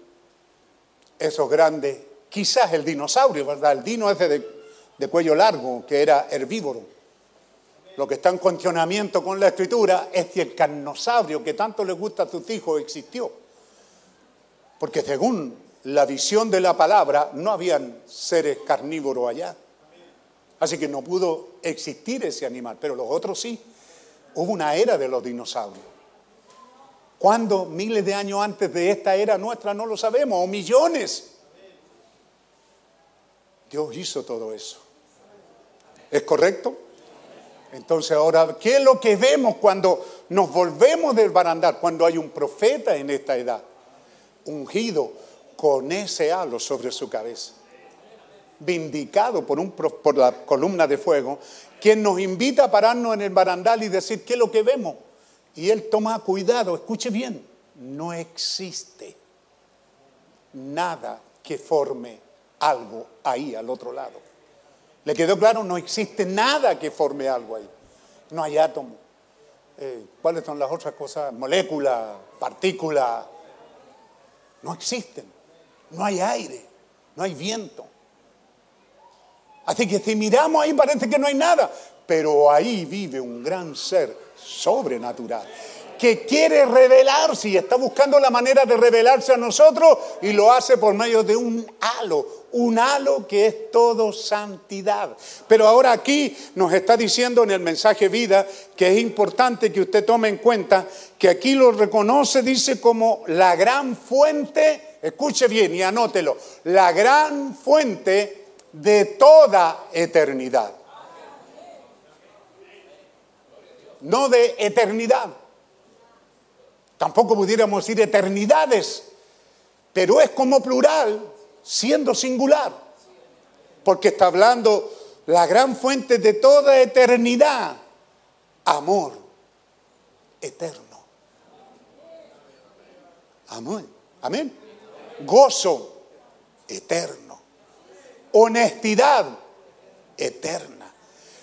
[SPEAKER 5] esos grandes, quizás el dinosaurio, ¿verdad? El dino ese de, de cuello largo, que era herbívoro. Lo que está en cuestionamiento con la escritura es si el carnosaurio que tanto le gusta a tus hijos existió. Porque según la visión de la palabra, no habían seres carnívoros allá. Así que no pudo existir ese animal, pero los otros sí. Hubo una era de los dinosaurios. ¿Cuándo? Miles de años antes de esta era nuestra, no lo sabemos, o millones. Dios hizo todo eso. ¿Es correcto? Entonces ahora, ¿qué es lo que vemos cuando nos volvemos del barandal? Cuando hay un profeta en esta edad, ungido con ese halo sobre su cabeza, vindicado por, un, por la columna de fuego, quien nos invita a pararnos en el barandal y decir, ¿qué es lo que vemos? Y él toma cuidado, escuche bien, no existe nada que forme algo ahí al otro lado. ¿Le quedó claro? No existe nada que forme algo ahí. No hay átomo. Eh, ¿Cuáles son las otras cosas? Molécula, partícula. No existen. No hay aire. No hay viento. Así que si miramos ahí parece que no hay nada. Pero ahí vive un gran ser sobrenatural que quiere revelarse y está buscando la manera de revelarse a nosotros y lo hace por medio de un halo, un halo que es todo santidad. Pero ahora aquí nos está diciendo en el mensaje vida que es importante que usted tome en cuenta que aquí lo reconoce, dice como la gran fuente, escuche bien y anótelo, la gran fuente de toda eternidad. No de eternidad. Tampoco pudiéramos decir eternidades, pero es como plural, siendo singular, porque está hablando la gran fuente de toda eternidad, amor eterno. Amén, amén. Gozo eterno, honestidad eterna,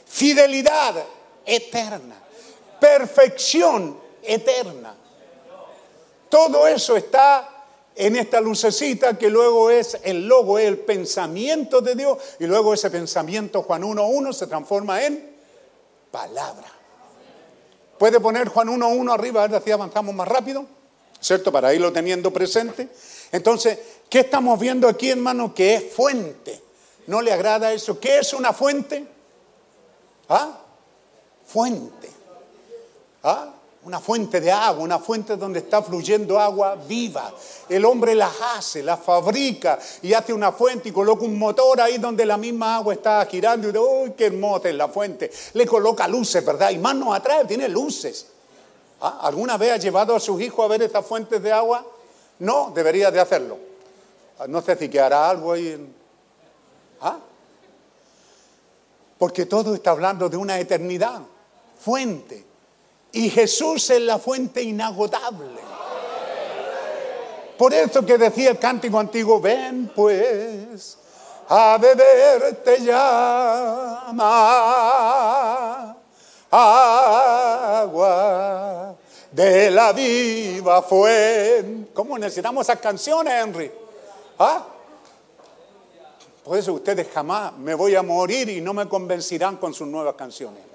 [SPEAKER 5] fidelidad eterna, perfección eterna. Todo eso está en esta lucecita que luego es el logo, es el pensamiento de Dios y luego ese pensamiento Juan 1.1 se transforma en palabra. ¿Puede poner Juan 1.1 arriba? A ver si avanzamos más rápido, ¿cierto? Para irlo teniendo presente. Entonces, ¿qué estamos viendo aquí, hermano? Que es fuente. ¿No le agrada eso? ¿Qué es una fuente? ¿Ah? Fuente. ¿Ah? Una fuente de agua, una fuente donde está fluyendo agua viva. El hombre las hace, las fabrica y hace una fuente y coloca un motor ahí donde la misma agua está girando y dice, uy, qué hermosa es la fuente. Le coloca luces, ¿verdad? Y más nos atrae, tiene luces. ¿Ah? ¿Alguna vez ha llevado a sus hijos a ver estas fuentes de agua? No, debería de hacerlo. Ah, No sé si quedará algo ahí. en- ¿Ah? Porque todo está hablando de una eternidad. Fuente. Y Jesús es la fuente inagotable. Por eso que decía el cántico antiguo, ven pues a beber te llama agua de la viva fuente. ¿Cómo necesitamos esas canciones, Henry? ¿Ah? Por eso ustedes jamás me voy a morir y no me convencerán con sus nuevas canciones.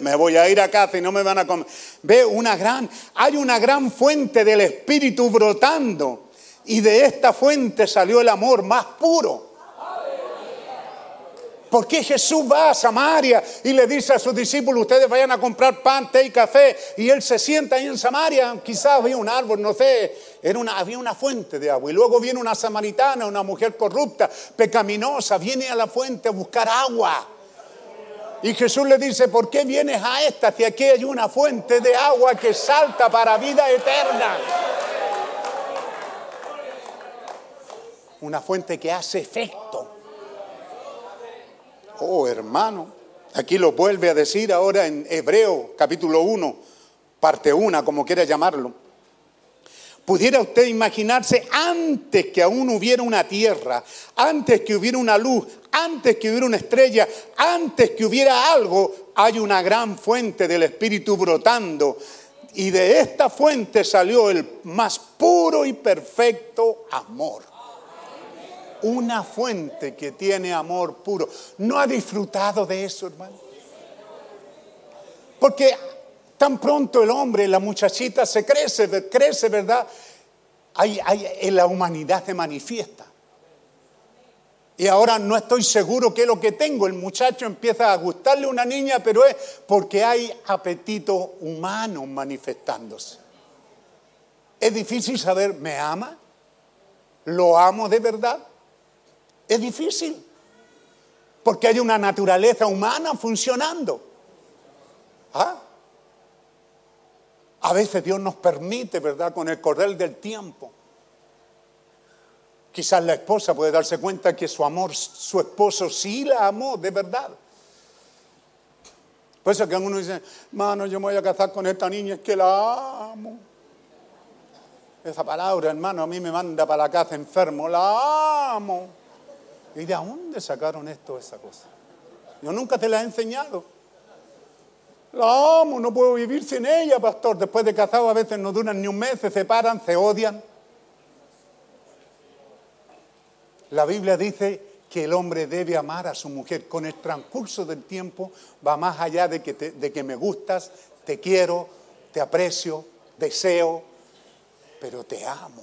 [SPEAKER 5] Me voy a ir a casa y no me van a comer. Ve una gran, hay una gran fuente del Espíritu brotando. Y de esta fuente salió el amor más puro. ¿Por qué Jesús va a Samaria y le dice a sus discípulos, ustedes vayan a comprar pan, té y café? Y él se sienta ahí en Samaria, quizás había un árbol, no sé, era una, había una fuente de agua. Y luego viene una samaritana, una mujer corrupta, pecaminosa, viene a la fuente a buscar agua. Y Jesús le dice, ¿por qué vienes a esta si aquí hay una fuente de agua que salta para vida eterna? Una fuente que hace efecto. Oh, hermano, aquí lo vuelve a decir ahora en Hebreo capítulo 1, parte 1, como quiera llamarlo. ¿Pudiera usted imaginarse antes que aún hubiera una tierra, antes que hubiera una luz, antes que hubiera una estrella, antes que hubiera algo, hay una gran fuente del Espíritu brotando? Y de esta fuente salió el más puro y perfecto amor una fuente que tiene amor puro. ¿No ha disfrutado de eso, hermano? Porque tan pronto el hombre, la muchachita se crece, crece, ¿verdad? Hay, hay, en la humanidad se manifiesta. Y ahora no estoy seguro qué es lo que tengo. El muchacho empieza a gustarle a una niña, pero es porque hay apetito humano manifestándose. Es difícil saber, ¿me ama? ¿Lo amo de verdad? Es difícil, porque hay una naturaleza humana funcionando. ¿Ah? A veces Dios nos permite, ¿verdad?, con el correr del tiempo. Quizás la esposa puede darse cuenta que su amor, su esposo sí la amó, de verdad. Por eso que uno dice, mano, yo me voy a casar con esta niña, es que la amo. Esa palabra, hermano, a mí me manda para la casa enfermo, la amo. ¿Y de dónde sacaron esto, esa cosa? Yo nunca te la he enseñado. La amo, no puedo vivir sin ella, pastor. Después de casado a veces no duran ni un mes, se separan, se odian. La Biblia dice que el hombre debe amar a su mujer. Con el transcurso del tiempo va más allá de que, de que me gustas, te quiero, te aprecio, deseo, pero te amo.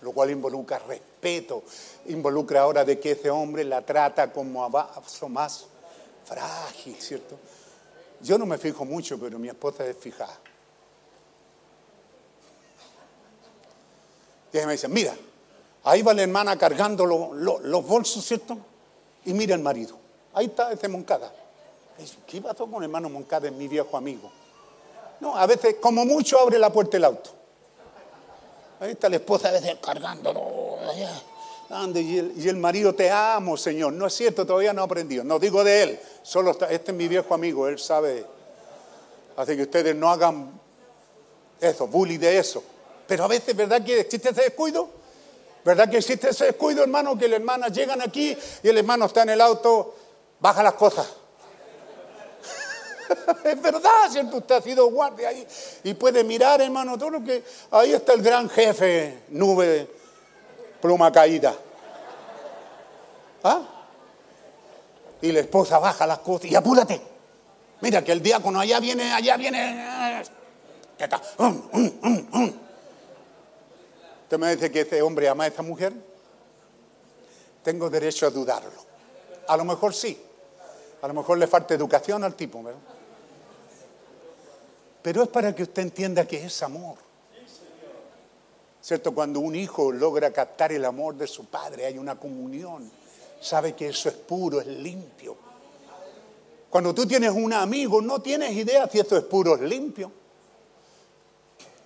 [SPEAKER 5] Lo cual involucra respeto, involucra ahora de que ese hombre la trata como a vaso más frágil, ¿cierto? Yo no me fijo mucho, pero mi esposa es fijada. Y ella me dice, mira, ahí va la hermana cargando lo- lo- los bolsos, ¿cierto? Y mira el marido. Ahí está ese Moncada. ¿Qué pasó con el hermano Moncada? Es mi viejo amigo. No, a veces, como mucho, abre la puerta del auto. Ahí está la esposa a veces cargándolo. Ande, y, el, y el marido, te amo, Señor. No es cierto, todavía no ha aprendido. No digo de él, solo está- este es mi viejo amigo, él sabe. Así que ustedes no hagan eso, bully de eso. Pero a veces, ¿verdad que existe ese descuido? ¿Verdad que existe ese descuido, hermano? Que las hermanas llegan aquí y el hermano está en el auto, baja las cosas. es verdad, ¿cierto? Usted ha sido guardia ahí y puede mirar, hermano, todo lo que... Ahí está el gran jefe, nube, pluma caída. ¿Ah? Y la esposa baja las cosas y apúrate. Mira que el diácono allá viene, allá viene. ¿Usted me dice que ese hombre ama a esa mujer? Tengo derecho a dudarlo. A lo mejor sí. A lo mejor le falta educación al tipo, ¿verdad? Pero es para que usted entienda que es amor. ¿Cierto? Cuando un hijo logra captar el amor de su padre, hay una comunión. Sabe que eso es puro, es limpio. Cuando tú tienes un amigo, no tienes idea si esto es puro, es limpio.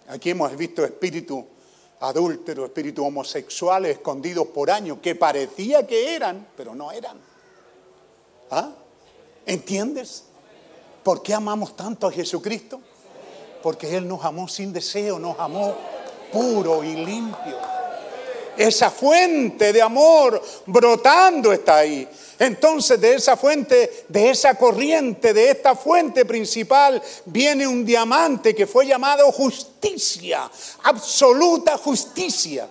[SPEAKER 5] Aquí hemos visto espíritus adúlteros, espíritus homosexuales escondidos por años, que parecía que eran, pero no eran. ¿Ah? ¿Entiendes? ¿Por qué amamos tanto a Jesucristo? Porque Él nos amó sin deseo, nos amó puro y limpio. Esa fuente de amor brotando está ahí. Entonces de esa fuente, de esa corriente, de esta fuente principal, viene un diamante que fue llamado justicia, absoluta justicia.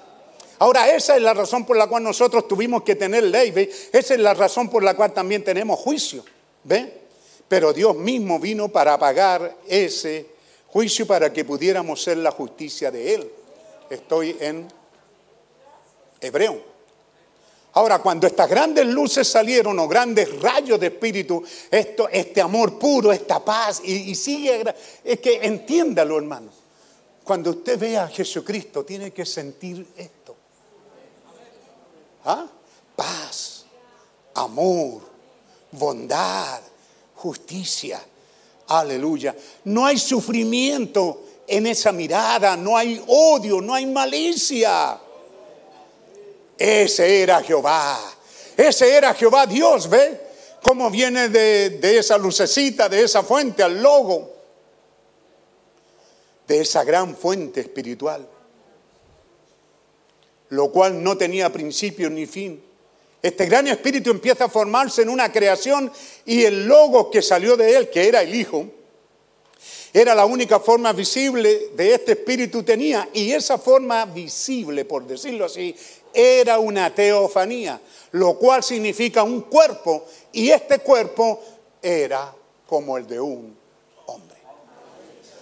[SPEAKER 5] Ahora, esa es la razón por la cual nosotros tuvimos que tener ley. Esa es la razón por la cual también tenemos juicio, ¿ve? Pero Dios mismo vino para pagar ese juicio para que pudiéramos ser la justicia de Él. Estoy en Hebreo. Ahora, cuando estas grandes luces salieron o grandes rayos de espíritu, esto, este amor puro, esta paz, y, sigue, es que entiéndalo, hermano. Cuando usted ve a Jesucristo, tiene que sentir esto. ¿Ah? Paz, amor, bondad, justicia. Aleluya. No hay sufrimiento en esa mirada, no hay odio, no hay malicia. Ese era Jehová. Ese era Jehová Dios, ¿ve? Cómo viene de, esa lucecita, de esa fuente al logo, de esa gran fuente espiritual, lo cual no tenía principio ni fin. Este gran espíritu empieza a formarse en una creación y el logo que salió de él, que era el Hijo, era la única forma visible de este espíritu tenía. Y esa forma visible, por decirlo así, era una teofanía, lo cual significa un cuerpo. Y este cuerpo era como el de un hombre.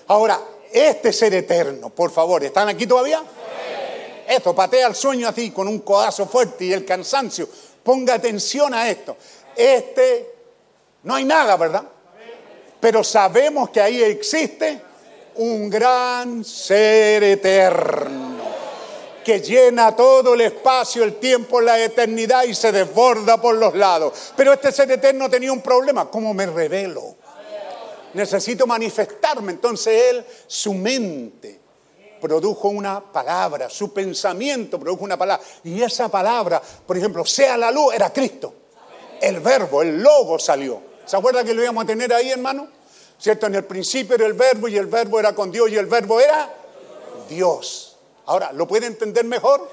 [SPEAKER 5] Ahora, este ser eterno, por favor, ¿están aquí todavía? Esto, patea el sueño así, con un codazo fuerte y el cansancio. Ponga atención a esto. Este, no hay nada, ¿verdad? Pero sabemos que ahí existe un gran ser eterno que llena todo el espacio, el tiempo, la eternidad y se desborda por los lados. Pero este ser eterno tenía un problema, ¿cómo me revelo? Necesito manifestarme. Entonces él, su mente, produjo una palabra, su pensamiento produjo una palabra. Y esa palabra, por ejemplo, sea la luz, era Cristo. El verbo, el logo salió. ¿Se acuerda que lo íbamos a tener ahí, hermano? ¿Cierto? En el principio era el verbo y el verbo era con Dios y el verbo era Dios. Ahora, ¿lo puede entender mejor?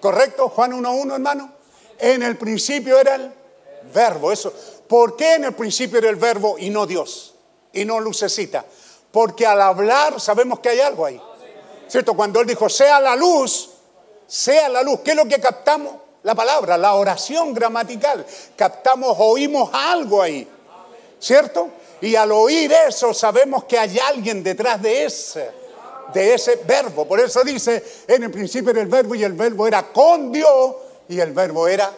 [SPEAKER 5] ¿Correcto? Juan 1.1, hermano. En el principio era el verbo. Eso. ¿Por qué en el principio era el verbo y no Dios? Y no lucecita. Porque al hablar sabemos que hay algo ahí. ¿Cierto? Cuando él dijo, sea la luz, sea la luz. ¿Qué es lo que captamos? La palabra, la oración gramatical. Captamos, oímos algo ahí. ¿Cierto? Y al oír eso sabemos que hay alguien detrás de ese, de ese verbo. Por eso dice, en el principio era el verbo y el verbo era con Dios y el verbo era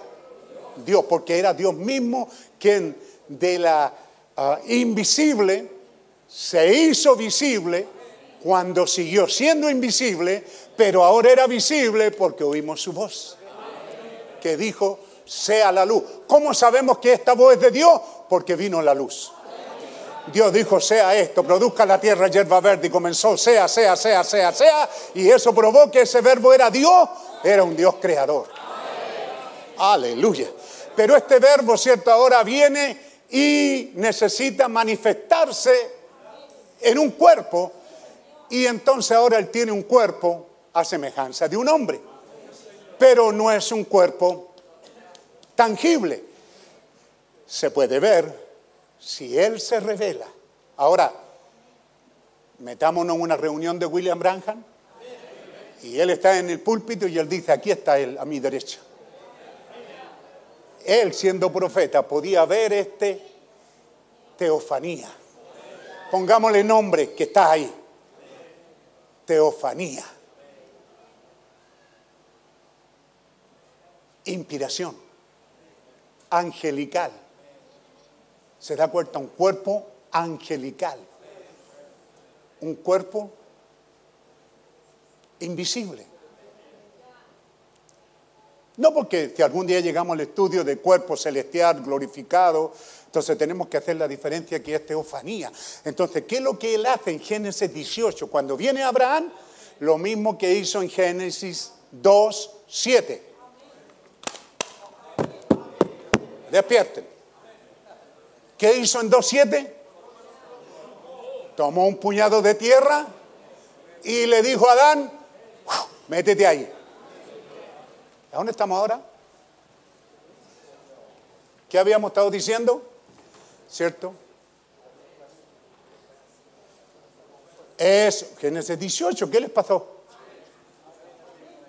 [SPEAKER 5] Dios, porque era Dios mismo quien de la ah, invisible se hizo visible cuando siguió siendo invisible, pero ahora era visible porque oímos su voz, que dijo, sea la luz. ¿Cómo sabemos que esta voz es de Dios? Porque vino la luz. Dios dijo, sea esto, produzca la tierra hierba verde y comenzó, sea, sea, sea, sea, sea, y eso probó que ese verbo era Dios, era un Dios creador. Aleluya. Pero este verbo, ¿cierto? Ahora viene y necesita manifestarse en un cuerpo y entonces ahora él tiene un cuerpo a semejanza de un hombre, pero no es un cuerpo tangible. Se puede ver si él se revela. Ahora, metámonos en una reunión de William Branham y él está en el púlpito y él dice, aquí está él a mi derecha. Él siendo profeta podía ver este teofanía. Pongámosle nombre que está ahí. Teofanía. Inspiración. Angelical. Se da cuenta un cuerpo angelical. Un cuerpo invisible. No porque si algún día llegamos al estudio de cuerpo celestial glorificado, entonces tenemos que hacer la diferencia que es teofanía. Entonces, ¿qué es lo que él hace en Génesis 18? Cuando viene Abraham, lo mismo que hizo en Génesis 2, 7. Despierten. ¿Qué hizo en 2, 7? Tomó un puñado de tierra y le dijo a Adán, métete ahí. ¿A dónde estamos ahora? ¿Qué habíamos estado diciendo? ¿Cierto? Es Génesis 18, ¿qué les pasó?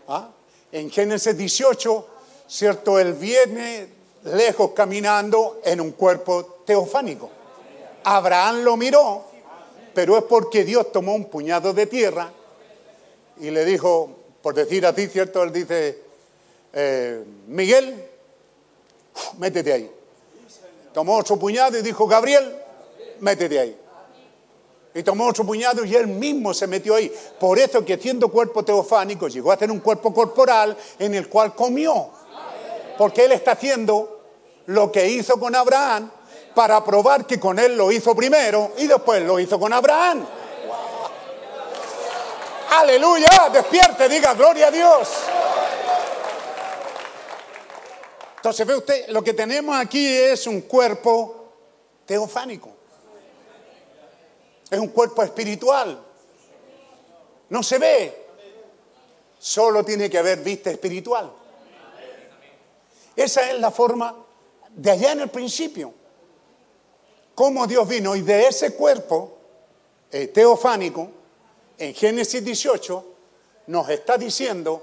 [SPEAKER 5] ¿Ah? En Génesis 18, ¿cierto? Él viene lejos caminando en un cuerpo teofánico. Abraham lo miró, pero es porque Dios tomó un puñado de tierra y le dijo, por decir así, ¿cierto? Él dice, eh, Miguel, métete ahí. Tomó otro puñado y dijo, Gabriel, métete ahí. Y tomó otro puñado y él mismo se metió ahí. Por eso que siendo cuerpo teofánico llegó a tener un cuerpo corporal en el cual comió. Porque él está haciendo lo que hizo con Abraham para probar que con él lo hizo primero y después lo hizo con Abraham. Aleluya, despierte, diga gloria a Dios. Entonces ve usted, lo que tenemos aquí es un cuerpo teofánico. Es un cuerpo espiritual. No se ve. Solo tiene que haber vista espiritual. Esa es la forma de allá en el principio. Cómo Dios vino y de ese cuerpo eh, teofánico, en Génesis 18, nos está diciendo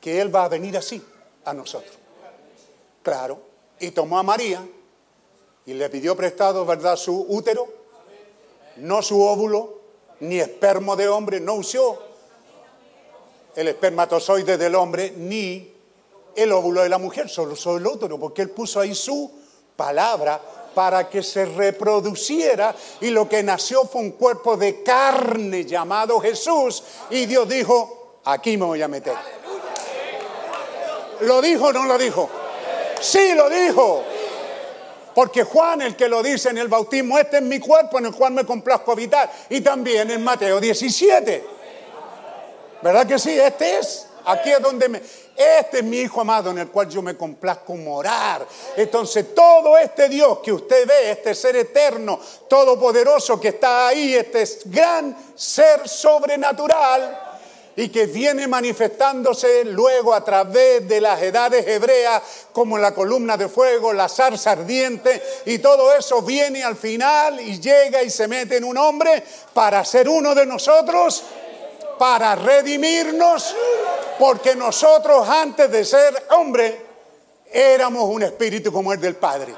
[SPEAKER 5] que Él va a venir así a nosotros. Claro. Y tomó a María y le pidió prestado, ¿verdad?, su útero, no su óvulo, ni espermo de hombre, no usó el espermatozoide del hombre, ni el óvulo de la mujer, solo usó el útero, porque él puso ahí su palabra para que se reproduciera y lo que nació fue un cuerpo de carne llamado Jesús y Dios dijo, aquí me voy a meter. ¿Lo dijo o no lo dijo? Sí, lo dijo. Porque Juan, el que lo dice en el bautismo, este es mi cuerpo en el cual me complazco habitar. Y también en Mateo 17. ¿Verdad que sí? Este es. Aquí es donde me... Este es mi Hijo amado en el cual yo me complazco morar. Entonces todo este Dios que usted ve, este ser eterno, todopoderoso que está ahí, este gran ser sobrenatural, y que viene manifestándose luego a través de las edades hebreas, como la columna de fuego, la zarza ardiente, y todo eso viene al final y llega y se mete en un hombre para ser uno de nosotros, para redimirnos, porque nosotros antes de ser hombre éramos un espíritu como el del Padre.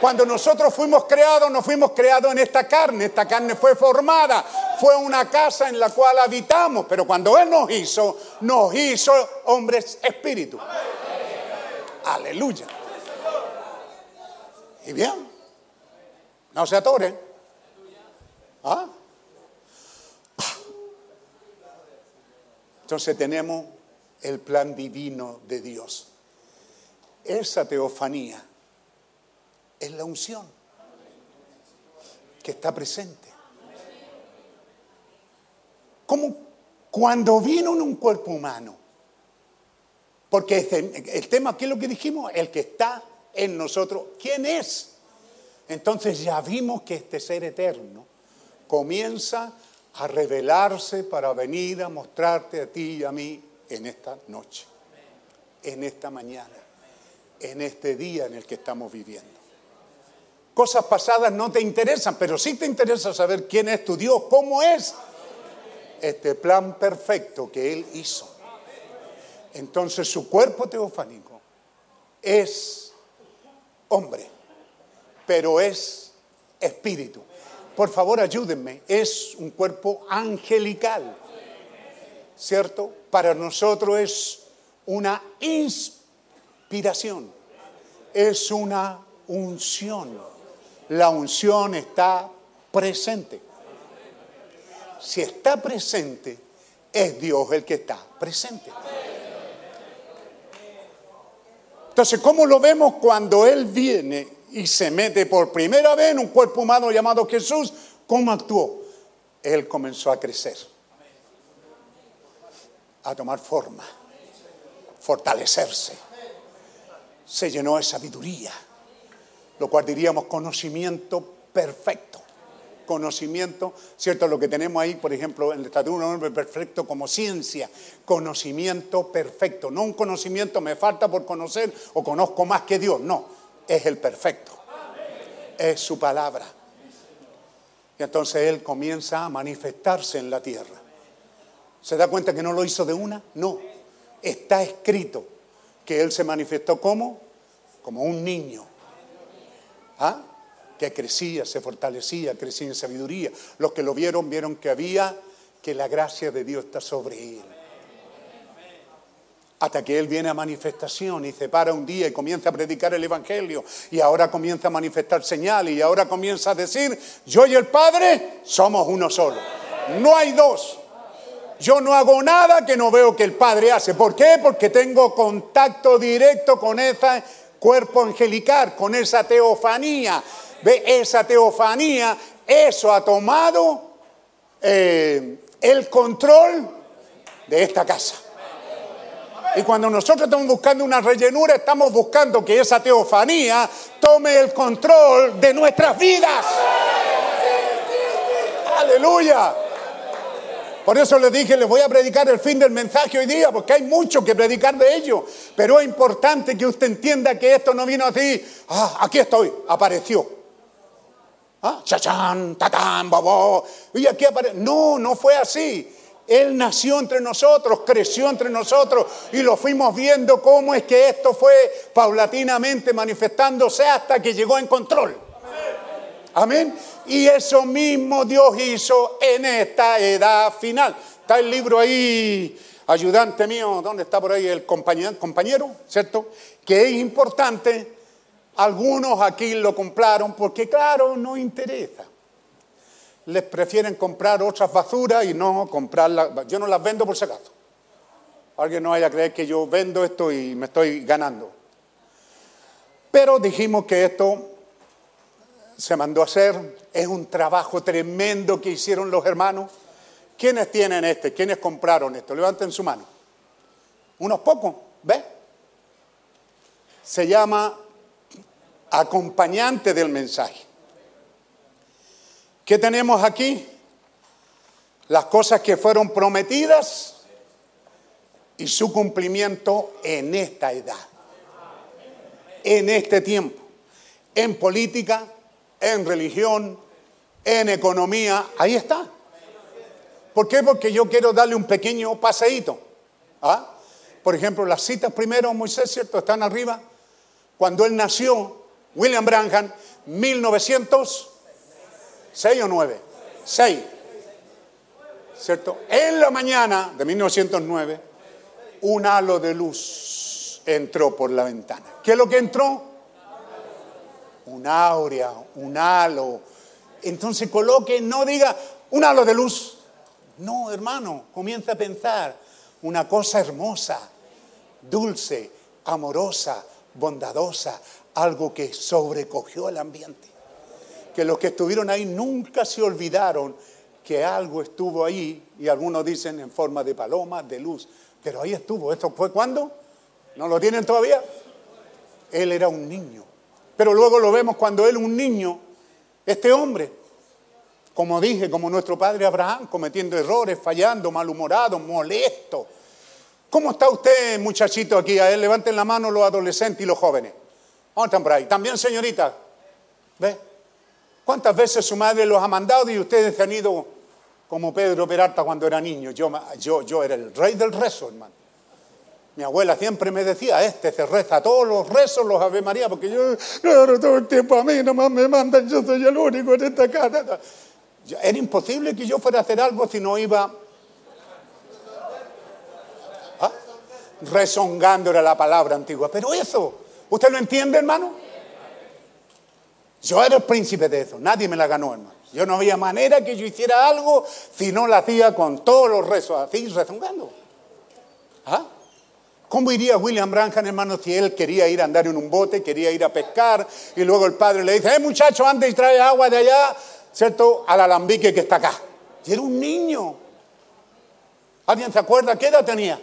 [SPEAKER 5] Cuando nosotros fuimos creados, no fuimos creados en esta carne, esta carne fue formada, fue una casa en la cual habitamos, pero cuando Él nos hizo, nos hizo hombres espíritu. Aleluya. Y bien, no se atoren. ¿Ah? Entonces tenemos el plan divino de Dios. Esa teofanía es la unción que está presente. Como cuando vino en un cuerpo humano. Porque el tema, ¿qué es lo que dijimos? El que está en nosotros, ¿quién es? Entonces ya vimos que este ser eterno comienza a revelarse para venir a mostrarte a ti y a mí en esta noche, en esta mañana, en este día en el que estamos viviendo. Cosas pasadas no te interesan, pero sí te interesa saber quién es tu Dios, cómo es este plan perfecto que Él hizo. Entonces su cuerpo teofánico es hombre, pero es espíritu. Por favor, ayúdenme, es un cuerpo angelical, ¿cierto? Para nosotros es una inspiración, es una unción. La unción está presente. Si está presente, es Dios el que está presente. Entonces, ¿cómo lo vemos cuando Él viene y se mete por primera vez en un cuerpo humano llamado Jesús? ¿Cómo actuó? Él comenzó a crecer, a tomar forma, fortalecerse. Se llenó de sabiduría, lo cual diríamos conocimiento perfecto. Conocimiento, ¿cierto? Lo que tenemos ahí, por ejemplo, en el estatuto de un hombre perfecto como ciencia, conocimiento perfecto. No un conocimiento me falta por conocer o conozco más que Dios, no, es el perfecto. Es su palabra. Y entonces Él comienza a manifestarse en la tierra. ¿Se da cuenta que no lo hizo de una? No. Está escrito que Él se manifestó como, como un niño. ¿Ah? Que crecía, se fortalecía, crecía en sabiduría. Los que lo vieron vieron que había, que la gracia de Dios está sobre Él. Hasta que Él viene a manifestación y se para un día y comienza a predicar el Evangelio. Y ahora comienza a manifestar señales. Y ahora comienza a decir, yo y el Padre somos uno solo. No hay dos. Yo no hago nada que no veo que el Padre hace. ¿Por qué? Porque tengo contacto directo con ese cuerpo angelical, con esa teofanía. ¿Ve? Esa teofanía, eso ha tomado eh, el control de esta casa. Y cuando nosotros estamos buscando una rellenura, estamos buscando que esa teofanía tome el control de nuestras vidas. Aleluya. Por eso les dije, les voy a predicar el fin del mensaje hoy día, porque hay mucho que predicar de ello. Pero es importante que usted entienda que esto no vino así. Ah, aquí estoy, apareció. Ah, chachán, tatán, babó. Y aquí apareció. No, no fue así. Él nació entre nosotros, creció entre nosotros y lo fuimos viendo cómo es que esto fue paulatinamente manifestándose hasta que llegó en control. Amén. Y eso mismo Dios hizo en esta edad final. Está el libro ahí, ayudante mío, ¿dónde está por ahí el compañero? compañero ¿Cierto? Que es importante. Algunos aquí lo compraron porque, claro, no interesa. Les prefieren comprar otras basuras y no comprarlas. Yo no las vendo por si acaso. Alguien no vaya a creer que yo vendo esto y me estoy ganando. Pero dijimos que esto se mandó a hacer, es un trabajo tremendo que hicieron los hermanos. ¿Quiénes tienen este? ¿Quiénes compraron esto? Levanten su mano. Unos pocos, ¿ve? Se llama acompañante del mensaje. ¿Qué tenemos aquí? Las cosas que fueron prometidas y su cumplimiento en esta edad, en este tiempo, en política, en religión, en economía, ahí está. ¿Por qué? Porque yo quiero darle un pequeño paseíto. ¿Ah? Por ejemplo, las citas primero, Moisés, ¿cierto? Están arriba. Cuando él nació, William Branham, 1906 o 9, 6. ¿Cierto? En la mañana de 1909, un halo de luz entró por la ventana. ¿Qué es lo que entró? un áurea, un halo. Entonces coloque, no diga un halo de luz. No, hermano, comienza a pensar una cosa hermosa, dulce, amorosa, bondadosa, algo que sobrecogió el ambiente. Que los que estuvieron ahí nunca se olvidaron que algo estuvo ahí, y algunos dicen en forma de paloma, de luz, pero ahí estuvo. ¿Esto fue cuándo? ¿No lo tienen todavía? Él era un niño. Pero luego lo vemos cuando él, un niño, este hombre, como dije, como nuestro padre Abraham, cometiendo errores, fallando, malhumorado, molesto. ¿Cómo está usted, muchachito, aquí? A levanten la mano los adolescentes y los jóvenes. ¿Dónde están por ahí? También, señorita. ¿Ve? ¿Cuántas veces su madre los ha mandado y ustedes han ido como Pedro Peralta cuando era niño? Yo, yo, yo era el rey del rezo, hermano. Mi abuela siempre me decía, este se reza todos los rezos, los Ave María, porque yo, claro, todo el tiempo a mí nomás me mandan, yo soy el único en esta casa. Era imposible que yo fuera a hacer algo si no iba ¿Ah? rezongando era la palabra antigua. Pero eso, ¿usted lo entiende, hermano? Yo era el príncipe de eso, nadie me la ganó, hermano. Yo no había manera que yo hiciera algo si no lo hacía con todos los rezos, así rezongando. ¿Ah? ¿Cómo iría William Branham, hermano, si él quería ir a andar en un bote, quería ir a pescar, y luego el padre le dice, eh muchacho, anda y trae agua de allá, ¿cierto? Al alambique que está acá. Y era un niño. ¿Alguien se acuerda qué edad tenía?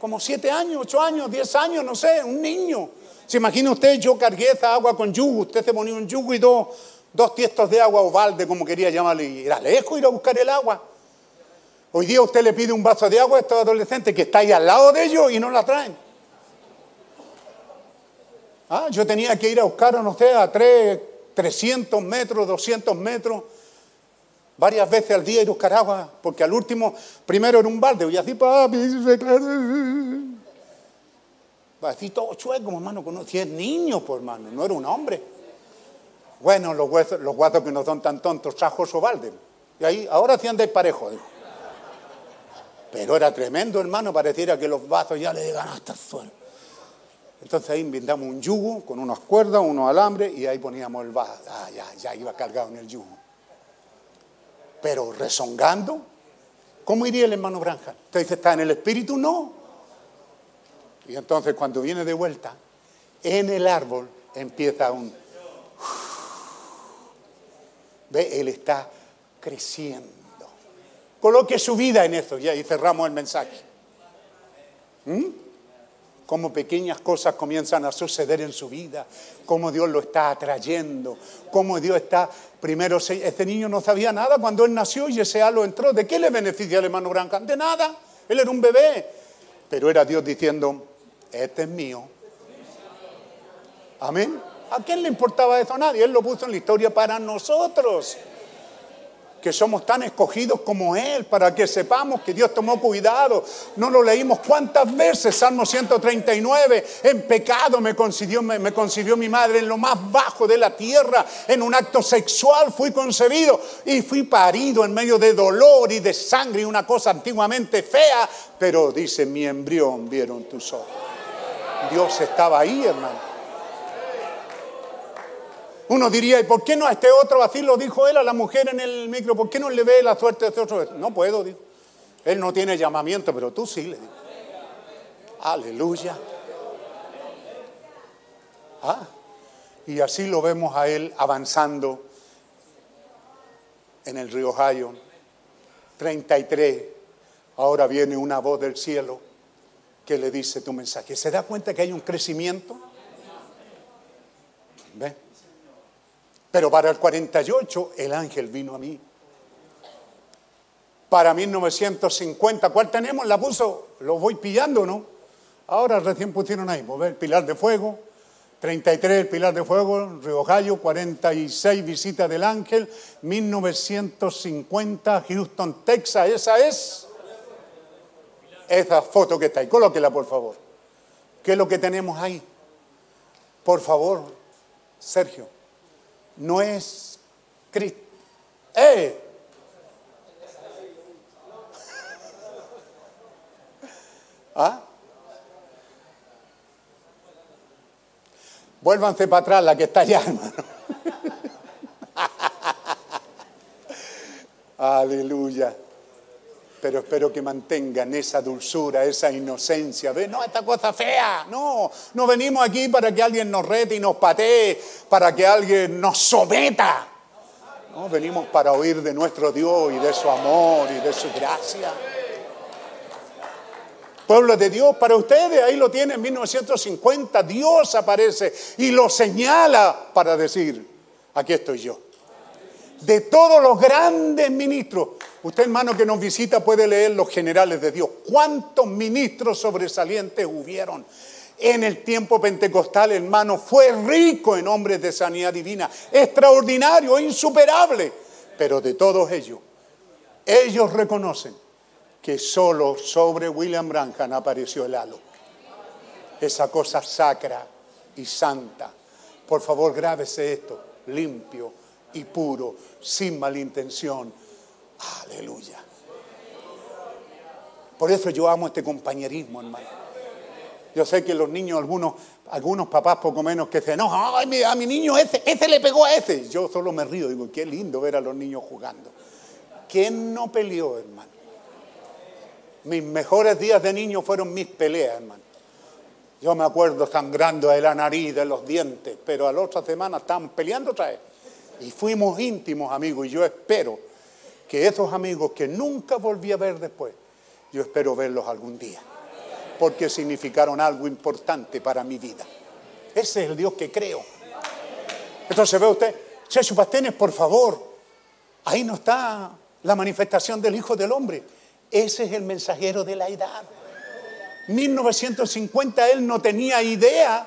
[SPEAKER 5] Como siete años, ocho años, diez años, no sé, un niño. ¿Se imagina usted? Yo cargué esa agua con yugo, usted se ponía un yugo y dos, dos tiestos de agua o balde, como quería llamarle, y era lejos ir a buscar el agua. Hoy día usted le pide un vaso de agua a estos adolescentes que está ahí al lado de ellos y no la traen. Ah, yo tenía que ir a buscar, no sé, a 3, 300 metros, 200 metros, varias veces al día ir a buscar agua, porque al último, primero era un balde, y así, papi, así todo chueco, hermano, si es niño, pues, hermano, no era un hombre. Bueno, los, huesos, los guatos que no son tan tontos, trajo su balde. Y ahí, ahora sí andáis parejo, dijo. Pero era tremendo, hermano, pareciera que los vasos ya le llegan hasta el suelo. Entonces ahí inventamos un yugo con unas cuerdas, unos alambres y ahí poníamos el vaso. Ah, ya, ya iba cargado en el yugo. Pero rezongando, ¿cómo iría el hermano Branja? Usted dice, ¿está en el espíritu? No. Y entonces cuando viene de vuelta, en el árbol empieza un... Ve, él está creciendo. Coloque su vida en eso y ahí cerramos el mensaje. ¿Mm? Cómo pequeñas cosas comienzan a suceder en su vida, cómo Dios lo está atrayendo, cómo Dios está... Primero, este niño no sabía nada cuando él nació y ese halo entró. ¿De qué le beneficia al hermano Branca? De nada. Él era un bebé. Pero era Dios diciendo, este es mío. Amén. ¿A quién le importaba eso? A nadie. Él lo puso en la historia para nosotros que somos tan escogidos como Él, para que sepamos que Dios tomó cuidado. No lo leímos cuántas veces, Salmo 139, en pecado me concibió, me, mi madre, en lo más bajo de la tierra, en un acto sexual fui concebido y fui parido en medio de dolor y de sangre una cosa antiguamente fea, pero dice, mi embrión vieron tus ojos. Dios estaba ahí, hermano. Uno diría, ¿y por qué no a este otro? Así lo dijo él a la mujer en el micro, ¿por qué no le ve la suerte a este otro? No puedo, dijo. Él no tiene llamamiento, pero tú sí, le digo. Aleluya. Ah, y así lo vemos a él avanzando en el río Ohio. 33. Ahora viene una voz del cielo que le dice tu mensaje. ¿Se da cuenta que hay un crecimiento? ¿Ve? Pero para el 48 el ángel vino a mí. Para 1950, ¿cuál tenemos? La puso, lo voy pillando, ¿no? Ahora recién pusieron ahí, ve, el Pilar de Fuego, 33 el Pilar de Fuego, Río Gallo, 46 visita del ángel, 1950 Houston, Texas, esa es esa foto que está ahí, colóquela por favor. ¿Qué es lo que tenemos ahí? Por favor, Sergio, no es Cristo. ¡Eh! ¿Ah? Vuélvanse para atrás, la que está allá, hermano. Aleluya. Pero espero que mantengan esa dulzura, esa inocencia. No, esta cosa fea. No, no venimos aquí para que alguien nos rete y nos patee, para que alguien nos someta. No, venimos para oír de nuestro Dios y de su amor y de su gracia. Pueblo de Dios, para ustedes, ahí lo tienen, en 1950, Dios aparece y lo señala para decir, aquí estoy yo. De todos los grandes ministros, usted hermano que nos visita puede leer los generales de Dios. ¿Cuántos ministros sobresalientes hubieron? En el tiempo pentecostal, hermano, fue rico en hombres de sanidad divina, extraordinario, insuperable. Pero de todos ellos, ellos reconocen que solo sobre William Branham apareció el halo. Esa cosa sacra y santa. Por favor, grábese esto, limpio y puro, sin malintención. Aleluya. Por eso yo amo este compañerismo, hermano. Yo sé que los niños, algunos, algunos papás poco menos que dicen, no, ay, a mi niño ese, ese le pegó a ese. Yo solo me río, digo, qué lindo ver a los niños jugando. ¿Quién no peleó, hermano? Mis mejores días de niño fueron mis peleas, hermano. Yo me acuerdo sangrando de la nariz, de los dientes, pero a la otra semana estábamos peleando otra vez. Y fuimos íntimos amigos, y yo espero que esos amigos que nunca volví a ver después, yo espero verlos algún día, porque significaron algo importante para mi vida. Ese es el Dios que creo. Entonces ve usted, Chechu Pastenes, por favor, ahí no está la manifestación del Hijo del Hombre. Ese es el mensajero de la edad. 1950 él no tenía idea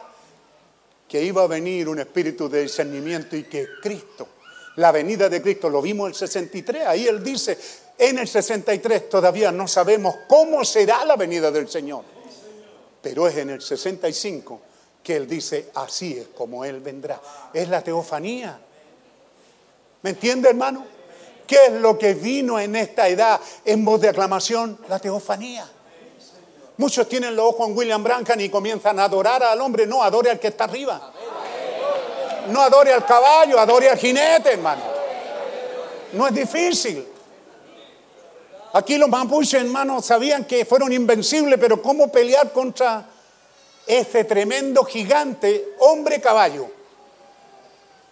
[SPEAKER 5] que iba a venir un espíritu de discernimiento y que Cristo, la venida de Cristo, lo vimos en el 63, ahí él dice, en el 63 todavía no sabemos cómo será la venida del Señor, pero es en el 65 que él dice, así es como él vendrá. Es la teofanía. ¿Me entiende, hermano? ¿Qué es lo que vino en esta edad en voz de aclamación? La teofanía. Muchos tienen los ojos en William Branham y comienzan a adorar al hombre. No, adore al que está arriba. No adore al caballo, adore al jinete, hermano. No es difícil. Aquí los mapuches, hermano, sabían que fueron invencibles, pero ¿cómo pelear contra ese tremendo gigante hombre-caballo?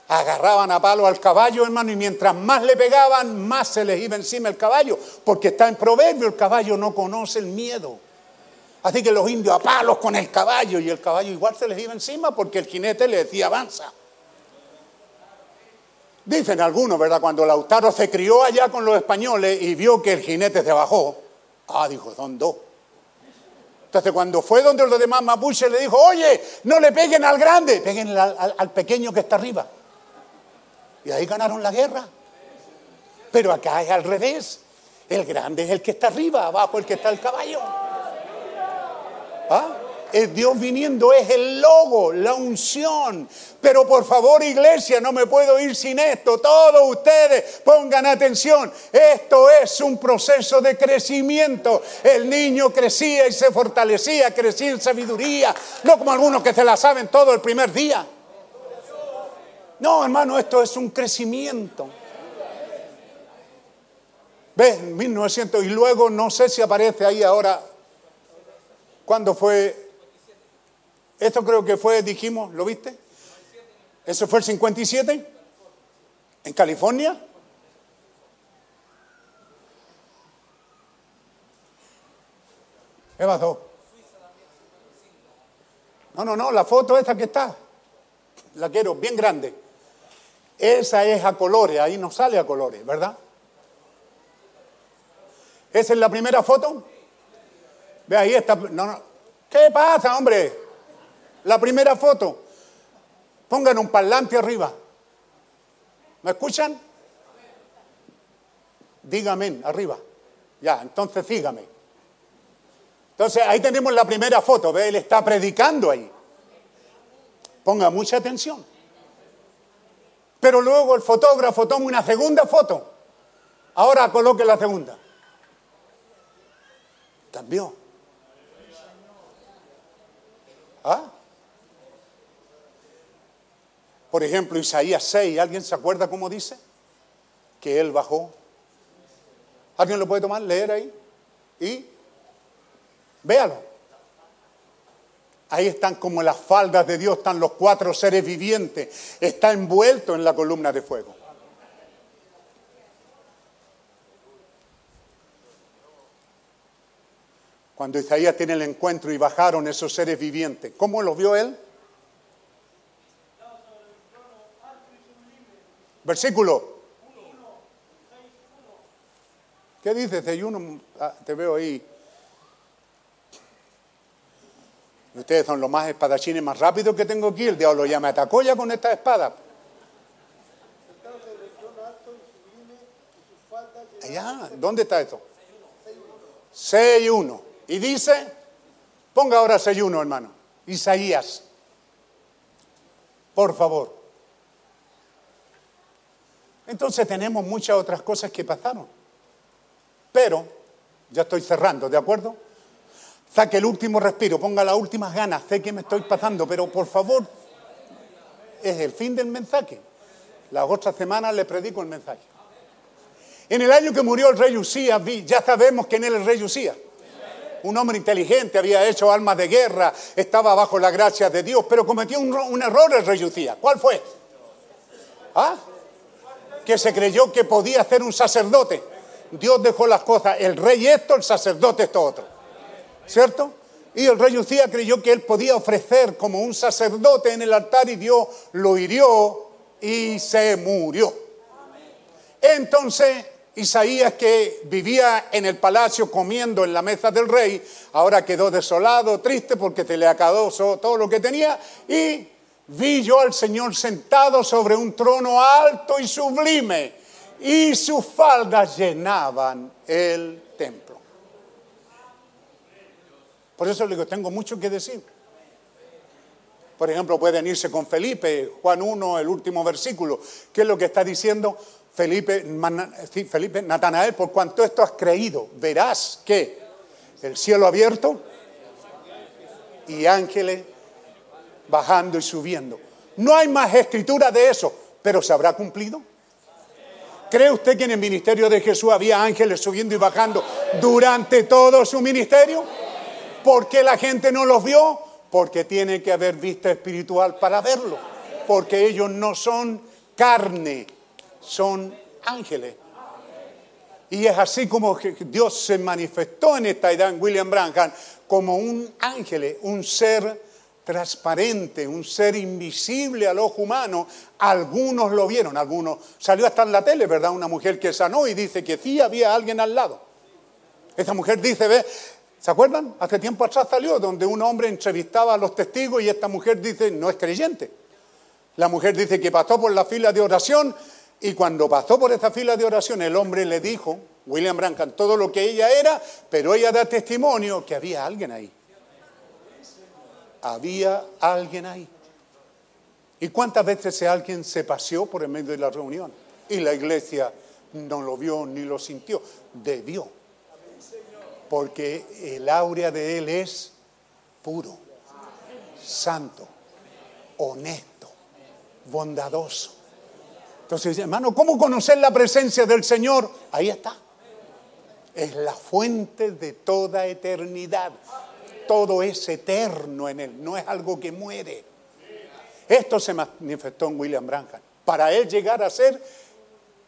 [SPEAKER 5] Agarraban a palo al caballo, hermano, y mientras más le pegaban, más se les iba encima el caballo, porque está en proverbio, el caballo no conoce el miedo. Así que los indios a palos con el caballo, y el caballo igual se les iba encima porque el jinete le decía avanza. Dicen algunos, ¿verdad? Cuando Lautaro se crió allá con los españoles y vio que el jinete se bajó, ah, dijo, son dos. Entonces cuando fue donde los demás mapuches le dijo, oye, no le peguen al grande, peguen al, al- al pequeño que está arriba. Y ahí ganaron la guerra. Pero acá es al revés. El grande es el que está arriba, abajo el que está el caballo. ¿Ah? Es Dios viniendo, es el logo, la unción. Pero por favor, iglesia, no me puedo ir sin esto. Todos ustedes pongan atención. Esto es un proceso de crecimiento. El niño crecía y se fortalecía, crecía en sabiduría. No como algunos que se la saben todo el primer día. No, hermano, esto es un crecimiento. ¿Ves? 1900 y luego no sé si aparece ahí ahora. ¿Cuándo fue? Esto creo que fue, dijimos, ¿lo viste? ¿Eso fue el 57? ¿En California? ¿Qué pasó? No, no, no, la foto esta que está. La quiero, bien grande. Esa es a colores, ahí no sale a colores, ¿verdad? ¿Esa es la primera foto? Ve ahí está. No, no. ¿Qué pasa, hombre? La primera foto. Pongan un parlante arriba. ¿Me escuchan? Dígame, arriba. Ya, entonces sígame. Entonces ahí tenemos la primera foto. Ve, él está predicando ahí. Ponga mucha atención. Pero luego el fotógrafo toma una segunda foto. Ahora coloque la segunda. Cambió. ¿Ah? Por ejemplo, Isaías 6, ¿alguien se acuerda cómo dice? Que él bajó. ¿Alguien lo puede tomar, leer ahí? Y véalo. Ahí están como las faldas de Dios, están los cuatro seres vivientes. Está envuelto en la columna de fuego. Cuando Isaías tiene el encuentro y bajaron esos seres vivientes, ¿cómo los vio él? Versículo. ¿Qué dice? Te, ah, te veo ahí. Ustedes son los más espadachines más rápidos que tengo aquí. El diablo ya me atacó ya con esta espada. Allá, ¿dónde está esto? 6 y 1. Y dice, ponga ahora 6 y 1, hermano. Isaías. Por favor. Entonces tenemos muchas otras cosas que pasaron. Pero, ya estoy cerrando, ¿de acuerdo? Saque el último respiro, ponga las últimas ganas, sé que me estoy pasando, pero por favor, es el fin del mensaje. Las otras semanas le predico el mensaje. En el año que murió el rey Usías, ya sabemos quién era el rey Usías. Un hombre inteligente, había hecho armas de guerra, estaba bajo la gracia de Dios, pero cometió un, error el rey Usías. ¿Cuál fue? ¿Ah? Que se creyó que podía ser un sacerdote. Dios dejó las cosas, el rey esto, el sacerdote esto otro. ¿Cierto? Y el rey Usía creyó que él podía ofrecer como un sacerdote en el altar y Dios lo hirió y se murió. Entonces, Isaías que vivía en el palacio comiendo en la mesa del rey, ahora quedó desolado, triste porque se le acabó todo lo que tenía y vi yo al Señor sentado sobre un trono alto y sublime y sus faldas llenaban el templo. Por eso le digo, tengo mucho que decir. Por ejemplo, pueden irse con Felipe, Juan 1, el último versículo. ¿Qué es lo que está diciendo Felipe, Felipe Natanael? Por cuanto esto has creído, verás que el cielo abierto y ángeles bajando y subiendo. No hay más escritura de eso, pero ¿se habrá cumplido? ¿Cree usted que en el ministerio de Jesús había ángeles subiendo y bajando durante todo su ministerio? ¿Por qué la gente no los vio? Porque tiene que haber vista espiritual para verlo. Porque ellos no son carne, son ángeles. Y es así como Dios se manifestó en esta edad en William Branham como un ángel, un ser transparente, un ser invisible al ojo humano. Algunos lo vieron, algunos. Salió hasta en la tele, ¿verdad? Una mujer que sanó y dice que sí había alguien al lado. Esa mujer dice, ¿se acuerdan? Hace tiempo atrás salió donde un hombre entrevistaba a los testigos y esta mujer dice, no es creyente. La mujer dice que pasó por la fila de oración y cuando pasó por esa fila de oración el hombre le dijo, William Branham, todo lo que ella era, pero ella da testimonio que había alguien ahí. Había alguien ahí. ¿Y cuántas veces ese alguien se paseó por el medio de la reunión? Y la iglesia no lo vio ni lo sintió. Debió. Porque el áurea de él es puro, santo, honesto, bondadoso. Entonces, hermano, ¿cómo conocer la presencia del Señor? Ahí está. Es la fuente de toda eternidad. Todo es eterno en él, no es algo que muere. Esto se manifestó en William Branham. Para él llegar a ser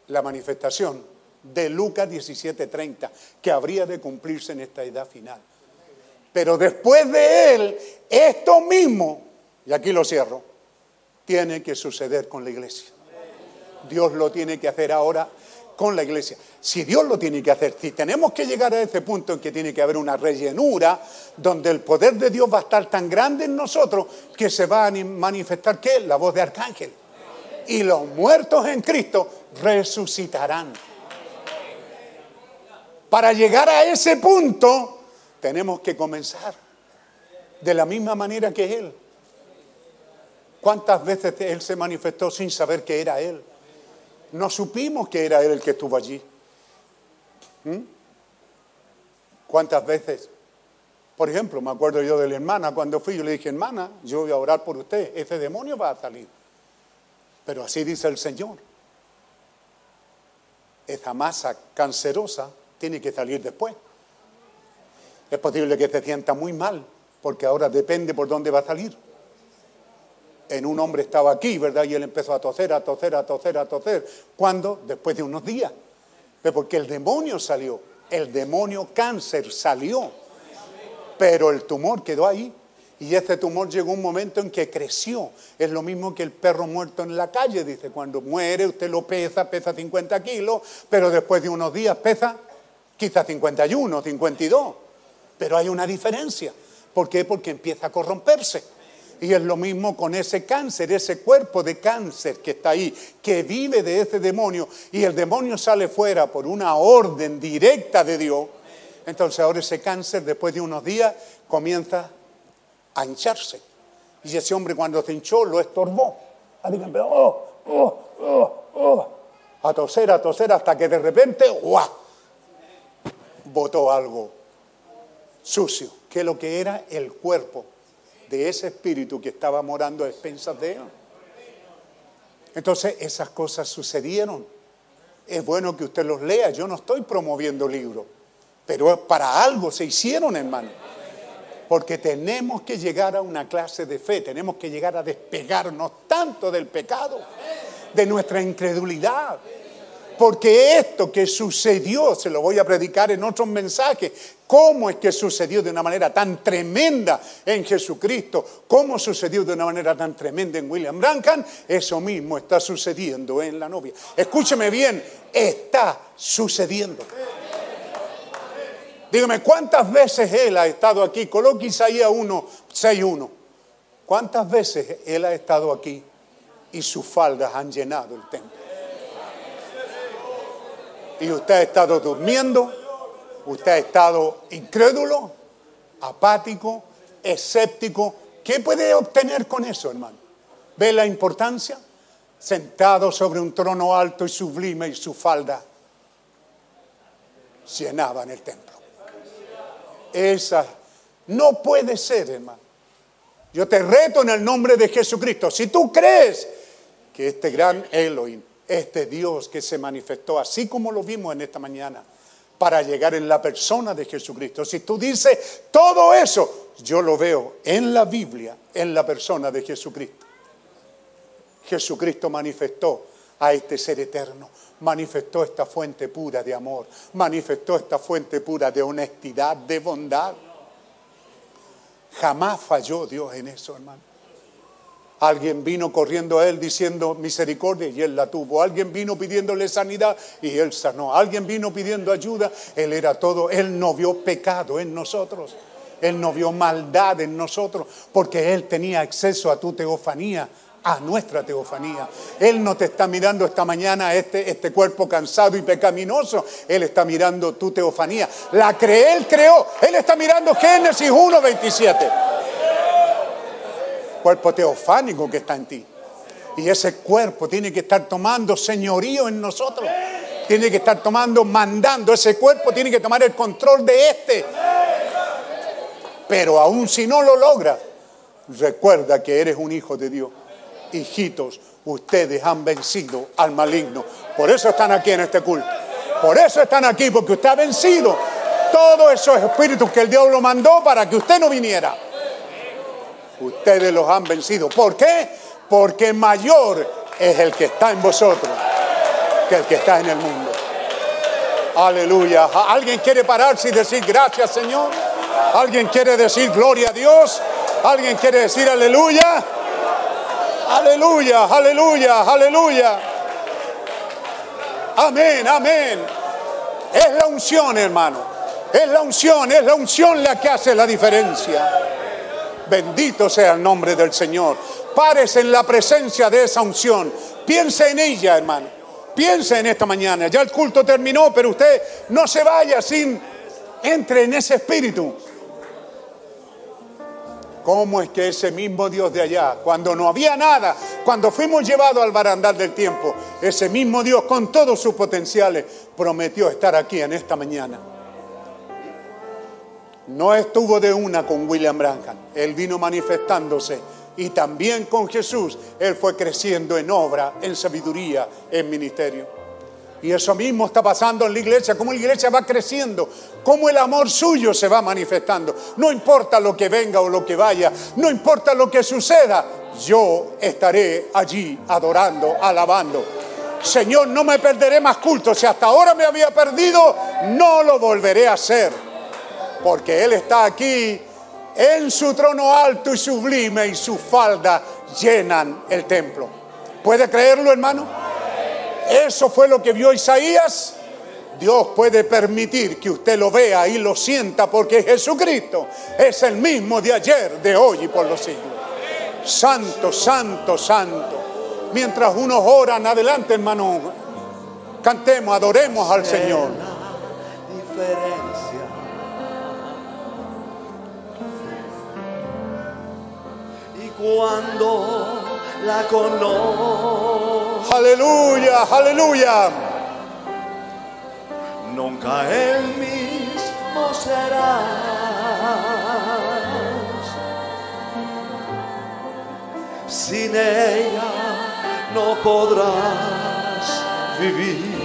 [SPEAKER 5] la manifestación de Lucas 17:30, que habría de cumplirse en esta edad final. Pero después de él, esto mismo, y aquí lo cierro, tiene que suceder con la iglesia. Dios lo tiene que hacer ahora con la iglesia. Si Dios lo tiene que hacer, si tenemos que llegar a ese punto en que tiene que haber una rellenura, donde el poder de Dios va a estar tan grande en nosotros que se va a ni- manifestar ¿qué? La voz de arcángel. Y los muertos en Cristo resucitarán. Para llegar a ese punto, tenemos que comenzar de la misma manera que Él. ¿Cuántas veces Él se manifestó sin saber que era Él? No supimos que era Él el que estuvo allí. ¿Mm? ¿Cuántas veces? Por ejemplo, me acuerdo yo de la hermana, cuando fui, yo le dije, hermana, yo voy a orar por usted, ese demonio va a salir. Pero así dice el Señor. Esa masa cancerosa tiene que salir después. Es posible que se sienta muy mal, porque ahora depende por dónde va a salir. En un hombre estaba aquí, ¿verdad? Y él empezó a toser, a toser, a toser, a toser. ¿Cuándo? Después de unos días. Porque el demonio salió, el demonio cáncer salió, pero el tumor quedó ahí. Y ese tumor llegó un momento en que creció. Es lo mismo que el perro muerto en la calle, dice, cuando muere usted lo pesa, pesa 50 kilos, pero después de unos días pesa quizás 51, 52. Pero hay una diferencia. ¿Por qué? Porque empieza a corromperse. Y es lo mismo con ese cáncer, ese cuerpo de cáncer que está ahí, que vive de ese demonio, y el demonio sale fuera por una orden directa de Dios. Entonces ahora ese cáncer, después de unos días, comienza a hincharse. Y ese hombre cuando se hinchó lo estorbó. Empezó, oh, oh, oh, oh, a toser, a toser, hasta que de repente, ¡guau! botó algo sucio, que lo que era el cuerpo de ese espíritu que estaba morando a expensas de él. Entonces esas cosas sucedieron. Es bueno que usted los lea, yo no estoy promoviendo libros, pero para algo se hicieron, hermano. Porque tenemos que llegar a una clase de fe, tenemos que llegar a despegarnos tanto del pecado, de nuestra incredulidad. Porque esto que sucedió, se lo voy a predicar en otros mensajes, cómo es que sucedió de una manera tan tremenda en Jesucristo, cómo sucedió de una manera tan tremenda en William Branham, eso mismo está sucediendo en la novia. Escúcheme bien, está sucediendo. Dígame, ¿cuántas veces él ha estado aquí? Coloque Isaías 1, 6, 1. ¿Cuántas veces él ha estado aquí y sus faldas han llenado el templo? Y usted ha estado durmiendo, usted ha estado incrédulo, apático, escéptico, ¿Qué puede obtener con eso, hermano? ¿Ve la importancia? Sentado sobre un trono alto y sublime y su falda llenaban el templo. Esa no puede ser, hermano. Yo te reto en el nombre de Jesucristo. Si tú crees que este gran Elohim, este Dios que se manifestó, así como lo vimos en esta mañana, para llegar en la persona de Jesucristo. Si tú dices todo eso, yo lo veo en la Biblia, en la persona de Jesucristo. Jesucristo manifestó a este ser eterno, manifestó esta fuente pura de amor, manifestó esta fuente pura de honestidad, de bondad. Jamás falló Dios en eso, hermano. Alguien vino corriendo a él diciendo misericordia y él la tuvo. Alguien vino pidiéndole sanidad y él sanó. Alguien vino pidiendo ayuda, él era todo. Él no vio pecado en nosotros. Él no vio maldad en nosotros porque él tenía acceso a tu teofanía, a nuestra teofanía. Él no te está mirando esta mañana este, este cuerpo cansado y pecaminoso. Él está mirando tu teofanía. La cree, él creó. Él está mirando Génesis 1.27 cuerpo teofánico que está en ti. Y ese cuerpo tiene que estar tomando señorío en nosotros. Tiene que estar tomando, mandando. Ese cuerpo tiene que tomar el control de este. Pero aún si no lo logra, recuerda que eres un hijo de Dios. Hijitos, ustedes han vencido al maligno. Por eso están aquí en este culto. Por eso están aquí, porque usted ha vencido todos esos espíritus que el diablo mandó para que usted no viniera. Ustedes los han vencido. ¿Por qué? Porque mayor es el que está en vosotros que el que está en el mundo. Aleluya. ¿Alguien quiere pararse y decir gracias, Señor? ¿Alguien quiere decir gloria a Dios? ¿Alguien quiere decir aleluya? Aleluya, aleluya, aleluya. Amén, amén. Es la unción, hermano. Es la unción, es la unción la que hace la diferencia. Bendito sea el nombre del Señor. Pares en la presencia de esa unción. Piense en ella, hermano. Piense en esta mañana. Ya el culto terminó, pero usted no se vaya sin entre en ese espíritu. ¿Cómo es que ese mismo Dios de allá, cuando no había nada, cuando fuimos llevados al barandal del tiempo, ese mismo Dios con todos sus potenciales prometió estar aquí en esta mañana? No estuvo de una con William Branham. Él vino manifestándose y también con Jesús. Él fue creciendo en obra, en sabiduría, en ministerio. Y eso mismo está pasando en la iglesia, cómo la iglesia va creciendo, cómo el amor suyo se va manifestando. No importa lo que venga o lo que vaya, no importa lo que suceda, yo estaré allí adorando, alabando. Señor, no me perderé más culto. Si hasta ahora me había perdido, no lo volveré a hacer. Porque Él está aquí en su trono alto y sublime y su falda llenan el templo. ¿Puede creerlo, hermano? Eso fue lo que vio Isaías. Dios puede permitir que usted lo vea y lo sienta porque Jesucristo es el mismo de ayer, de hoy y por los siglos. Santo, santo, santo. Mientras unos oran adelante, hermano, cantemos, adoremos al Señor.
[SPEAKER 3] Cuando la conozco,
[SPEAKER 5] Aleluya, aleluya.
[SPEAKER 3] nunca el mismo serás. Sin ella no podrás vivir.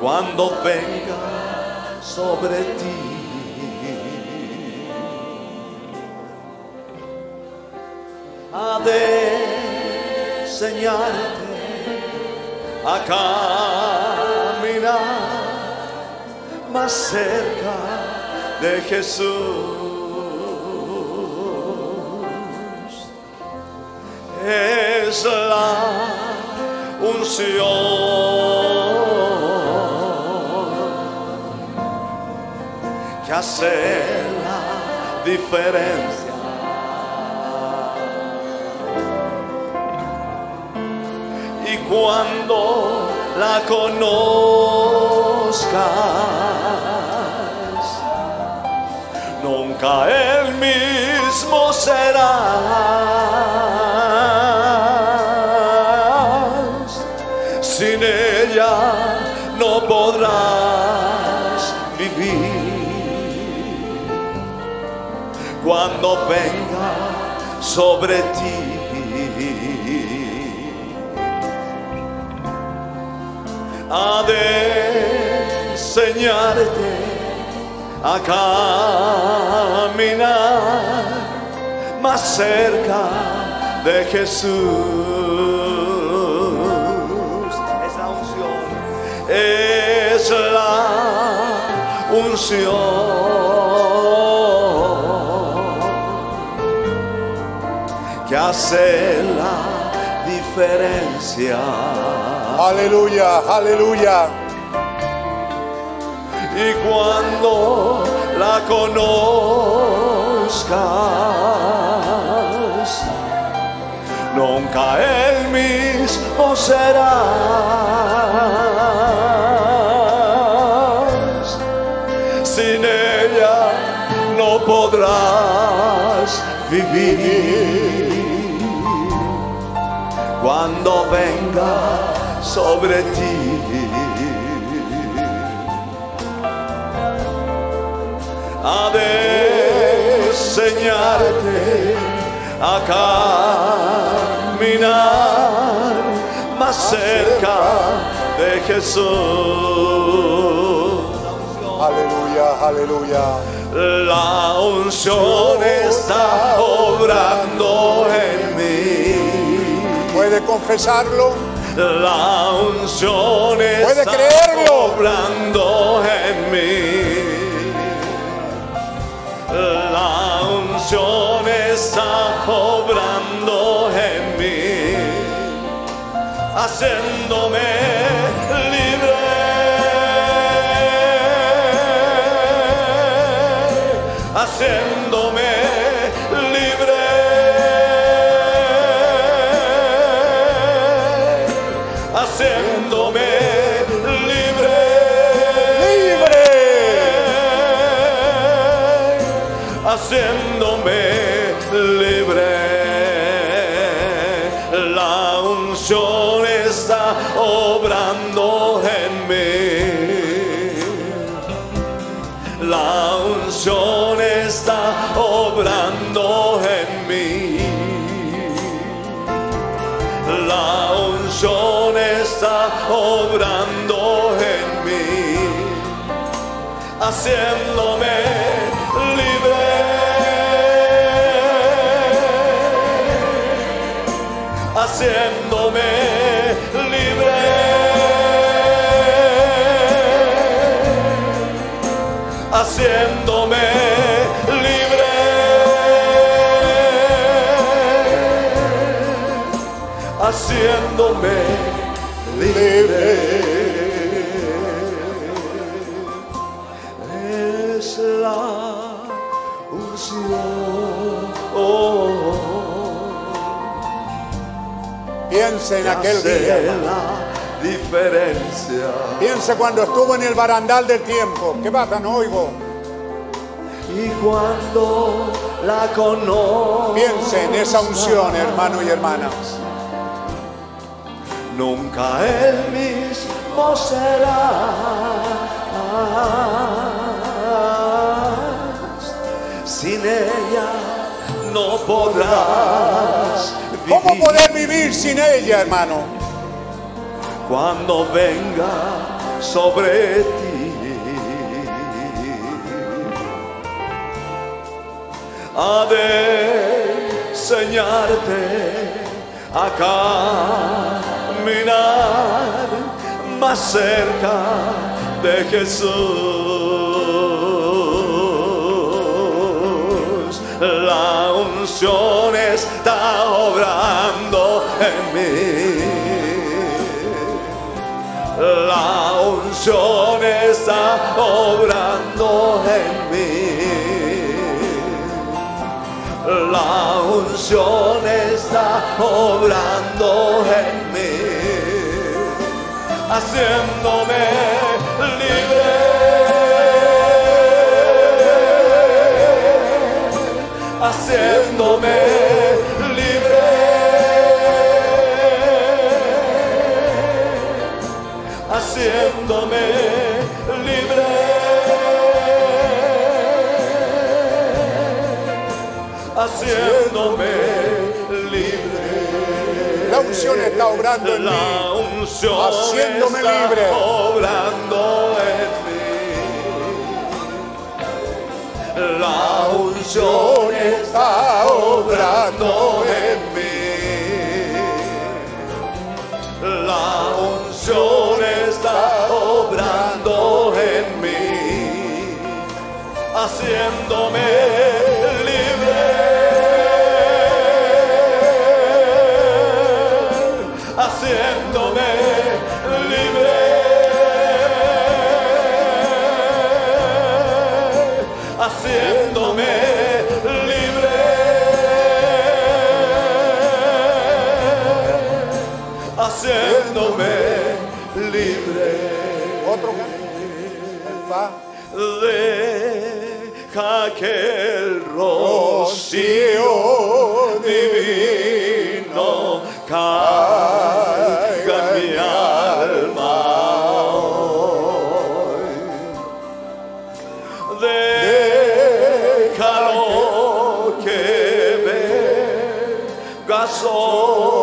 [SPEAKER 3] Cuando venga sobre ti. De enseñarte a caminar más cerca de Jesús. Es la unción que hace la diferencia. Y cuando la conozcas, nunca el mismo serás. Sin ella no podrás vivir. Cuando venga sobre ti ha de enseñarte a caminar más cerca de Jesús. Es la unción, es la unción que hace la diferencia.
[SPEAKER 5] Aleluya, aleluya.
[SPEAKER 3] y cuando la conozcas, nunca el mismo serás. Sin ella no podrás vivir cuando venga sobre ti. ha de enseñarte a caminar más cerca de Jesús.
[SPEAKER 5] Aleluya, aleluya.
[SPEAKER 3] La unción está obrando en mí.
[SPEAKER 5] ¿Puede confesarlo?
[SPEAKER 3] La unción
[SPEAKER 5] Puede
[SPEAKER 3] está
[SPEAKER 5] creerlo.
[SPEAKER 3] obrando en mí. La unción está obrando en mí, haciéndome libre, haciéndome haciéndome libre.
[SPEAKER 5] ¡Libre!
[SPEAKER 3] haciéndome libre. Obrando en mí haciéndome libre. Haciéndome libre. Haciéndome libre. Haciéndome libre. es la unción.
[SPEAKER 5] Piense en
[SPEAKER 3] que
[SPEAKER 5] aquel día.
[SPEAKER 3] la diferencia.
[SPEAKER 5] Piense cuando estuvo en el barandal del tiempo. ¿Qué pasa? No oigo.
[SPEAKER 3] Y cuando la conozco,
[SPEAKER 5] Piense en esa unción, hermano y hermanas.
[SPEAKER 3] Nunca el mismo serás. Sin ella no podrás vivir.
[SPEAKER 5] ¿Cómo poder vivir sin ella, hermano?
[SPEAKER 3] cuando venga sobre ti. Ha de enseñarte a caminar más cerca de Jesús. La unción está obrando en mí. La unción está obrando en mí. La unción está obrando en mí, haciéndome libre, haciéndome libre. Haciéndome libre. Haciéndome
[SPEAKER 5] unción está obrando en mí.
[SPEAKER 3] La unción
[SPEAKER 5] Haciéndome
[SPEAKER 3] está
[SPEAKER 5] libre.
[SPEAKER 3] obrando en mí. La unción está obrando en mí. La unción está obrando en mí, haciéndome haciéndome libre haciéndome libre.
[SPEAKER 5] Otro.
[SPEAKER 3] Deja que el rocío divino caiga venga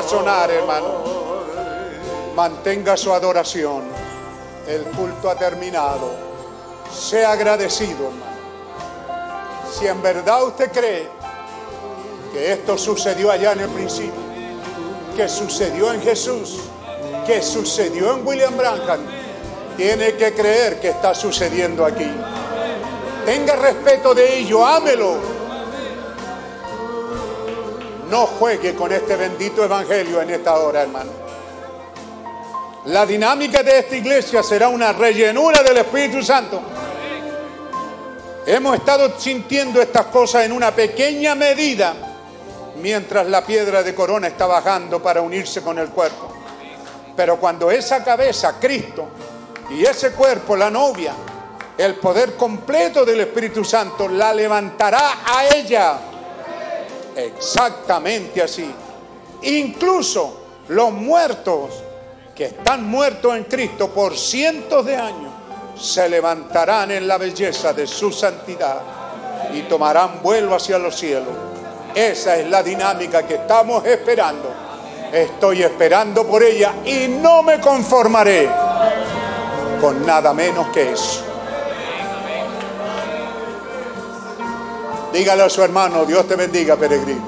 [SPEAKER 5] sonar, hermano. Mantenga su adoración. El culto ha terminado. Sea agradecido, hermano. Si en verdad usted cree que esto sucedió allá en el principio, que sucedió en Jesús, que sucedió en William Branham, tiene que creer que está sucediendo aquí. Tenga respeto de ello, ámelo. No juegue con este bendito evangelio en esta hora, hermano. La dinámica de esta iglesia será una rellenura del Espíritu Santo. Hemos estado sintiendo estas cosas en una pequeña medida mientras la piedra de corona está bajando para unirse con el cuerpo. Pero cuando esa cabeza, Cristo, y ese cuerpo, la novia, el poder completo del Espíritu Santo, la levantará a ella. Exactamente así. Incluso los muertos que están muertos en Cristo por cientos de años se levantarán en la belleza de su santidad y tomarán vuelo hacia los cielos. Esa es la dinámica que estamos esperando. Estoy esperando por ella y no me conformaré con nada menos que eso. Dígale a su hermano, Dios te bendiga, peregrino.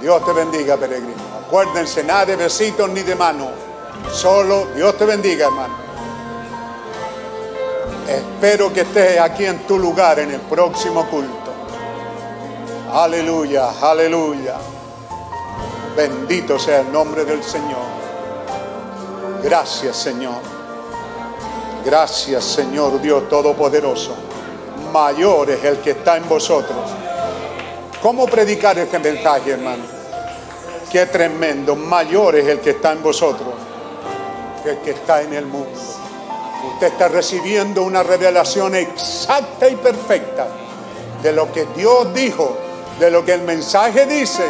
[SPEAKER 5] Dios te bendiga, peregrino. Acuérdense, nada de besitos ni de mano. Solo Dios te bendiga, hermano. Espero que estés aquí en tu lugar en el próximo culto. Aleluya, aleluya. Bendito sea el nombre del Señor. Gracias, Señor. Gracias, Señor Dios Todopoderoso. Mayor es el que está en vosotros. ¿Cómo predicar este mensaje, hermano? Qué tremendo. Mayor es el que está en vosotros que el que está en el mundo. Usted está recibiendo una revelación exacta y perfecta de lo que Dios dijo, de lo que el mensaje dice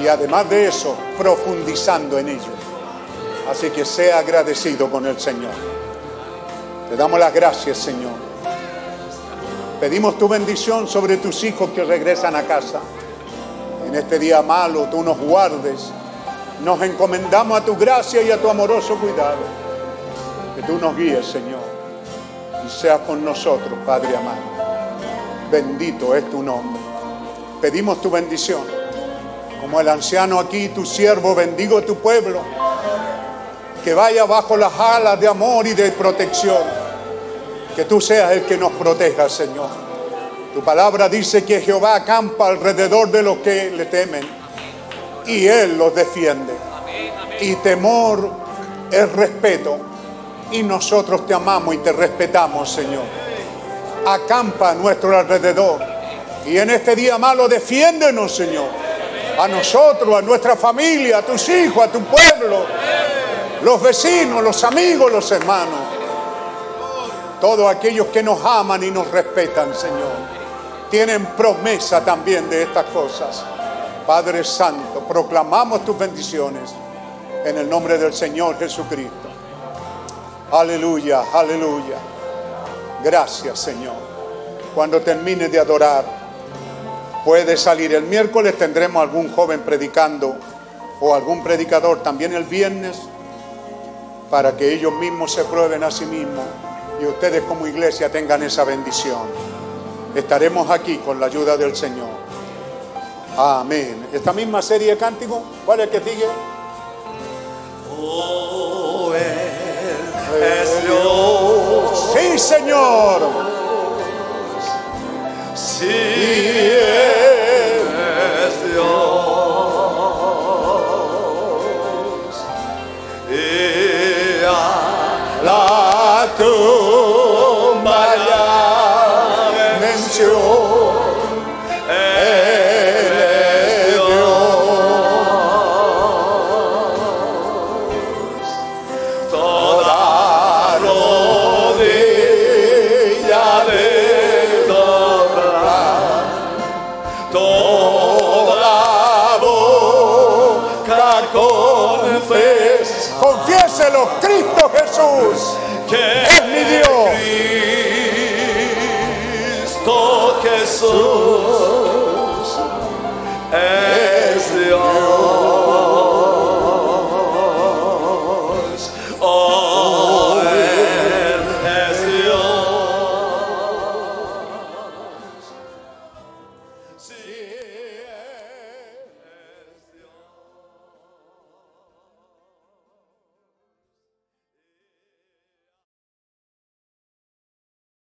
[SPEAKER 5] y además de eso, profundizando en ello. Así que sea agradecido con el Señor. Te damos las gracias, Señor. Pedimos tu bendición sobre tus hijos que regresan a casa. En este día malo, tú nos guardes. Nos encomendamos a tu gracia y a tu amoroso cuidado. Que tú nos guíes, Señor. Y seas con nosotros, Padre amado. Bendito es tu nombre. Pedimos tu bendición. Como el anciano aquí, tu siervo, bendigo tu pueblo. Que vaya bajo las alas de amor y de protección. Que tú seas el que nos proteja, Señor. Tu palabra dice que Jehová acampa alrededor de los que le temen y Él los defiende. Y temor es respeto. Y nosotros te amamos y te respetamos, Señor. Acampa a nuestro alrededor. Y en este día malo defiéndenos, Señor. A nosotros, a nuestra familia, a tus hijos, a tu pueblo, los vecinos, los amigos, los hermanos. Todos aquellos que nos aman y nos respetan, Señor. Tienen promesa también de estas cosas. Padre Santo, proclamamos tus bendiciones en el nombre del Señor Jesucristo. Aleluya, aleluya. Gracias, Señor. Cuando termine de adorar, puede salir. El miércoles tendremos algún joven predicando o algún predicador también el viernes para que ellos mismos se prueben a sí mismos y ustedes como iglesia tengan esa bendición. Estaremos aquí con la ayuda del Señor. Amén. Esta misma serie de cánticos, ¿cuál es el que sigue?
[SPEAKER 3] Oh, Él es Dios.
[SPEAKER 5] Sí, Señor.
[SPEAKER 3] Sí, Él